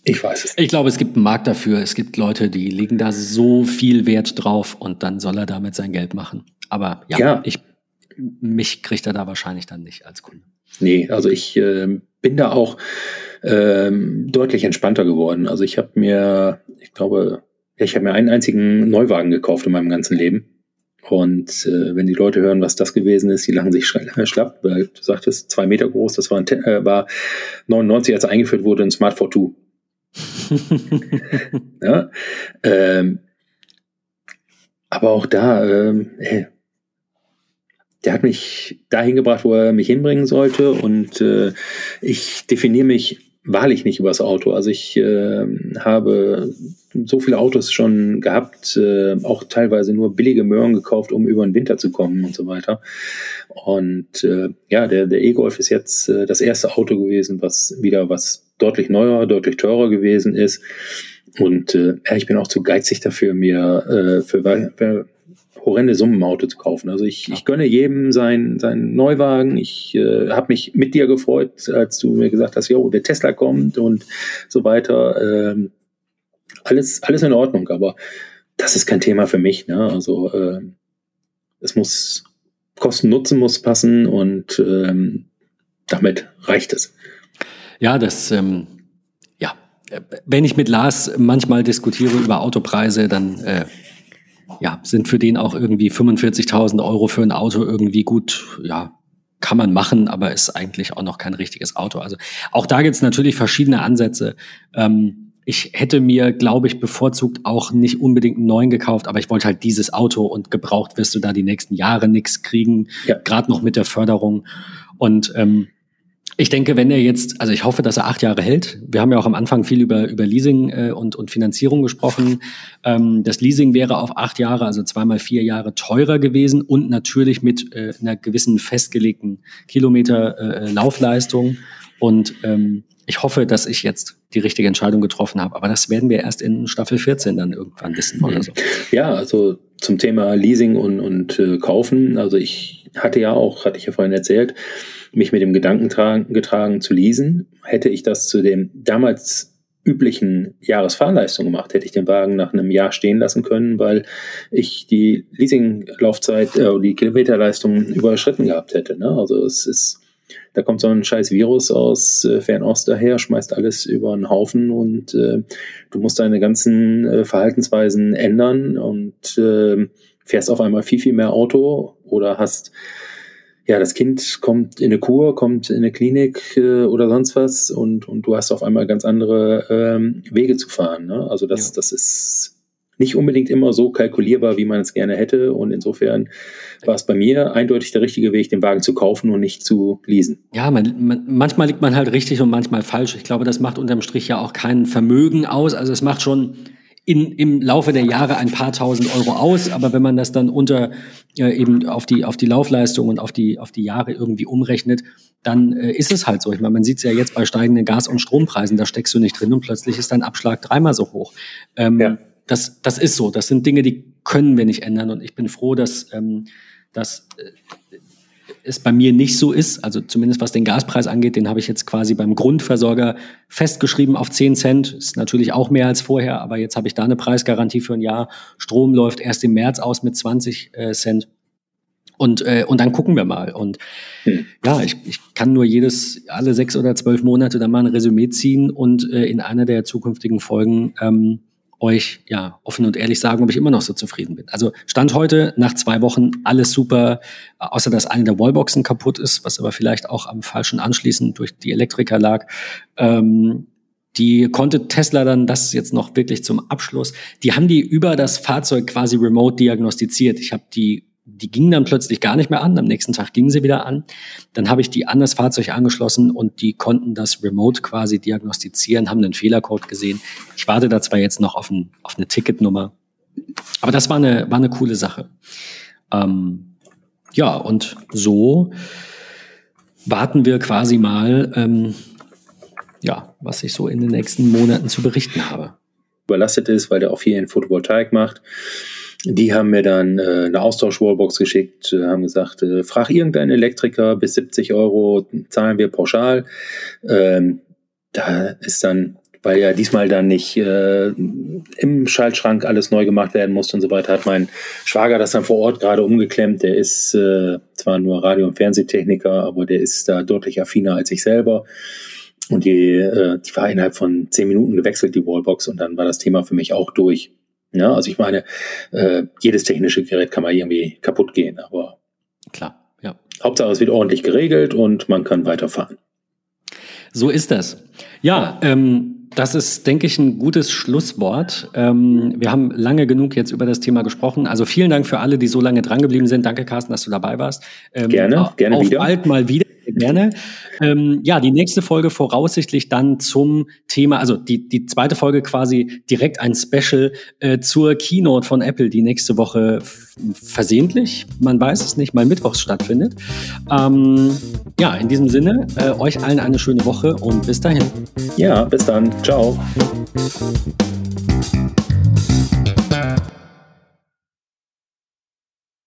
ich weiß es. Ich glaube, es gibt einen Markt dafür. Es gibt Leute, die legen da so viel Wert drauf und dann soll er damit sein Geld machen. Aber ja, ja. ich mich kriegt er da wahrscheinlich dann nicht als Kunde. Nee, also ich äh, bin da auch ähm, deutlich entspannter geworden. Also ich habe mir, ich glaube, ich habe mir einen einzigen Neuwagen gekauft in meinem ganzen Leben. Und äh, wenn die Leute hören, was das gewesen ist, die lachen sich *laughs* schlapp, weil du sagtest, zwei Meter groß, das war, ein, äh, war 99, als er eingeführt wurde, ein Smart 4 *laughs* ja, ähm, aber auch da, ähm, ey, der hat mich dahin gebracht, wo er mich hinbringen sollte. Und äh, ich definiere mich wahrlich nicht über das Auto. Also ich äh, habe so viele Autos schon gehabt, äh, auch teilweise nur billige Möhren gekauft, um über den Winter zu kommen und so weiter. Und äh, ja, der, der E-Golf ist jetzt äh, das erste Auto gewesen, was wieder was deutlich neuer, deutlich teurer gewesen ist. Und äh, ich bin auch zu geizig dafür, mir äh, für, für horrende Summen im Auto zu kaufen. Also ich, ich gönne jedem seinen sein Neuwagen. Ich äh, habe mich mit dir gefreut, als du mir gesagt hast, jo, der Tesla kommt und so weiter. Ähm, alles, alles in Ordnung, aber das ist kein Thema für mich. Ne? Also äh, es muss Kosten-Nutzen muss passen und ähm, damit reicht es. Ja, das ähm, ja, wenn ich mit Lars manchmal diskutiere über Autopreise, dann äh, ja, sind für den auch irgendwie 45.000 Euro für ein Auto irgendwie gut, ja, kann man machen, aber ist eigentlich auch noch kein richtiges Auto. Also auch da gibt's natürlich verschiedene Ansätze. Ähm, ich hätte mir, glaube ich, bevorzugt auch nicht unbedingt einen neuen gekauft, aber ich wollte halt dieses Auto und gebraucht wirst du da die nächsten Jahre nichts kriegen, ja. gerade noch mit der Förderung. Und ähm, ich denke, wenn er jetzt, also ich hoffe, dass er acht Jahre hält. Wir haben ja auch am Anfang viel über, über Leasing äh, und, und Finanzierung gesprochen. Ähm, das Leasing wäre auf acht Jahre, also zweimal vier Jahre teurer gewesen und natürlich mit äh, einer gewissen festgelegten Kilometer äh, Laufleistung. Und ähm, ich hoffe, dass ich jetzt die richtige Entscheidung getroffen habe. Aber das werden wir erst in Staffel 14 dann irgendwann wissen oder so. Ja, also zum Thema Leasing und, und äh, Kaufen. Also ich hatte ja auch, hatte ich ja vorhin erzählt, mich mit dem Gedanken tragen, getragen zu leasen. Hätte ich das zu dem damals üblichen Jahresfahrleistung gemacht, hätte ich den Wagen nach einem Jahr stehen lassen können, weil ich die Leasinglaufzeit, äh, die Kilometerleistung überschritten gehabt hätte. Ne? Also es ist, da kommt so ein scheiß Virus aus äh, Fernost daher, schmeißt alles über einen Haufen und äh, du musst deine ganzen äh, Verhaltensweisen ändern und äh, fährst auf einmal viel, viel mehr Auto oder hast ja, das Kind kommt in eine Kur, kommt in eine Klinik äh, oder sonst was und, und du hast auf einmal ganz andere ähm, Wege zu fahren. Ne? Also das, ja. das ist nicht unbedingt immer so kalkulierbar, wie man es gerne hätte. Und insofern war es bei mir eindeutig der richtige Weg, den Wagen zu kaufen und nicht zu leasen. Ja, man, man, manchmal liegt man halt richtig und manchmal falsch. Ich glaube, das macht unterm Strich ja auch kein Vermögen aus. Also es macht schon in, im Laufe der Jahre ein paar tausend Euro aus, aber wenn man das dann unter äh, eben auf die auf die Laufleistung und auf die auf die Jahre irgendwie umrechnet, dann äh, ist es halt so. Ich meine, man sieht es ja jetzt bei steigenden Gas- und Strompreisen, da steckst du nicht drin und plötzlich ist dein Abschlag dreimal so hoch. Ähm, ja. Das das ist so. Das sind Dinge, die können wir nicht ändern und ich bin froh, dass ähm, dass äh, es bei mir nicht so ist, also zumindest was den Gaspreis angeht, den habe ich jetzt quasi beim Grundversorger festgeschrieben auf 10 Cent. Ist natürlich auch mehr als vorher, aber jetzt habe ich da eine Preisgarantie für ein Jahr. Strom läuft erst im März aus mit 20 äh, Cent. Und, äh, und dann gucken wir mal. Und hm. ja, ich, ich kann nur jedes, alle sechs oder zwölf Monate dann mal ein Resümee ziehen und äh, in einer der zukünftigen Folgen ähm, euch ja offen und ehrlich sagen, ob ich immer noch so zufrieden bin. Also Stand heute, nach zwei Wochen, alles super, außer dass eine der Wallboxen kaputt ist, was aber vielleicht auch am falschen Anschließen durch die Elektriker lag. Ähm, die konnte Tesla dann das jetzt noch wirklich zum Abschluss. Die haben die über das Fahrzeug quasi remote diagnostiziert. Ich habe die die ging dann plötzlich gar nicht mehr an. Am nächsten Tag ging sie wieder an. Dann habe ich die an das Fahrzeug angeschlossen und die konnten das remote quasi diagnostizieren, haben einen Fehlercode gesehen. Ich warte da zwar jetzt noch auf, ein, auf eine Ticketnummer, aber das war eine, war eine coole Sache. Ähm, ja, und so warten wir quasi mal, ähm, ja, was ich so in den nächsten Monaten zu berichten habe. Überlastet ist, weil der auch viel in Photovoltaik macht. Die haben mir dann äh, eine Austausch-Wallbox geschickt, äh, haben gesagt, äh, frag irgendeinen Elektriker, bis 70 Euro zahlen wir pauschal. Ähm, da ist dann, weil ja diesmal dann nicht äh, im Schaltschrank alles neu gemacht werden musste und so weiter, hat mein Schwager das dann vor Ort gerade umgeklemmt. Der ist äh, zwar nur Radio- und Fernsehtechniker, aber der ist da deutlich affiner als ich selber. Und die, äh, die war innerhalb von zehn Minuten gewechselt, die Wallbox, und dann war das Thema für mich auch durch. Ja, also ich meine, äh, jedes technische Gerät kann mal irgendwie kaputt gehen, aber klar, ja. Hauptsache es wird ordentlich geregelt und man kann weiterfahren. So ist das. Ja, ähm, das ist, denke ich, ein gutes Schlusswort. Ähm, wir haben lange genug jetzt über das Thema gesprochen. Also vielen Dank für alle, die so lange drangeblieben sind. Danke, Carsten, dass du dabei warst. Ähm, gerne, gerne auf wieder. bald mal wieder. Gerne. Ähm, ja, die nächste Folge voraussichtlich dann zum Thema, also die, die zweite Folge quasi direkt ein Special äh, zur Keynote von Apple, die nächste Woche versehentlich, man weiß es nicht, mal mittwochs stattfindet. Ähm, ja, in diesem Sinne, äh, euch allen eine schöne Woche und bis dahin. Ja, bis dann. Ciao.